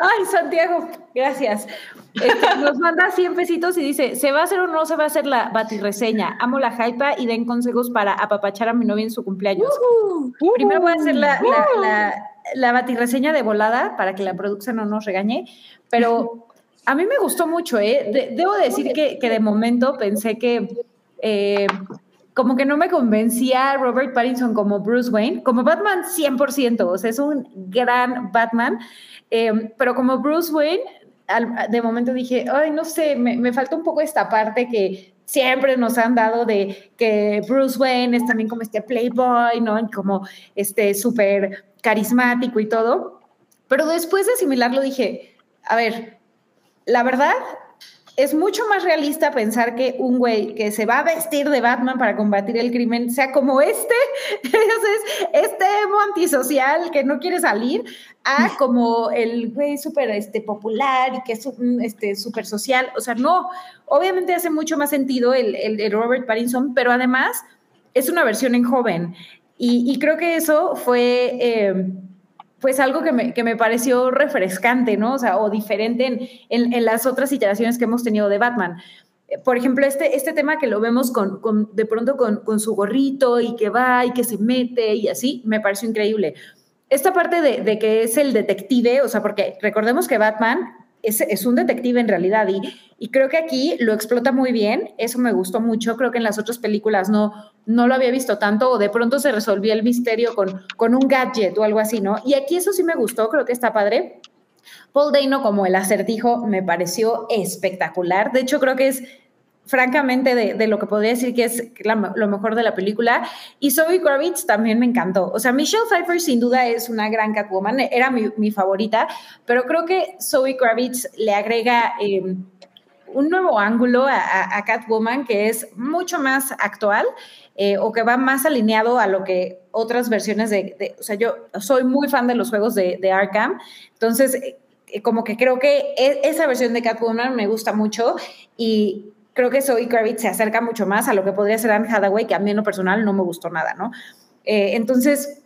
Ay, Santiago, gracias. Este, nos manda 100 pesitos y dice, ¿se va a hacer o no se va a hacer la batirreseña? Amo la hypa y den consejos para apapachar a mi novia en su cumpleaños. Primero voy a hacer la, la, la, batirreseña de volada para que la producción no nos regañe, pero a mí me gustó mucho, ¿eh? debo decir que, que, de momento pensé que... Eh, como que no me convencía Robert Pattinson como Bruce Wayne, como Batman 100%, o sea, es un gran Batman, eh, pero como Bruce Wayne, de momento dije, ay, no sé, me, me falta un poco esta parte que siempre nos han dado de que Bruce Wayne es también como este playboy, ¿no? como este súper carismático y todo. Pero después de asimilarlo dije, a ver, la verdad es mucho más realista pensar que un güey que se va a vestir de Batman para combatir el crimen sea como este, este emo antisocial que no quiere salir, a como el güey súper este, popular y que es este, súper social. O sea, no, obviamente hace mucho más sentido el, el, Robert Pattinson, pero además es una versión en joven. Y, creo que eso fue... Eh, pues algo que me, que me, pareció refrescante, ¿no? O sea, o diferente en, en, en, las otras iteraciones que hemos tenido de Batman. Por ejemplo, este, este tema que lo vemos con, con de pronto con, con, su gorrito y que va y que se mete y así, me pareció increíble. Esta parte de, de que es el detective, o sea, porque recordemos que Batman es, es, un detective en realidad y, y, creo que aquí lo explota muy bien, eso me gustó mucho, creo que en las otras películas no, no lo había visto tanto o de pronto se resolvía el misterio con, con un gadget o algo así, ¿no? Y aquí eso sí me gustó, creo que está padre. Paul Dano como el acertijo me pareció espectacular, de hecho creo que es francamente de, lo que podría decir que es lo mejor de la película. Y Zoe Kravitz también me encantó. O sea, Michelle Pfeiffer sin duda es una gran Catwoman, era mi, favorita, pero creo que Zoe Kravitz le agrega eh, un nuevo ángulo a, Catwoman que es mucho más actual. Eh, o que va más alineado a lo que otras versiones de, de, o sea, yo soy muy fan de los juegos de, de Arkham, entonces eh, como que creo que e, esa versión de Catwoman me gusta mucho y creo que Zoe Kravitz se acerca mucho más a lo que podría ser Anne Hathaway, que a mí en lo personal no me gustó nada, ¿no? Eh, entonces,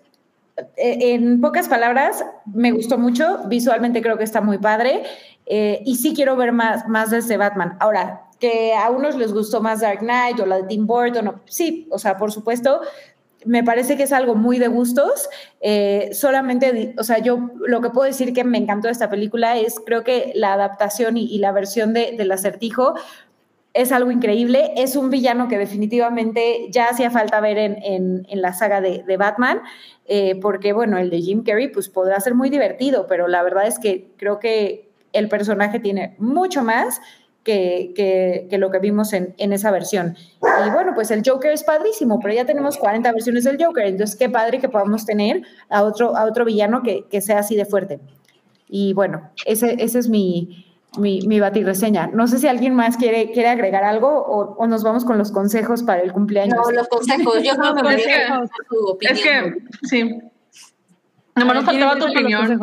eh, en pocas palabras, me gustó mucho, visualmente creo que está muy padre eh, y sí quiero ver más, más de este Batman. Ahora, que a unos les gustó más Dark Knight o la de Tim Burton, sí, o sea, por supuesto, me parece que es algo muy de gustos. solamente, o sea, yo lo que puedo decir que me encantó de esta película es, creo que la adaptación y, y la versión de, del acertijo es algo increíble. Es un villano que definitivamente ya hacía falta ver en, la saga de, Batman, eh, porque bueno, el de Jim Carrey pues podrá ser muy divertido, pero la verdad es que creo que el personaje tiene mucho más que, lo que vimos en, esa versión. Y bueno, pues el Joker es padrísimo, pero ya tenemos 40 versiones del Joker, entonces qué padre que podamos tener a otro, a otro villano que, sea así de fuerte. Y bueno, ese, ese es mi, mi, mi reseña. No sé si alguien más quiere, quiere agregar algo o, nos vamos con los consejos para el cumpleaños. No, los consejos. Yo no me voy a tu opinión. Es que, sí. No nos faltaba tu opinión.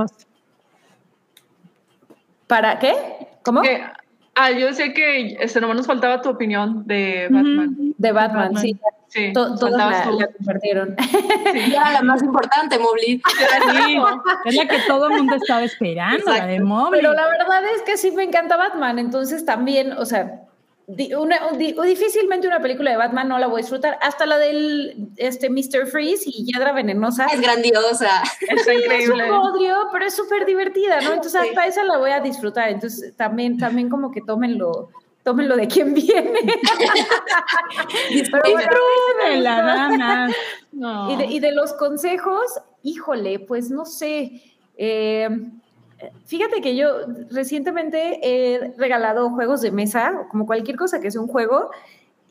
¿Para qué? ¿Cómo? Ah, yo sé que este, nomás nos faltaba tu opinión de Batman. De Batman, sí. Sí, todos la, compartieron. Sí. Era la más importante, Moblit. es la que todo el mundo estaba esperando, la de Moblit. Pero la verdad es que sí me encanta Batman, entonces también, o sea, una, difícilmente una película de Batman no la voy a disfrutar. Hasta la del este, Mr. Freeze y Yadra Venenosa. Es grandiosa. Es increíble. Es un podrio, pero es súper divertida, ¿no? Entonces, hasta esa la voy a disfrutar. Entonces, también, también como que tómenlo tómenlo de quien viene. Y, de, y de los consejos, híjole, pues no sé. Eh, Fíjate que yo recientemente he regalado juegos de mesa, como cualquier cosa que sea un juego,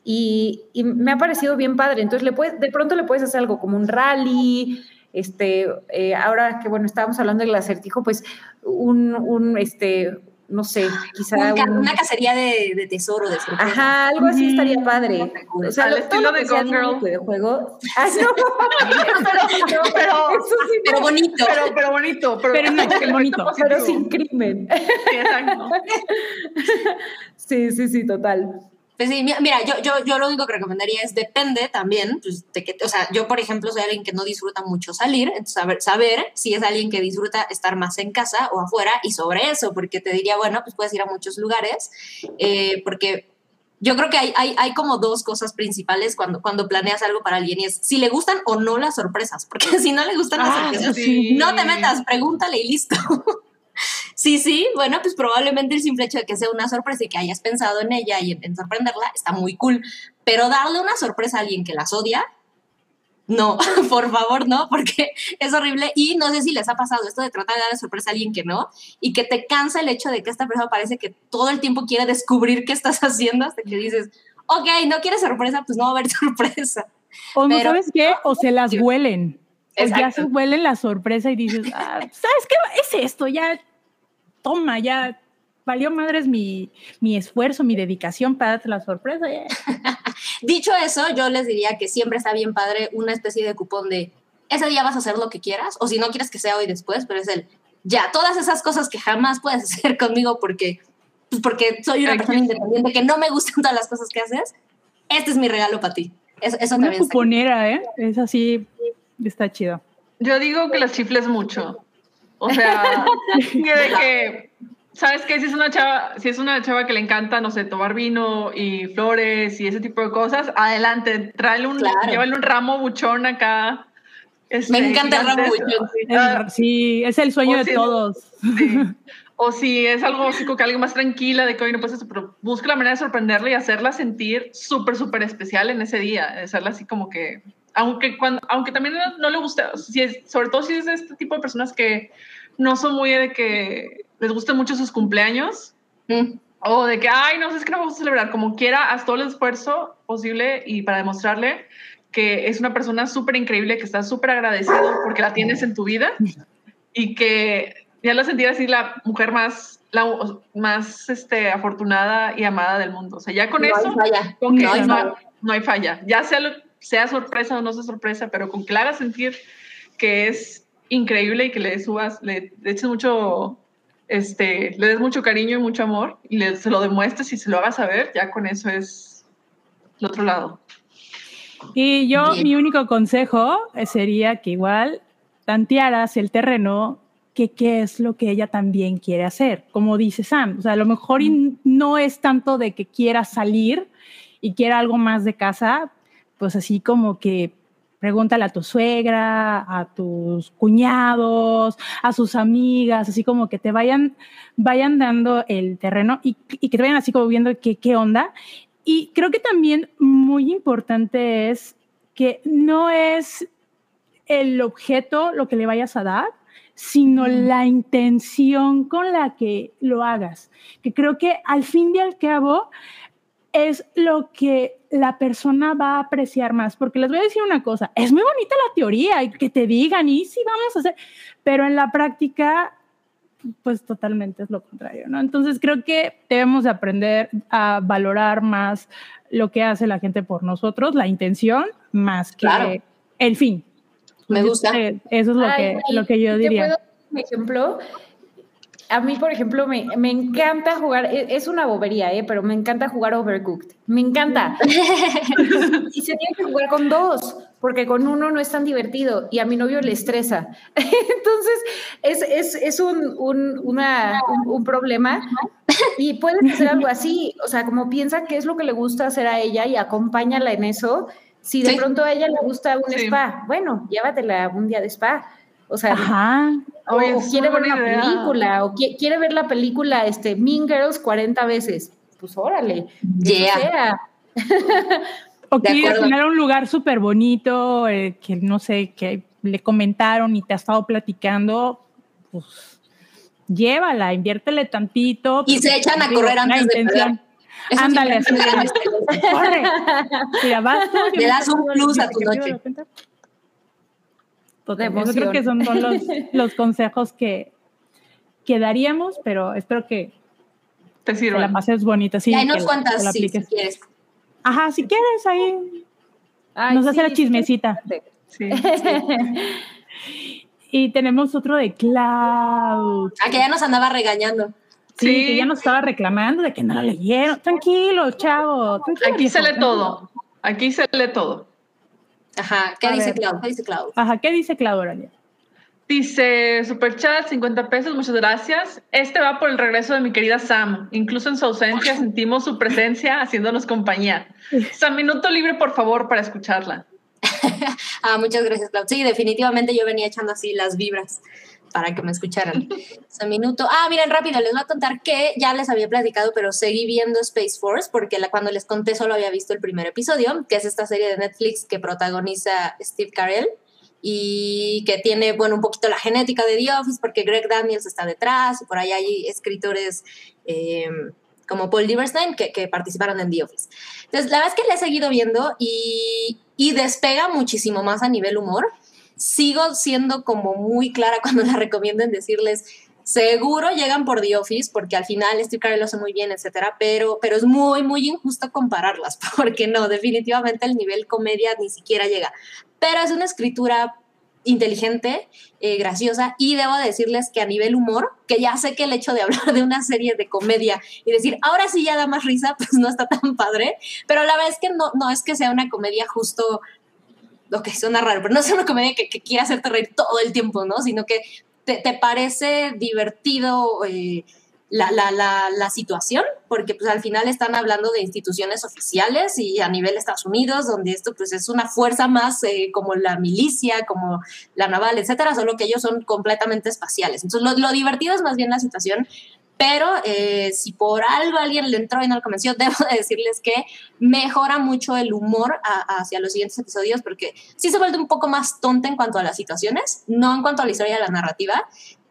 y, me ha parecido bien padre. Entonces, le puedes, de pronto le puedes hacer algo como un rally, este, eh, ahora que bueno, estábamos hablando del acertijo, pues un, un este, no sé, quizá una cacería de, de tesoro, de Ajá, algo así estaría padre. O sea, al estilo de Gone Girl. De juego. Ah, pero, pero, pero, bonito. Pero, pero bonito. Pero, pero, no, bonito. pero sin crimen. Sí, exacto. sí, sí, sí, total. Pues sí, mira, yo, yo, yo lo único que recomendaría es depende también, pues, de que, o sea, yo por ejemplo soy alguien que no disfruta mucho salir, entonces saber, saber si es alguien que disfruta estar más en casa o afuera y sobre eso, porque te diría, bueno, pues puedes ir a muchos lugares, eh, porque yo creo que hay, hay, hay, como dos cosas principales cuando, cuando planeas algo para alguien y es si le gustan o no las sorpresas, porque si no le gustan las ah, sorpresas, no te metas, pregúntale y listo. Sí, sí, bueno, pues probablemente el simple hecho de que sea una sorpresa y que hayas pensado en ella y en, sorprenderla está muy cool. Pero darle una sorpresa a alguien que las odia, no, por favor, no, porque es horrible. Y no sé si les ha pasado esto de tratar de darle sorpresa a alguien que no y que te cansa el hecho de que esta persona parece que todo el tiempo quiere descubrir qué estás haciendo hasta que dices, ok, no quieres sorpresa, pues no va a haber sorpresa. O no sabes qué, o se las huelen. O ya se huelen la sorpresa y dices, ah, ¿sabes qué? Es esto, ya toma, ya valió madres mi, mi esfuerzo, mi dedicación para darte la sorpresa. Dicho eso, yo les diría que siempre está bien padre una especie de cupón de ese día vas a hacer lo que quieras, o si no quieres que sea hoy después, pero es el ya, todas esas cosas que jamás puedes hacer conmigo porque, pues porque soy una persona independiente que no me gustan todas las cosas que haces, este es mi regalo para ti. Eso, eso una cuponera, ¿eh? Es así, está chido. Yo digo que las chifles mucho. O sea, de que, ¿sabes qué? Si es una chava, si es una chava que le encanta, no sé, tomar vino y flores y ese tipo de cosas, adelante, tráele un, llévale un ramo buchón acá. Este, Me encanta el ramo buchón. Sí, es el sueño de todos. O si es algo así que alguien más tranquila, de que hoy no pasa eso, pero busca la manera de sorprenderla y hacerla sentir súper, súper especial en ese día. Hacerla así como que aunque, cuando, aunque también no, le gusta, si es, sobre todo si es de este tipo de personas que no son muy de que les gusten mucho sus cumpleaños, mm. o de que, ay, no sé, es que no me gusta celebrar, como quiera, haz todo el esfuerzo posible y para demostrarle que es una persona súper increíble, que está súper agradecido porque la tienes en tu vida y que ya lo sentir así la mujer más, la, más este, afortunada y amada del mundo. O sea, ya con eso, no, hay no, no, hay falla. Ya sea lo, sea sorpresa o no sea sorpresa, pero con que la hagas sentir que es increíble y que le subas, le, eches mucho, este, le des mucho cariño y mucho amor y le, se lo demuestres y se lo hagas saber, ya con eso es el otro lado. Y yo, mi único consejo sería que igual tantearas el terreno que qué es lo que ella también quiere hacer, como dice Sam. O sea, a lo mejor no es tanto de que quiera salir y quiera algo más de casa, pues así como que pregúntale a tu suegra, a tus cuñados, a sus amigas, así como que te vayan, vayan dando el terreno y, que te vayan así como viendo qué, qué onda. Y creo que también muy importante es que no es el objeto lo que le vayas a dar, sino la intención con la que lo hagas. Que creo que al fin y al cabo es lo que la persona va a apreciar más, porque les voy a decir una cosa, es muy bonita la teoría y que te digan, y sí vamos a hacer, pero en la práctica, pues totalmente es lo contrario, ¿no? Entonces creo que debemos aprender a valorar más lo que hace la gente por nosotros, la intención, más que el fin. Me gusta. Eso es lo, que, lo que yo diría. ¿te puedo un ejemplo? A mí, por ejemplo, me, me, encanta jugar, e, es una bobería, ¿eh? pero me encanta jugar Overcooked. Me encanta. y se tiene que jugar con dos, porque con uno no es tan divertido y a mi novio le estresa. Entonces, es, es, es un, un, una, un, problema. Y puedes hacer algo así, o sea, como piensa qué es lo que le gusta hacer a ella y acompáñala en eso. Si de pronto a ella le gusta un spa, bueno, llévatela un día de spa o sea, o, quiere ver una película, o quiere ver la película este, Mean Girls 40 veces. Pues órale, yeah. o quiere tener un lugar súper bonito, eh, que no sé, que le comentaron y te ha estado platicando, pues llévala, inviértele tantito. Y se echan a correr antes de pagar. Ándale, así corre. Mira, vas tú, Le das un plus a tu noche. Total, yo creo que son, son los, los, consejos que, que daríamos, pero espero que te sirva. la pases bonita. Sí, y ahí nos cuentas sí, si quieres. Ajá, si quieres, ahí Ay, nos sí, hace la chismecita. Sí. y tenemos otro de Cloud. Ah, que ya nos andaba regañando. Sí, sí, que ya nos estaba reclamando de que no lo leyeron. Tranquilo, chavo. Tranquilo, Aquí se lee todo. Aquí se lee todo. Ajá, ¿qué, dice Cloud? ¿qué dice Cloud? Ajá, ¿qué dice Oralia? Dice, Superchat, 50 pesos, muchas gracias. Este va por el regreso de mi querida Sam. Incluso en su ausencia sentimos su presencia haciéndonos compañía. Sam, minuto libre, por favor, para escucharla. ah, muchas gracias, Cloud. Sí, definitivamente yo venía echando así las vibras para que me escucharan. Sam minuto. Ah, miren, rápido, les voy a contar que ya les había platicado, pero seguí viendo Space Force porque la, cuando les conté solo había visto el primer episodio, que es esta serie de Netflix que protagoniza Steve Carell y que tiene, bueno, un poquito la genética de The Office, porque Greg Daniels está detrás, y por ahí hay escritores eh, como Paul Lieberstein que, que, participaron en The Office. Entonces, la verdad es que le he seguido viendo y, y despega muchísimo más a nivel humor. Sigo siendo como muy clara cuando la recomiendo en decirles, seguro llegan por The Office, porque al final Steve Carell lo hace muy bien, etcétera, pero, pero es muy, muy injusto compararlas, porque no, definitivamente el nivel comedia ni siquiera llega pero es una escritura inteligente, eh, graciosa, y debo decirles que a nivel humor, que ya sé que el hecho de hablar de una serie de comedia y decir, ahora sí ya da más risa, pues no está tan padre, pero la verdad es que no, no es que sea una comedia justo, lo que suena raro, pero no es una comedia que, que quiera hacerte reír todo el tiempo, ¿no? Sino que te, parece divertido. Eh, la, la, la, la, situación, porque pues al final están hablando de instituciones oficiales y a nivel Estados Unidos, donde esto pues es una fuerza más eh, como la milicia, como la naval, etcétera, solo que ellos son completamente espaciales. Entonces lo, lo divertido es más bien la situación, pero eh, si por algo alguien le entró y no lo convenció, debo de decirles que mejora mucho el humor a, hacia los siguientes episodios, porque sí se vuelve un poco más tonta en cuanto a las situaciones, no en cuanto a la historia de la narrativa,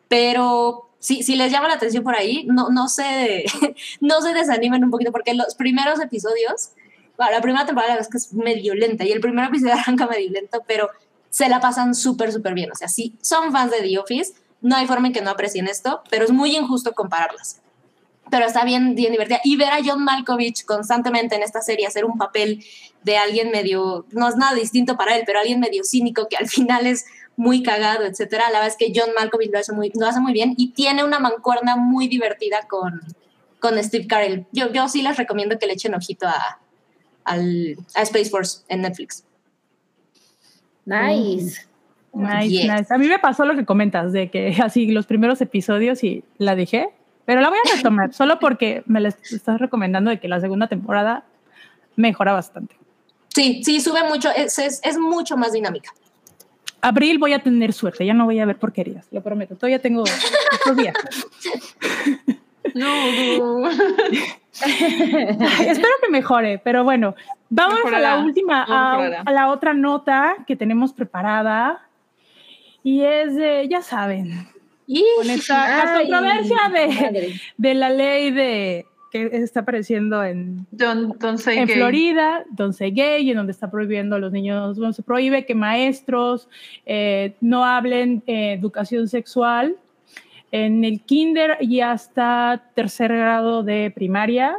pero si, si les llama la atención por ahí, no, no, se, no se desanimen un poquito, porque los primeros episodios, bueno, la primera temporada es que es medio lenta y el primer episodio arranca medio lento, pero se la pasan súper, súper bien. O sea, si son fans de The Office, no hay forma en que no aprecien esto, pero es muy injusto compararlas. Pero está bien, bien divertida. Y ver a John Malkovich constantemente en esta serie hacer un papel de alguien medio, no es nada distinto para él, pero alguien medio cínico que al final es muy cagado, etcétera. La verdad es que John Malkovich lo hace muy, lo hace muy bien y tiene una mancuerna muy divertida con, con Steve Carell. Yo, yo sí les recomiendo que le echen ojito a, al, a Space Force en Netflix. Nice. Nice, yes. nice. A mí me pasó lo que comentas, de que así los primeros episodios y la dejé, pero la voy a retomar, solo porque me la estás recomendando de que la segunda temporada mejora bastante. Sí, sí, sube mucho, es, es, es mucho más dinámica abril voy a tener suerte, ya no voy a ver porquerías, lo prometo. Todavía tengo estos días. No, no. Espero que mejore, pero bueno, vamos Mejorará. a la última, a, a, la otra nota que tenemos preparada. Y es, de, ya saben, y con esta ay, controversia de, de, la ley de que está apareciendo en, don't, don't en gay. Florida, Don't Say Gay, en donde está prohibiendo a los niños, bueno, se prohíbe que maestros eh, no hablen eh, educación sexual en el kinder y hasta tercer grado de primaria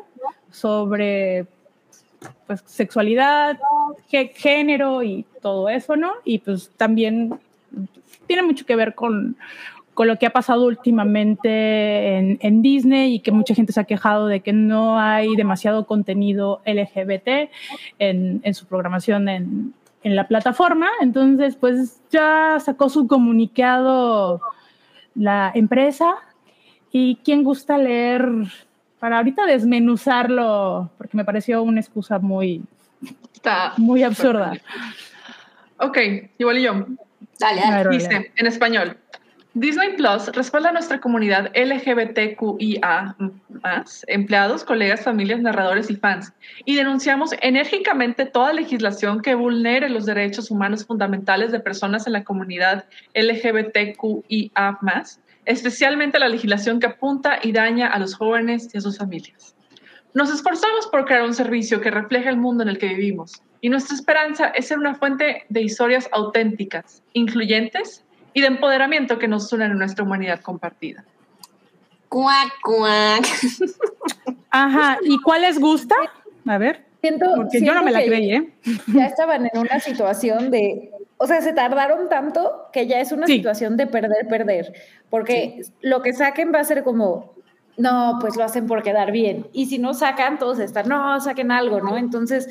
sobre pues, sexualidad, género y todo eso, ¿no? Y pues también tiene mucho que ver con, con lo que ha pasado últimamente en, en, Disney y que mucha gente se ha quejado de que no hay demasiado contenido LGBT en, en su programación en, en, la plataforma. Entonces, pues ya sacó su comunicado la empresa y quien gusta leer para ahorita desmenuzarlo, porque me pareció una excusa muy, Está muy absurda. Ok, igual y yo. Dale, dale. Dice, en español. Disney Plus respalda a nuestra comunidad LGBTQIA, empleados, colegas, familias, narradores y fans, y denunciamos enérgicamente toda legislación que vulnere los derechos humanos fundamentales de personas en la comunidad LGBTQIA, especialmente la legislación que apunta y daña a los jóvenes y a sus familias. Nos esforzamos por crear un servicio que refleje el mundo en el que vivimos y nuestra esperanza es ser una fuente de historias auténticas, incluyentes y de empoderamiento que nos unan en nuestra humanidad compartida. Cuac, cuac. Ajá, ¿y cuál les gusta? A ver. Siento, Porque yo no me la creí, ¿eh? Ya estaban en una situación de, o sea, se tardaron tanto que ya es una Sí. situación de perder, perder, porque lo que saquen va a ser como, no, pues lo hacen por quedar bien, y si no sacan, todos están, no, saquen algo, ¿no? Entonces,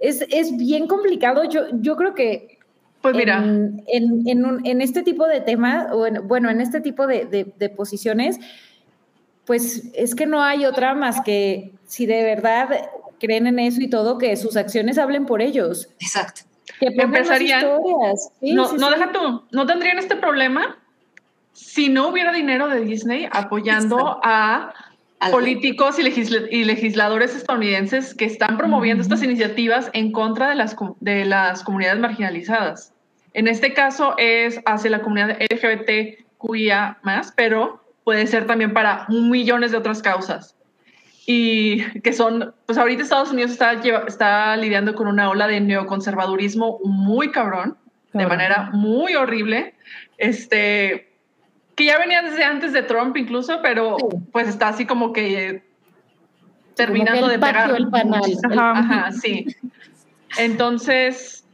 es, es bien complicado, yo, yo creo que Pues mira, en, en, en un- en este tipo de temas, o en- bueno, en este tipo de, de- de posiciones, pues es que no hay otra más que si de verdad creen en eso y todo, que sus acciones hablen por ellos. Exacto. Que Empezarían- historias. Sí, no, sí, no sí. deja tú, no tendrían este problema si no hubiera dinero de Disney apoyando a políticos y, legisla- y legisladores estadounidenses que están promoviendo estas iniciativas en contra de las, de las comunidades marginalizadas. En este caso es hacia la comunidad LGBTQIA+, pero puede ser también para millones de otras causas. Y que son, pues ahorita Estados Unidos está, está lidiando con una ola de neoconservadurismo muy cabrón, de Cabrón. manera muy horrible. Este, que ya venía desde antes de Trump incluso, pero Sí. pues está así como que Como terminando que de el pegar. el panal. Ajá. Ajá, sí. Entonces,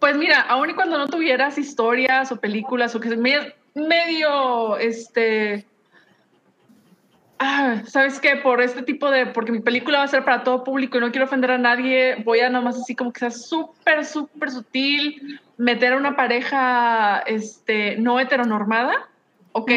pues mira, aun y cuando no tuvieras historias o películas o que se me- medio, este, ah, sabes qué, por este tipo de, porque mi película va a ser para todo público y no quiero ofender a nadie, voy a nomás así como que sea súper, súper sutil, meter a una pareja, este, no heteronormada, ok.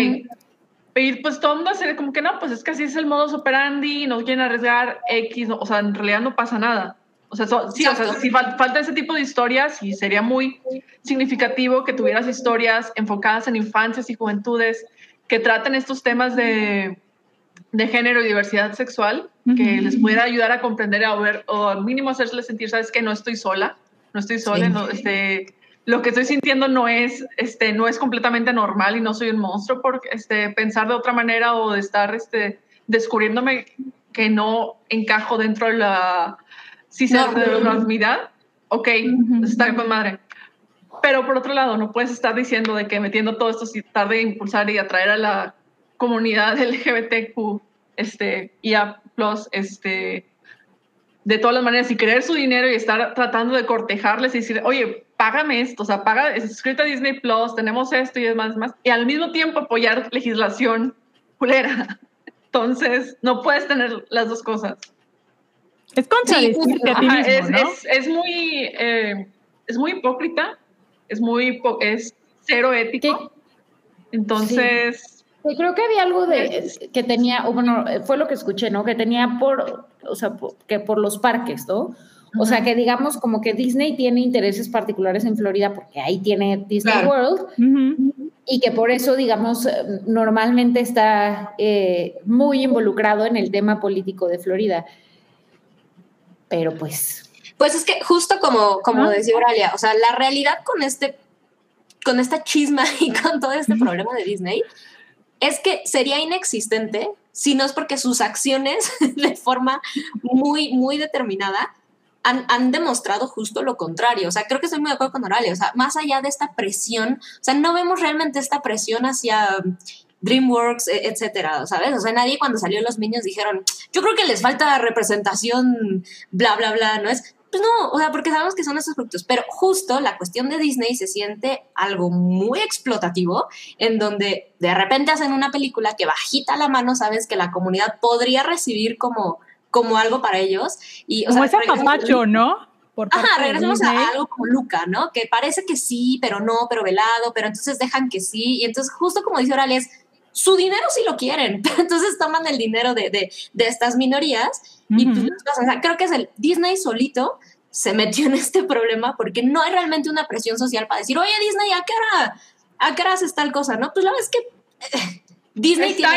Pero pues todo el mundo hace como que no, pues es que así es el modus operandi, no quieren arriesgar X, no, o sea, en realidad no pasa nada. O sea, so- sí, o sea, si fal- falta ese tipo de historias y sería muy significativo que tuvieras historias enfocadas en infancias y juventudes que traten estos temas de, de género y diversidad sexual, que les pudiera ayudar a comprender a ver, o al mínimo hacerles sentir, sabes que no estoy sola, no estoy sola, Sí. no, este, lo que estoy sintiendo no es, este, no es completamente normal y no soy un monstruo por este, pensar de otra manera o de estar este, descubriéndome que no encajo dentro de la cisnormalidad. Ok, Ujú. está con madre. Pero por otro lado, no puedes estar diciendo de que metiendo todo esto si tarde de impulsar y atraer a la comunidad LGBTQ, este, IA+, este, de todas las maneras, y querer su dinero y estar tratando de cortejarles y decir, oye, págame esto, o sea, paga, es escrita Disney Plus, tenemos esto y demás, más, y al mismo tiempo apoyar legislación culera. Entonces, no puedes tener las dos cosas. Es a ti Ajá, mismo, es, ¿no? es, es muy, eh, es muy hipócrita, es muy, po- es cero ético. Entonces, Yo creo que había algo de que tenía, o bueno, fue lo que escuché, ¿no? Que tenía por, o sea, por- que por los parques, ¿no? O sea, que digamos como que Disney tiene intereses particulares en Florida porque ahí tiene Disney Claro. World. Y que por eso, digamos, eh, normalmente está eh, muy involucrado en el tema político de Florida. Pero pues, Pues es que justo como, como decía Oralia, o sea, la realidad con este, con esta chisma y con todo este problema de Disney es que sería inexistente si no es porque sus acciones de forma muy, muy determinada han, demostrado justo lo contrario. O sea, creo que estoy muy de acuerdo con Oralia. O sea, más allá de esta presión, o sea, no vemos realmente esta presión hacia DreamWorks, e- etcétera, ¿sabes? O sea, nadie cuando salió Los Niños dijeron, yo creo que les falta representación, bla, bla, bla, ¿no es? Pues no, o sea, porque sabemos que son estos productos, pero justo la cuestión de Disney se siente algo muy explotativo, en donde de repente hacen una película que bajita la mano sabes que la comunidad podría recibir como, como algo para ellos. Y, o Como ese sea, regresamos- papacho, ¿no? Ajá, regresamos a algo como Luca, ¿no? Que parece que sí, pero no, pero velado, pero entonces dejan que sí. Y entonces, justo como dice Oral, es su dinero sí lo quieren, pero entonces toman el dinero de, de, de estas minorías y pues, Ujú. las cosas, o sea, creo que es el Disney solito se metió en este problema porque no hay realmente una presión social para decir, oye Disney, ¿a qué hora, a qué hora haces tal cosa? No, pues la verdad es que eh, Disney Está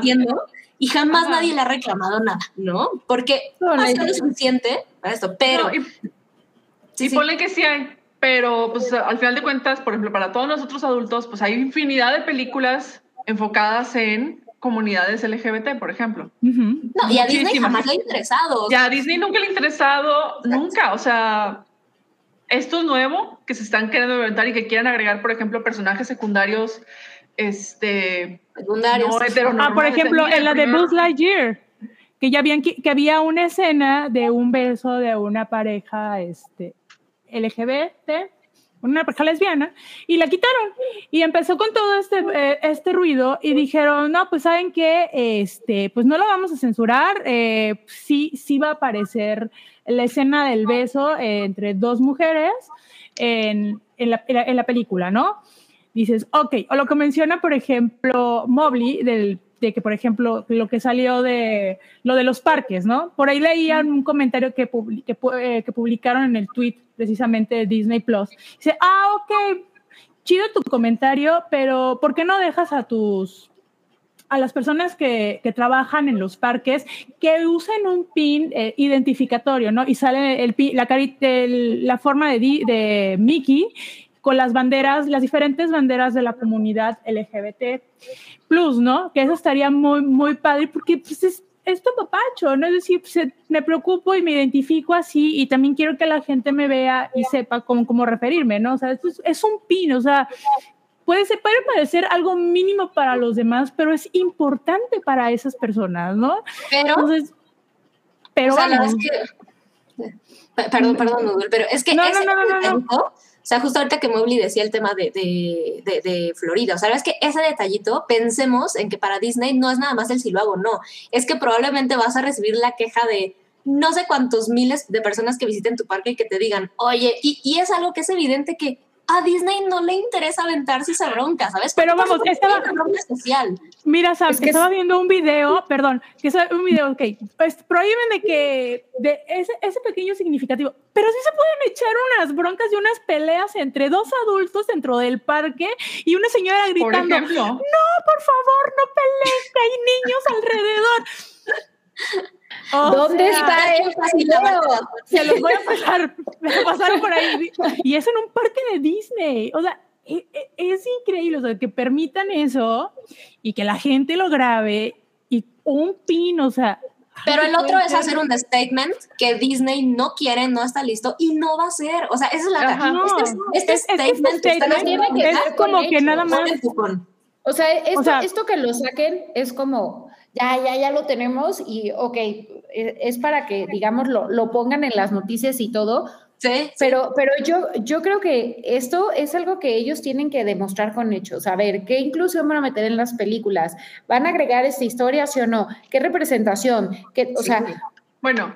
tiene ¿no? Y jamás Ajá. nadie le ha reclamado nada, ¿no? Porque No, no lo suficiente para esto, pero... no, y, sí, y sí. ponle que sí hay. pero pues al final de cuentas, por ejemplo, para todos nosotros adultos, pues hay infinidad de películas enfocadas en comunidades LGBT, por ejemplo. No, y a Disney jamás le ha interesado. Ya a Disney nunca le ha interesado, nunca, o sea, esto es nuevo, que se están queriendo inventar y que quieren agregar, por ejemplo, personajes secundarios, este... Secundarios. No ah, por ejemplo, en la de Buzz Lightyear, que ya habían, que, había una escena de un beso de una pareja este, LGBT, una pareja lesbiana, y la quitaron. Y empezó con todo este, eh, este ruido y dijeron, no, pues saben que, este, pues no lo vamos a censurar, eh, sí, sí va a aparecer la escena del beso entre dos mujeres en, en, la, en, la, película, ¿no? Dices, ok, o lo que menciona, por ejemplo, Mobley, del, de que, por ejemplo, lo que salió de lo de los parques, ¿no? Por ahí leían un comentario que, que, eh, que publicaron en el tweet precisamente de Disney Plus. Dice, ah, ok, chido tu comentario, pero ¿por qué no dejas a tus a las personas que, que, trabajan en los parques que usen un pin eh, identificatorio, ¿no? Y sale el, la, la forma de, de Mickey con las banderas, las diferentes banderas de la comunidad LGBT plus, ¿no? Que eso estaría muy, muy padre porque pues, es, es tu papacho, ¿no? Es decir, pues, me preocupo y me identifico así y también quiero que la gente me vea y sepa cómo, cómo referirme, ¿no? O sea, es, es un pin, o sea, puede, ser, puede parecer algo mínimo para los demás, pero es importante para esas personas, ¿no? Pero, Entonces, pero o sea, vamos. Que, perdón, perdón, pero es que no, no, no, no, no, no. Sea, justo ahorita que Mobley decía el tema de, de, Florida, o sea, es que ese detallito, pensemos en que para Disney no es nada más el si lo hago, no, es que probablemente vas a recibir la queja de no sé cuántos miles de personas que visiten tu parque y que te digan, oye, y es algo que es evidente que a Disney no le interesa aventarse esa bronca, ¿sabes? Pero vamos, estaba especial. Mira, sabes, que estaba viendo un video, perdón, que es un video, ok, pues prohíben de que de ese, ese pequeño significativo, pero sí se pueden echar unas broncas y unas peleas entre dos adultos dentro del parque y una señora gritando, no, por favor, no peleen, que hay niños alrededor. ¿Dónde está el video? Se los voy a pasar, a pasar por ahí. Y es en un parque de Disney. O sea, e, e, es, increíble, o sea, que permitan eso y que la gente lo grabe y un pin, o sea. Pero el otro es hacer un statement que Disney no quiere, no está listo y no va a ser. O sea, esa es la. No, este, este, statement, es, es como que nada más. O sea, esto, esto que lo saquen es como ya, ya, ya lo tenemos y, ok, e, es para que, digamos, lo, lo pongan en las noticias y todo. Sí, pero, pero yo, yo creo que esto es algo que ellos tienen que demostrar con hechos. A ver, ¿qué inclusión van a meter en las películas? ¿Van a agregar esta historia, sí o no? ¿Qué representación? ¿Qué, o sea, bueno,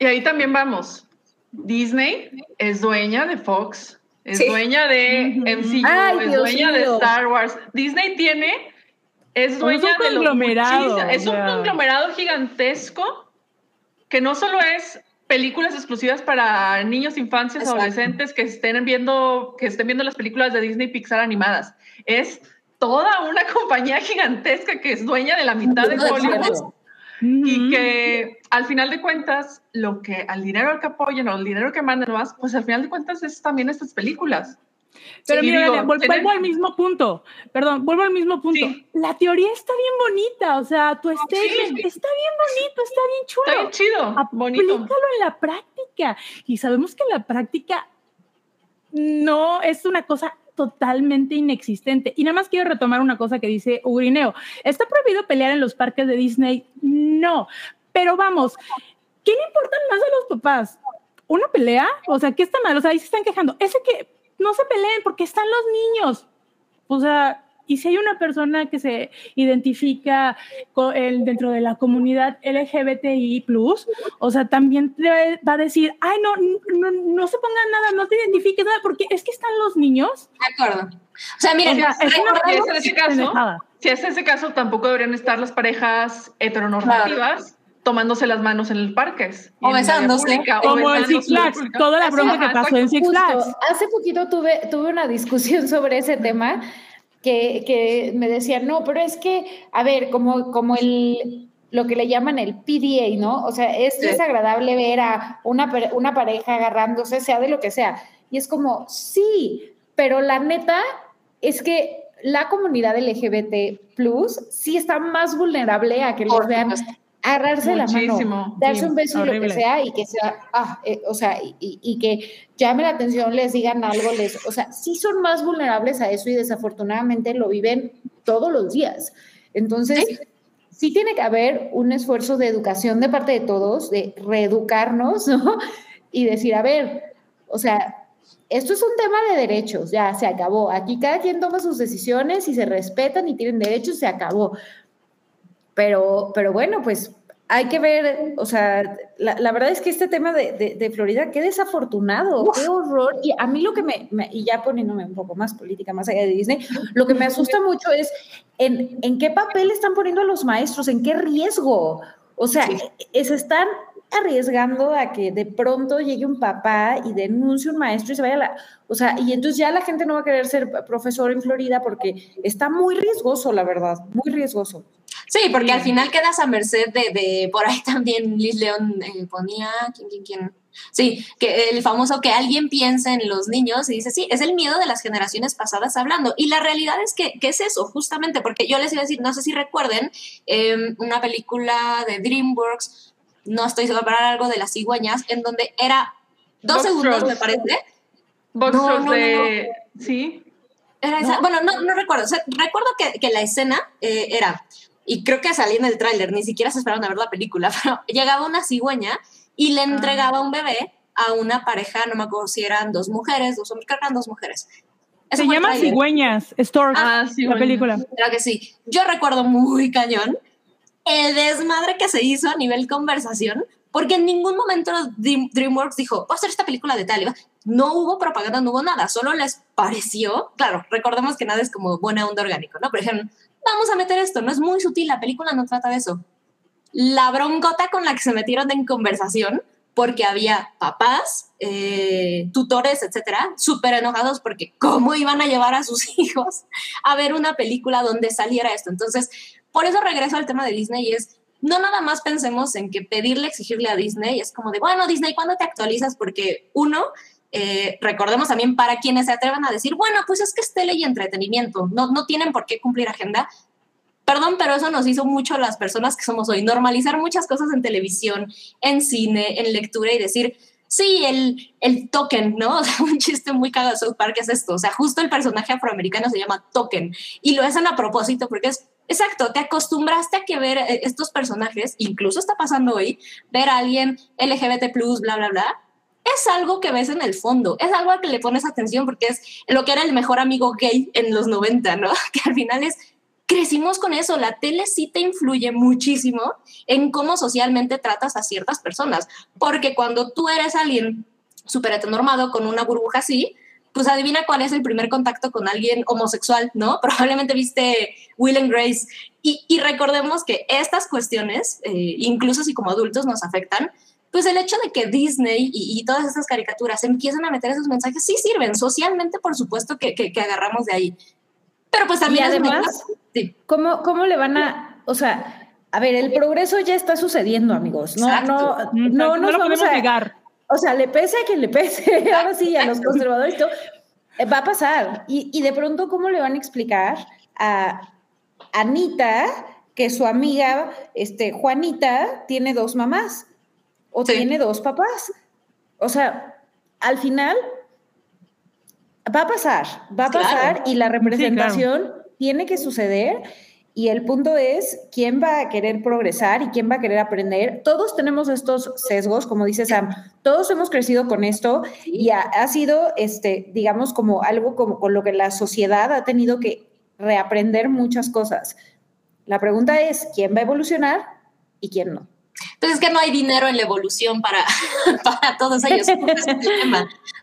y ahí también vamos. Disney es dueña de Fox, es dueña de MCU, es dueña de Star Wars. Disney tiene es dueña es un de conglomerado. es un conglomerado gigantesco que no solo es películas exclusivas para niños, infancias, adolescentes que estén viendo, que estén viendo las películas de Disney Pixar animadas. Es toda una compañía gigantesca que es dueña de la mitad de Hollywood. Y que al final de cuentas, lo que al dinero que apoyen o el dinero que manden más, pues al final de cuentas es también estas películas. Pero mira, vuelvo al mismo punto. Perdón, vuelvo al mismo punto. La teoría está bien bonita, o sea, tu statement está bien bonito, está bien chulo. Está bien chido, bonito. Aplícalo en la práctica. Y sabemos que en la práctica no es una cosa totalmente inexistente. Y nada más quiero retomar una cosa que dice Ugrineo. ¿Está prohibido pelear en los parques de Disney? No. Pero vamos, ¿qué le importan más a los papás? ¿Una pelea? O sea, ¿qué está mal? O sea, ahí se están quejando. Ese que no se peleen porque están los niños. O sea, y si hay una persona que se identifica con el, dentro de la comunidad LGBTI, o sea, también va a decir, ay, no, no, no se pongan nada, no te identifiques nada, porque es que están los niños. De acuerdo. O sea, miren, es en ese caso, si es ese caso, tampoco deberían estar las parejas heteronormativas tomándose las manos en el parque. O besándose. Como en Six Flags, toda la bronca que pasó en Six Flags. Hace poquito tuve, tuve una discusión sobre ese tema que, que me decían, no, pero es que, a ver, como, como el lo que le llaman el PDA, ¿no? O sea, es desagradable ver a una, una pareja agarrándose, sea de lo que sea. Y es como, sí, pero la neta es que la comunidad LGBT plus sí está más vulnerable a que los vean agarrarse la mano, darse un beso y lo que sea, y que sea, ah, eh, o sea, y, que llame la atención, les digan algo, les, o sea, sí son más vulnerables a eso y desafortunadamente lo viven todos los días. Entonces, ¿Sí? tiene que haber un esfuerzo de educación de parte de todos, de reeducarnos, ¿no? Y decir, a ver, o sea, esto es un tema de derechos, ya se acabó. Aquí cada quien toma sus decisiones y se respetan y tienen derechos, se acabó. Pero, pero bueno, pues hay que ver, o sea, la, verdad es que este tema de, Florida, qué desafortunado, qué horror. Y a mí lo que me, y ya poniéndome un poco más política, más allá de Disney, lo que me asusta mucho es en, en qué papel están poniendo a los maestros, en qué riesgo. O sea, es, están arriesgando a que de pronto llegue un papá y denuncie un maestro y se vaya a la... O sea, y entonces ya la gente no va a querer ser profesor en Florida porque está muy riesgoso, la verdad, muy riesgoso. Sí, porque al final quedas a merced de, por ahí también Liz León eh, ponía, ¿quién, quién, quién? Sí, que el famoso que alguien piense en los niños y dice, sí, es el miedo de las generaciones pasadas hablando. Y la realidad es que, ¿qué es eso? Justamente, porque yo les iba a decir, no sé si recuerden, em, una película de DreamWorks, no estoy segura, para algo de las cigüeñas, en donde era dos segundos, me parece. Box no, de... Sí. Bueno, no, no recuerdo. recuerdo que, que la escena eh, era y creo que salía en el tráiler, ni siquiera se esperaron a ver la película, pero llegaba una cigüeña y le ah. entregaba un bebé a una pareja, no me acuerdo si eran dos mujeres, dos hombres, creo que eran dos mujeres. se llama Cigüeñas, Stork, ah, la película. Creo que sí. Yo recuerdo muy cañón el desmadre que se hizo a nivel conversación, porque en ningún momento DreamWorks dijo, voy a hacer esta película de tal. No hubo propaganda, no hubo nada, solo les pareció, claro, recordemos que nada es como buena onda orgánico, ¿no? Pero dijeron, vamos a meter esto, no es muy sutil, la película no trata de eso. La broncota con la que se metieron en conversación, porque había papás, eh, tutores, etcétera, súper enojados porque cómo iban a llevar a sus hijos a ver una película donde saliera esto. Entonces, por eso regreso al tema de Disney y es, no nada más pensemos en que pedirle, exigirle a Disney, es como de, bueno, Disney, ¿cuándo te actualizas? Porque uno, eh, recordemos también para quienes se atrevan a decir, bueno, pues es que es tele y entretenimiento, no, no tienen por qué cumplir agenda. Perdón, pero eso nos hizo mucho las personas que somos hoy, normalizar muchas cosas en televisión, en cine, en lectura y decir, sí, el, el token, ¿no? O sea, un chiste muy cagado de South Park es esto. O sea, justo el personaje afroamericano se llama token y lo hacen a propósito porque es, exacto, te acostumbraste a que ver eh, estos personajes, incluso está pasando hoy, ver a alguien LGBT, bla, bla, bla, es algo que ves en el fondo, es algo a que le pones atención porque es lo que era el mejor amigo gay en los 90, ¿no? Que al final es, crecimos con eso, la tele sí te influye muchísimo en cómo socialmente tratas a ciertas personas, porque cuando tú eres alguien súper heteronormado con una burbuja así, pues adivina cuál es el primer contacto con alguien homosexual, ¿no? Probablemente viste Will and Grace. Y, recordemos que estas cuestiones, eh, incluso si como adultos nos afectan, pues el hecho de que Disney y, todas estas caricaturas empiezan a meter esos mensajes sí sirven socialmente, por supuesto que, que, agarramos de ahí. Pero pues también... además, ¿cómo, ¿cómo le van a, o sea, a ver, el progreso ya está sucediendo, amigos. No, no, no, no, lo podemos negar. O sea, le pese a quien le pese, ahora sí, a los conservadores, eh, va a pasar. Y, y de pronto, ¿cómo le van a explicar a Anita que su amiga, este, Juanita, tiene dos mamás? o tiene dos papás. O sea, al final va a pasar, va a pasar y la representación tiene que suceder. Y el punto es quién va a querer progresar y quién va a querer aprender. Todos tenemos estos sesgos, como dice Sam, todos hemos crecido con esto y ha, sido, este, digamos, como algo como con lo que la sociedad ha tenido que reaprender muchas cosas. La pregunta es, ¿quién va a evolucionar y quién no? Entonces es que no hay dinero en la evolución para, para todos ellos.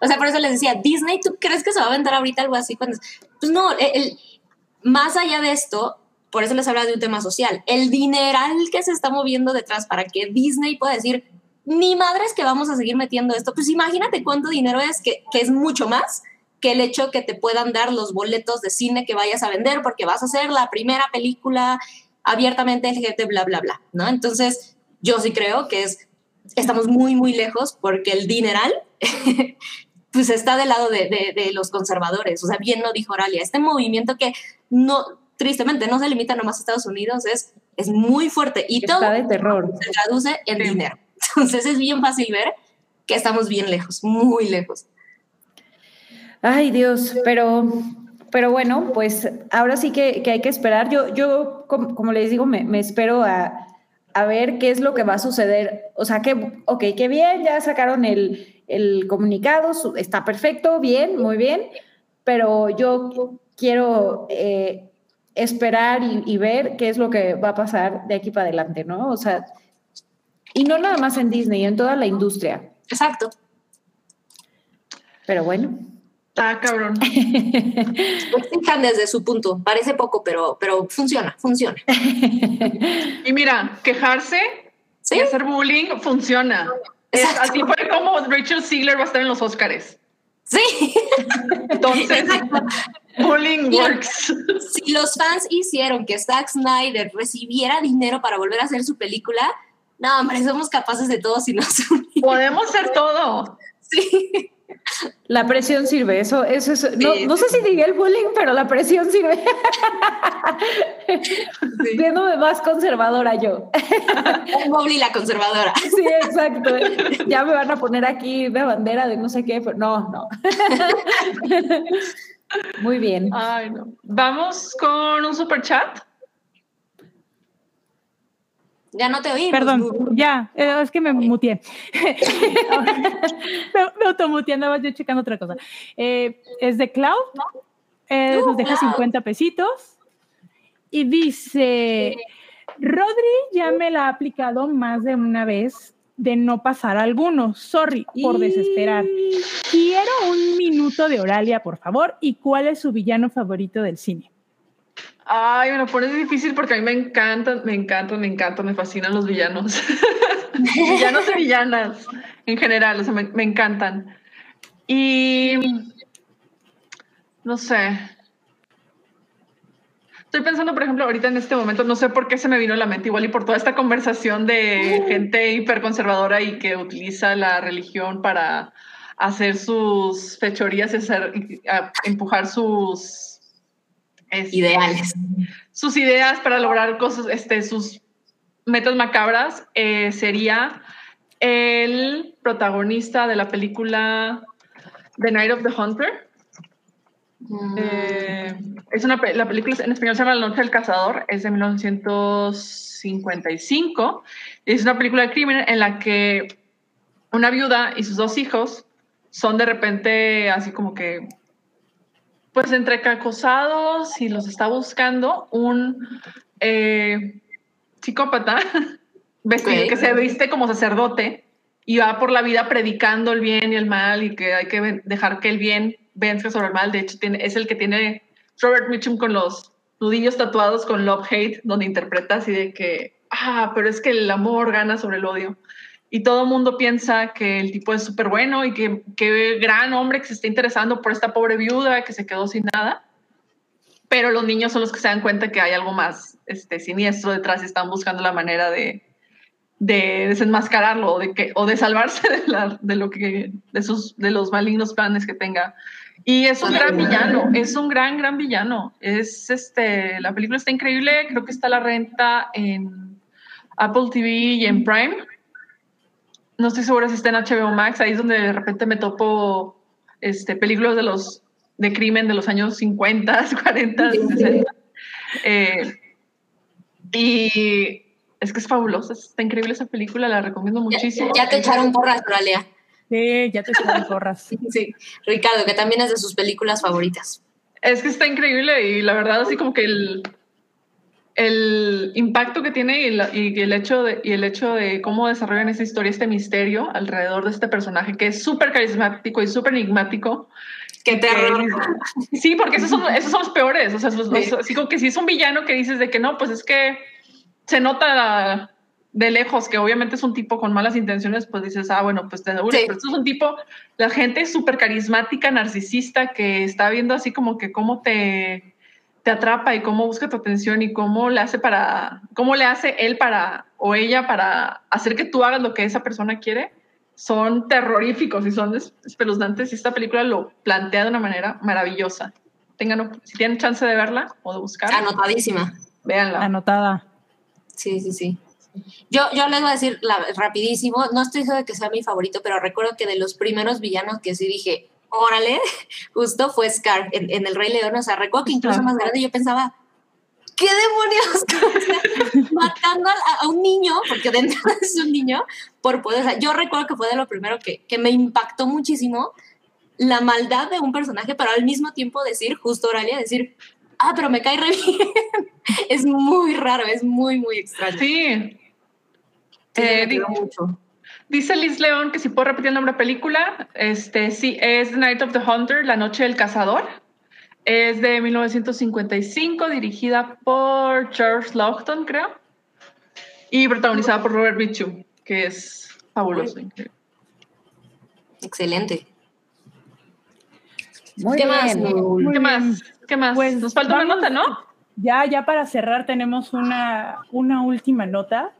O sea, por eso les decía, Disney, ¿tú crees que se va a vender ahorita algo así? Cuando, pues no, el, más allá de esto, por eso les hablaba de un tema social, el dineral que se está moviendo detrás para que Disney pueda decir, ni madres que vamos a seguir metiendo esto, pues imagínate cuánto dinero es, que, que es mucho más que el hecho que te puedan dar los boletos de cine que vayas a vender porque vas a hacer la primera película abiertamente LGBT, bla, bla, bla, ¿no? Entonces, yo sí creo que es, estamos muy, muy lejos porque el dineral pues está del lado de, de, de, los conservadores. O sea, bien lo dijo Oralia, este movimiento que no, tristemente, no se limita nomás a Estados Unidos, es, es muy fuerte y está todo de terror. se traduce en dinero. Entonces es bien fácil ver que estamos bien lejos, muy lejos. Ay, Dios, pero, pero bueno, pues ahora sí que, que hay que esperar. Yo, yo como, como les digo, me, me espero a, a, ver qué es lo que va a suceder. O sea, que, ok, qué bien, ya sacaron el, el comunicado, está perfecto, bien, muy bien, pero yo quiero eh, esperar y, y, ver qué es lo que va a pasar de aquí para adelante, ¿no? O sea, y no nada más en Disney, en toda la industria. Exacto. Pero bueno. Ah, cabrón. Fijan desde su punto. Parece poco, pero, pero funciona, funciona. y mira, quejarse ¿Sí? y hacer bullying funciona. Es, así fue como Rachel Ziegler va a estar en los Oscars. Sí. Entonces, bullying works. Si los fans hicieron que Zack Snyder recibiera dinero para volver a hacer su película, no, hombre, somos capaces de todo si nos unimos. Podemos hacer todo. Sí. La presión sirve, eso, eso es, no, sí, no sé si diría el bullying, pero la presión sirve. Sí. Viéndome más conservadora yo. Mobley la conservadora. Sí, exacto. Ya me van a poner aquí de bandera de no sé qué, pero no, no. Muy bien. Ay, no. Vamos con un super chat. Ya no te oí. Perdón, ya, es que me muteé. me, automuteé, andaba yo checando otra cosa. Eh, es de Cloud, eh, nos deja 50 pesitos y dice, Rodri ya me la ha aplicado más de una vez de no pasar algunos. Sorry por desesperar. Quiero un minuto de Oralia, por favor. ¿Y cuál es su villano favorito del cine? Ay, me lo pones difícil porque a mí me encantan, me encantan, me encantan, me fascinan los villanos. villanos y villanas en general, o sea, me, me, encantan. Y no sé. Estoy pensando, por ejemplo, ahorita en este momento, no sé por qué se me vino a la mente, igual y por toda esta conversación de gente hiperconservadora y que utiliza la religión para hacer sus fechorías y hacer, a, empujar sus este, ideales. Sus ideas para lograr cosas, este, sus metas macabras, eh, sería el protagonista de la película The Night of the Hunter. Mm. Eh, es una, la película en español se llama La Noche del Cazador, es de 1955. Es una película de crimen en la que una viuda y sus dos hijos son de repente así como que pues entre acosados y los está buscando un eh, psicópata vestido okay. que se viste como sacerdote y va por la vida predicando el bien y el mal y que hay que dejar que el bien venzca sobre el mal. De hecho, tiene, es el que tiene Robert Mitchum con los nudillos tatuados con Love Hate, donde interpreta así de que, ah, pero es que el amor gana sobre el odio y todo el mundo piensa que el tipo es súper bueno y que, que gran hombre que se está interesando por esta pobre viuda que se quedó sin nada. Pero los niños son los que se dan cuenta que hay algo más este, siniestro detrás y están buscando la manera de, de desenmascararlo o de, que, o de salvarse de, lo de, los malignos planes que tenga. Y es un gran villano, es un gran, gran villano. Es, este, la película está increíble, creo que está la renta en Apple TV y en Prime no estoy segura si está en HBO Max, ahí es donde de repente me topo este, películas de los de crimen de los años 50, 40, 60. Eh, y es que es fabulosa, está increíble esa película, la recomiendo muchísimo. Ya, ya te echaron porras, Australia. Sí, ya te echaron porras. sí, Ricardo, que también es de sus películas favoritas. Es que está increíble y la verdad así como que el, el impacto que tiene y, la, y, el hecho de, y el hecho de cómo desarrollan esa historia, este misterio alrededor de este personaje que es súper carismático y súper enigmático. ¡Qué terror! Eh, sí, porque esos son, esos son los peores. O sea, los, los, así como que si es un villano que dices de que no, pues es que se nota de lejos que obviamente es un tipo con malas intenciones, pues dices, ah, bueno, pues te aseguro. Sí. Pero esto es un tipo, la gente súper carismática, narcisista, que está viendo así como que cómo te te atrapa y cómo busca tu atención y cómo le hace para, cómo le hace él para o ella para hacer que tú hagas lo que esa persona quiere, son terroríficos y son es- espeluznantes y esta película lo plantea de una manera maravillosa. Tengan, si tienen chance de verla o de buscarla, Anotadísima. véanla. Anotada. Sí, sí, sí. Yo, yo les voy a decir la- rapidísimo, no estoy segura de que sea mi favorito, pero recuerdo que de los primeros villanos que sí dije, órale, justo fue Scar en, en El Rey León. O sea, recuerdo que incluso más grande yo pensaba, ¿qué demonios? Matando a, a un niño, porque de entrada es un niño, por poder. O sea, yo recuerdo que fue de lo primero que, que me impactó muchísimo la maldad de un personaje, pero al mismo tiempo decir, justo Oralia, decir, ah, pero me cae re bien. es muy raro, es muy, muy extraño. Sí. Sí, Eh, me di- quedó mucho. Dice Liz León que si puedo repetir el nombre de la película, este sí, es The Night of the Hunter, La Noche del Cazador. Es de 1955, dirigida por Charles Laughton, creo. Y protagonizada por Robert Mitchum, que es fabuloso. increíble. Excelente. Muy ¿Qué más? bien. Muy ¿Qué bien. más? ¿Qué más? Pues, Nos falta una vamos- nota, ¿no? Ya, ya para cerrar tenemos una, una última nota.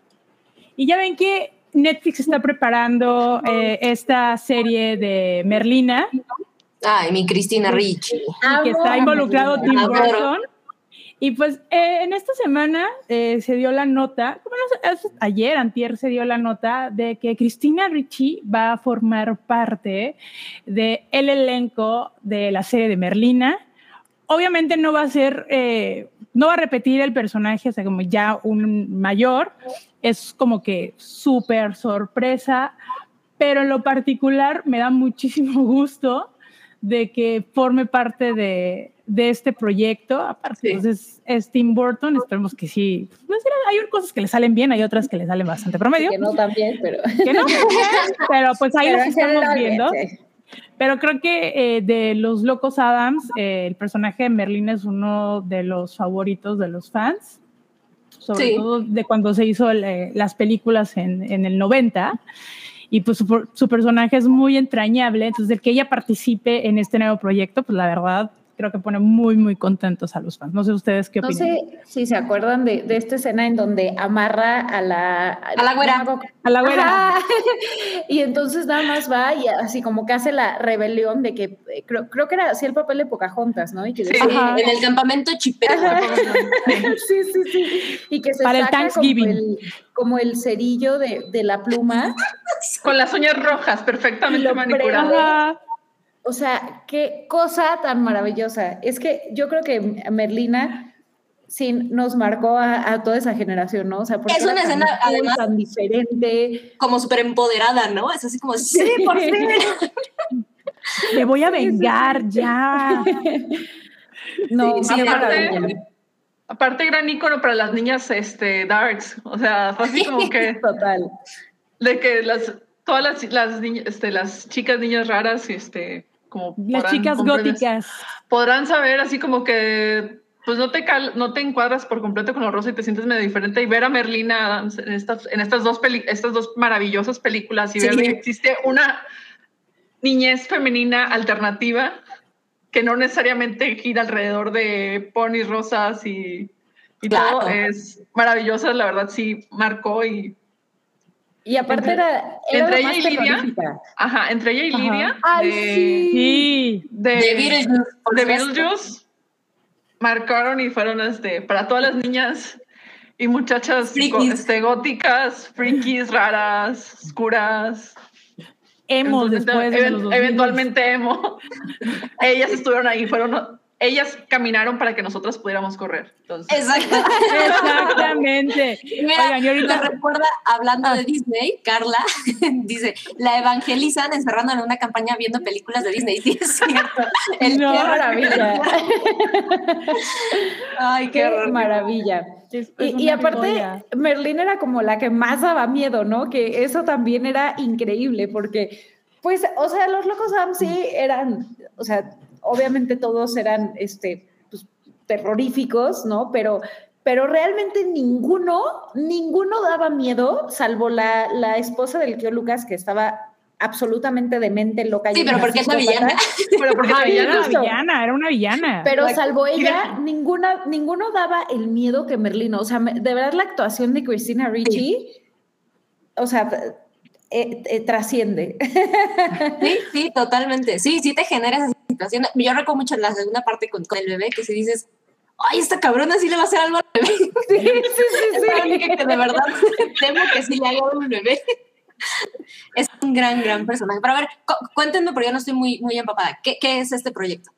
Y ya ven que Netflix está preparando eh, esta serie de Merlina Ay, mi Cristina Ricci. y que está a involucrado Tim. Burton. Y pues eh, en esta semana eh, se dio la nota, bueno, es- ayer, antier, se dio la nota de que Cristina Ricci va a formar parte del el elenco de la serie de Merlina. Obviamente no va a ser, eh, no va a repetir el personaje, o sea, como ya un mayor, es como que súper sorpresa, pero en lo particular me da muchísimo gusto de que forme parte de, de este proyecto. Aparte, Sí. entonces es Tim Burton, esperemos que sí. Pues, mira, hay cosas que le salen bien, hay otras que le salen bastante promedio. Que no también, pero. Que no, pero pues ahí pero las estamos viendo. Pero creo que eh, de los Locos Adams, eh, el personaje de Merlin es uno de los favoritos de los fans, sobre Sí. todo de cuando se hizo eh, las películas en, en el 90. Y pues su, su personaje es muy entrañable, entonces el que ella participe en este nuevo proyecto, pues la verdad creo que pone muy, muy contentos a los fans. No sé ustedes qué No opinan. sé si se acuerdan de, de esta escena en donde amarra a la... A la güera. no A la güera. Ajá. y entonces nada más va y así como que hace la rebelión de que eh, creo, creo que era así el papel de Pocahontas, ¿no? Y que Sí. decía- Ajá. En el campamento chipero. Sí, sí, sí. Y que se Para el saca Thanksgiving. Como el, como el cerillo de, de la pluma. Con las uñas rojas, perfectamente. Ajá. O sea, qué cosa tan maravillosa. Es que yo creo que Merlina sí nos marcó a, a toda esa generación, ¿no? O sea, porque Es una tan escena, cool, además- tan diferente. Como súper empoderada, ¿no? Es así como, sí, por fin. Me voy a vengar ya. No, Sí, aparte-. Aparte, gran ícono para las niñas este, darks. O sea, fue así como que Total. de que las todas las, las, niñas, este, las chicas, niñas raras, este, como Las podrán chicas góticas. podrán saber así como que pues no te cal- no te encuadras por completo con lo rosa y te sientes medio diferente y ver a Merlina Adams en estas en estas dos peli- estas dos maravillosas películas y Sí. ver que existe una niñez femenina alternativa que no necesariamente gira alrededor de ponis rosas y, y Claro. todo es maravillosa, la verdad sí marcó y Y aparte Entre- era, era entre ella más y Lidia, ajá, entre ella y Ajá. Lidia Ay, de, sí. De, De Beetlejuice. de. Beetlejuice marcaron y fueron este, para todas las niñas y muchachas go- este, góticas, frikis, raras, oscuras. Hemos Entonces, después de even- los 2000. eventualmente emo. ellas estuvieron ahí, fueron, ellas caminaron para que nosotros pudiéramos correr. Entonces. Exactamente. Mira, Oigan, y ahorita- me recuerda, hablando Ah. de Disney, Carla dice, la evangelizan encerrando en una campaña viendo películas de Disney. Sí, es cierto. El No, maravilla. Ay, qué maravilla. Es- es Y, aparte. Merlín era como la que más daba miedo, ¿no? Que eso también era increíble, porque, pues, o sea, los locos Adams sí eran, o sea, obviamente todos eran, este, pues, terroríficos, ¿no? Pero, pero realmente ninguno, ninguno daba miedo, salvo la, la esposa del tío Lucas, que estaba absolutamente demente, loca. y Sí, pero porque es la villana. pero porque la era una justo. villana, era una villana. Pero Like, salvo ella, ninguna, ninguno daba el miedo que Merlino. O sea, de verdad la actuación de Christina Ricci, o sea, eh, eh, trasciende. Sí, sí, totalmente. Sí, sí te genera esa situación. Yo recuerdo mucho la segunda parte con, con el bebé que si dices, ay, esta cabrona sí le va a hacer algo al bebé. Sí, sí, sí. Es la única que de verdad temo que sí le haga algo al bebé. Es un gran, gran personaje. Pero a ver, cuéntenme, porque yo no estoy muy, muy empapada. ¿Qué, ¿Qué, es este proyecto?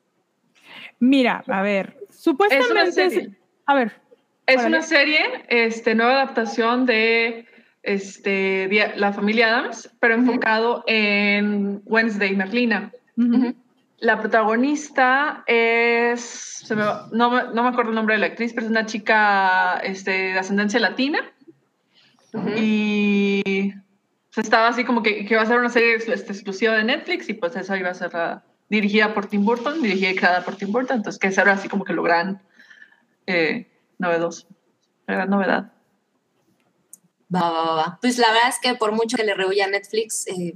Mira, a ver, supuestamente es, a ver. Es una serie, este, nueva adaptación de este, la familia Adams, pero enfocado en Wednesday, Merlina. La protagonista es, no, no, me acuerdo el nombre de la actriz, pero es una chica este, de ascendencia latina. Y estaba así como que, que, iba a ser una serie este, exclusiva de Netflix y pues esa iba a ser dirigida por Tim Burton, dirigida y creada por Tim Burton, entonces que esa era así como que lo gran eh, novedoso, la gran novedad. Va, va, va, Pues la verdad es que por mucho que le rehuya a Netflix, eh,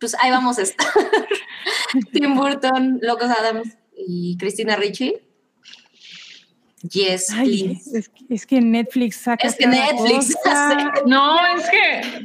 pues ahí vamos a estar. Tim Burton, Locos Adams y Cristina Ricci. Yes, please. Es, que Netflix saca. Es que Netflix No, es que.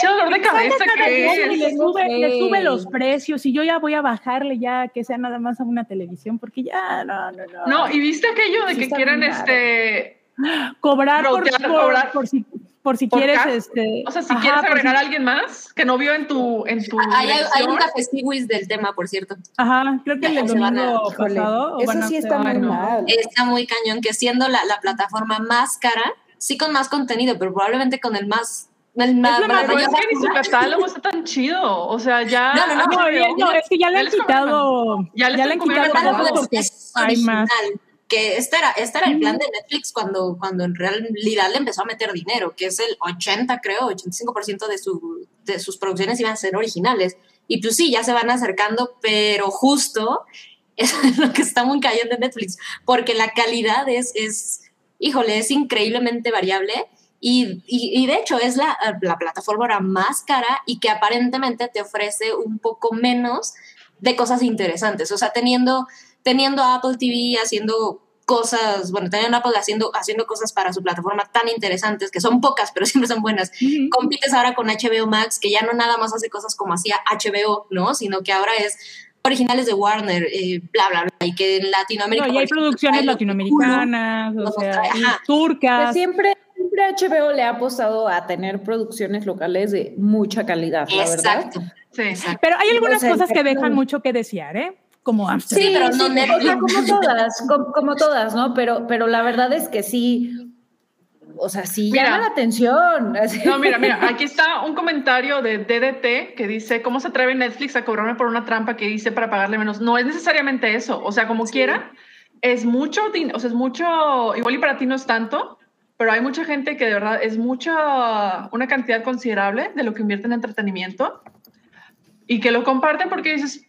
Qué dolor de cabeza que es. Le sube, le sube, los precios y yo ya voy a bajarle ya que sea nada más a una televisión porque ya no, no, no. No, y viste aquello de que quieran este. Cobrar por, cobrar por, si por si quieres este o sea si quieres agregar a alguien más que no vio en tu en tu hay, hay un café del tema por cierto. Ajá creo que el domingo pasado eso sí está muy mal. Está muy cañón que siendo la, la, plataforma más cara sí con más contenido pero probablemente con el más el más, es más es que ni su catálogo está tan chido o sea ya no no no, no, no es que ya le han quitado ya le, han quitado hay más que este era, este era el plan de Netflix cuando, cuando en realidad le empezó a meter dinero, que es el 80, creo, 85% de, su, de sus producciones iban a ser originales. Y pues sí, ya se van acercando, pero justo es lo que está muy cayendo en Netflix, porque la calidad es, es híjole, es increíblemente variable. Y, y, de hecho es la, la plataforma ahora más cara y que aparentemente te ofrece un poco menos de cosas interesantes. O sea, teniendo teniendo Apple TV haciendo cosas, bueno, teniendo Apple haciendo, haciendo cosas para su plataforma tan interesantes, que son pocas, pero siempre son buenas. Compites ahora con HBO Max, que ya no nada más hace cosas como hacía HBO, ¿no? Sino que ahora es originales de Warner, eh, bla, bla, bla, y que en Latinoamérica... No, y hay producciones latinoamericanas, o sea, turcas. siempre, siempre HBO le ha apostado a tener producciones locales de mucha calidad, la Exacto. verdad. Sí. Pero hay algunas cosas que dejan mucho que desear, ¿eh? Como Sí, pero no como todas, como, todas, ¿no? Pero, pero la verdad es que sí, o sea, sí llama la atención. No, mira, mira, aquí está un comentario de DDT que dice, ¿cómo se atreve Netflix a cobrarme por una trampa que hice para pagarle menos? No es necesariamente eso, o sea, como quiera, es mucho, o sea, es mucho, igual y para ti no es tanto, pero hay mucha gente que de verdad es mucha, una cantidad considerable de lo que invierte en entretenimiento y que lo comparten porque dices,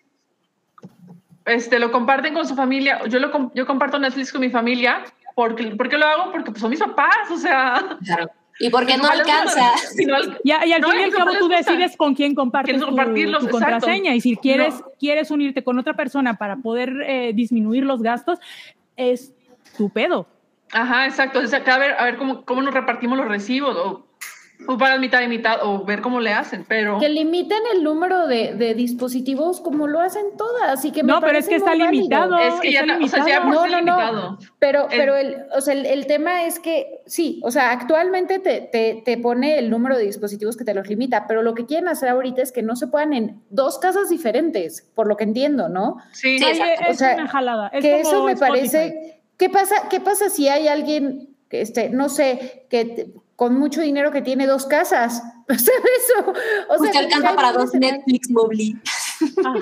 este, lo comparten con su familia. Yo, lo, yo comparto Netflix con mi familia. porque ¿Por qué lo hago? Porque pues, son mis papás, o sea. Claro. Y porque no alcanza. y, al fin y al cabo tú decides con quién compartes tu, tu, contraseña. Y si quieres, quieres unirte con otra persona para poder eh, disminuir los gastos, es tu pedo. Ajá, exacto. O sea, a ver, a ver cómo, cómo nos repartimos los recibos o o para mitad y mitad, o ver cómo le hacen, pero... Que limiten el número de, de dispositivos como lo hacen todas, y que No, pero es que está limitado. Es que ya, limitado. O sea, ya no, no, no, Pero, pero el, o sea, el, tema es que, sí, o sea, actualmente te, te, te, pone el número de dispositivos que te los limita, pero lo que quieren hacer ahorita es que no se puedan en dos casas diferentes, por lo que entiendo, ¿no? Sí, sí es, o sea, una jalada. Es que eso me parece... ¿Qué pasa, ¿Qué pasa si hay alguien, este, no sé, que con mucho dinero que tiene dos casas. O sea, eso. O sea, alcanza para dos Netflix Mobile.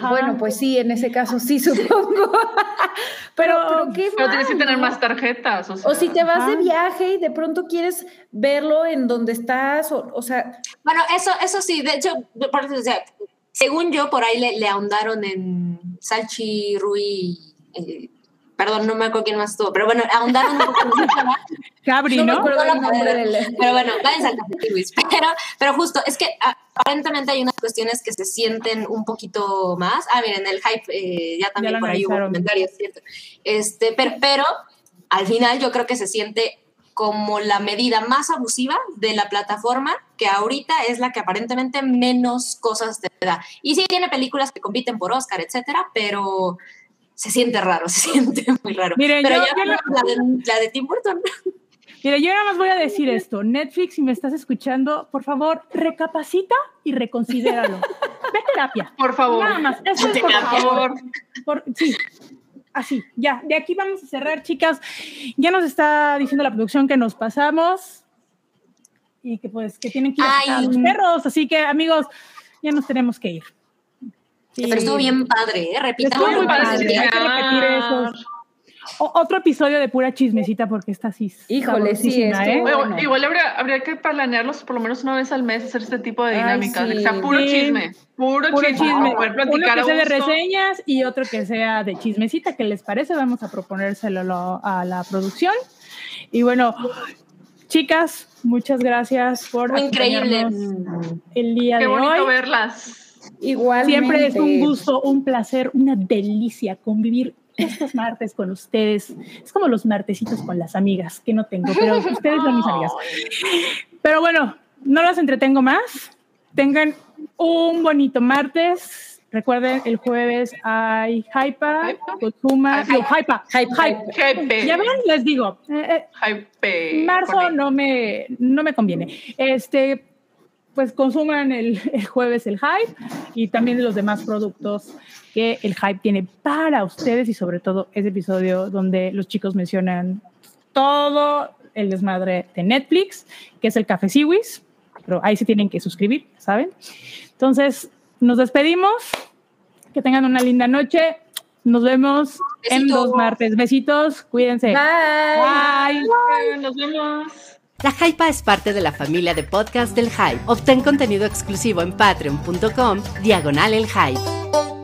Bueno, pues sí, en ese caso sí, supongo. pero, pero, ¿qué pero tienes que tener más tarjetas. O, si te vas de viaje y de pronto quieres verlo en donde estás, o, sea. Bueno, eso, eso sí, de hecho, según yo, por ahí le, ahondaron en Salchi, Rui, eh, perdón, no me acuerdo quién más estuvo, pero bueno, ahondaron un poco en Cabri, ¿no? ¿no? Pero bueno, váyanse al café Luis. Pero, pero justo, es que aparentemente hay unas cuestiones que se sienten un poquito más. Ah, miren, el hype, eh, ya también por ahí hubo comentarios, ¿cierto? Este, pero, pero al final yo creo que se siente como la medida más abusiva de la plataforma, que ahorita es la que aparentemente menos cosas te da. Y sí tiene películas que compiten por Oscar, etcétera, pero se siente raro, se siente muy raro. Miren, pero yo- ya yo la, de, la de Tim Burton. Mira, yo nada más voy a decir esto. Netflix, si me estás escuchando, por favor, recapacita y reconsidéralo. Ve terapia. Por favor. Nada más. Eso es por favor. Por- sí. Así, ya. De aquí vamos a cerrar, chicas. Ya nos está diciendo la producción que nos pasamos y que pues que tienen que ir a los perros. Así que, amigos, ya nos tenemos que ir. Sí. Pero estuvo bien padre, ¿eh? Estuvo Repitamos. muy padre. Hay que repetir esos. O- otro episodio de pura chismecita porque está así. Híjole, sí, estuvo- ¿eh? Bueno. Igual habría, habría que planearlos por lo menos una vez al mes, hacer este tipo de Ay, dinámicas. sí. que sea puro Sí. chisme. Puro, Puro chisme. chisme. para poder Uno platicar que a sea de reseñas y otro que sea de chismecita. ¿Qué les parece? Vamos a proponérselo lo- a la producción. Y bueno, chicas, muchas gracias por increíble. el día Qué de bonito hoy. verlas. Igual. Siempre es un gusto, un placer, una delicia convivir estos martes con ustedes. Es como los martesitos con las amigas, que no tengo, pero ustedes son mis amigas. Pero bueno, no las entretengo más. Tengan un bonito martes. Recuerden, el jueves hay Hypa. Kotuma, no, Hypa, Hype. Ya ven, les digo, eh, eh, Hype. marzo no me, no me conviene. Este, pues consuman el, el jueves el hype y también los demás productos que el hype tiene para ustedes y sobre todo ese episodio donde los chicos mencionan todo el desmadre de Netflix, que es el Café Siwis, pero ahí se tienen que suscribir, ¿saben? Entonces, nos despedimos, que tengan una linda noche, nos vemos en dos martes. Besitos, cuídense. Bye. Bye. Nos vemos. La Hypa es parte de la familia de podcast del Hype. Obtén contenido exclusivo en patreon.com, diagonal el Hype.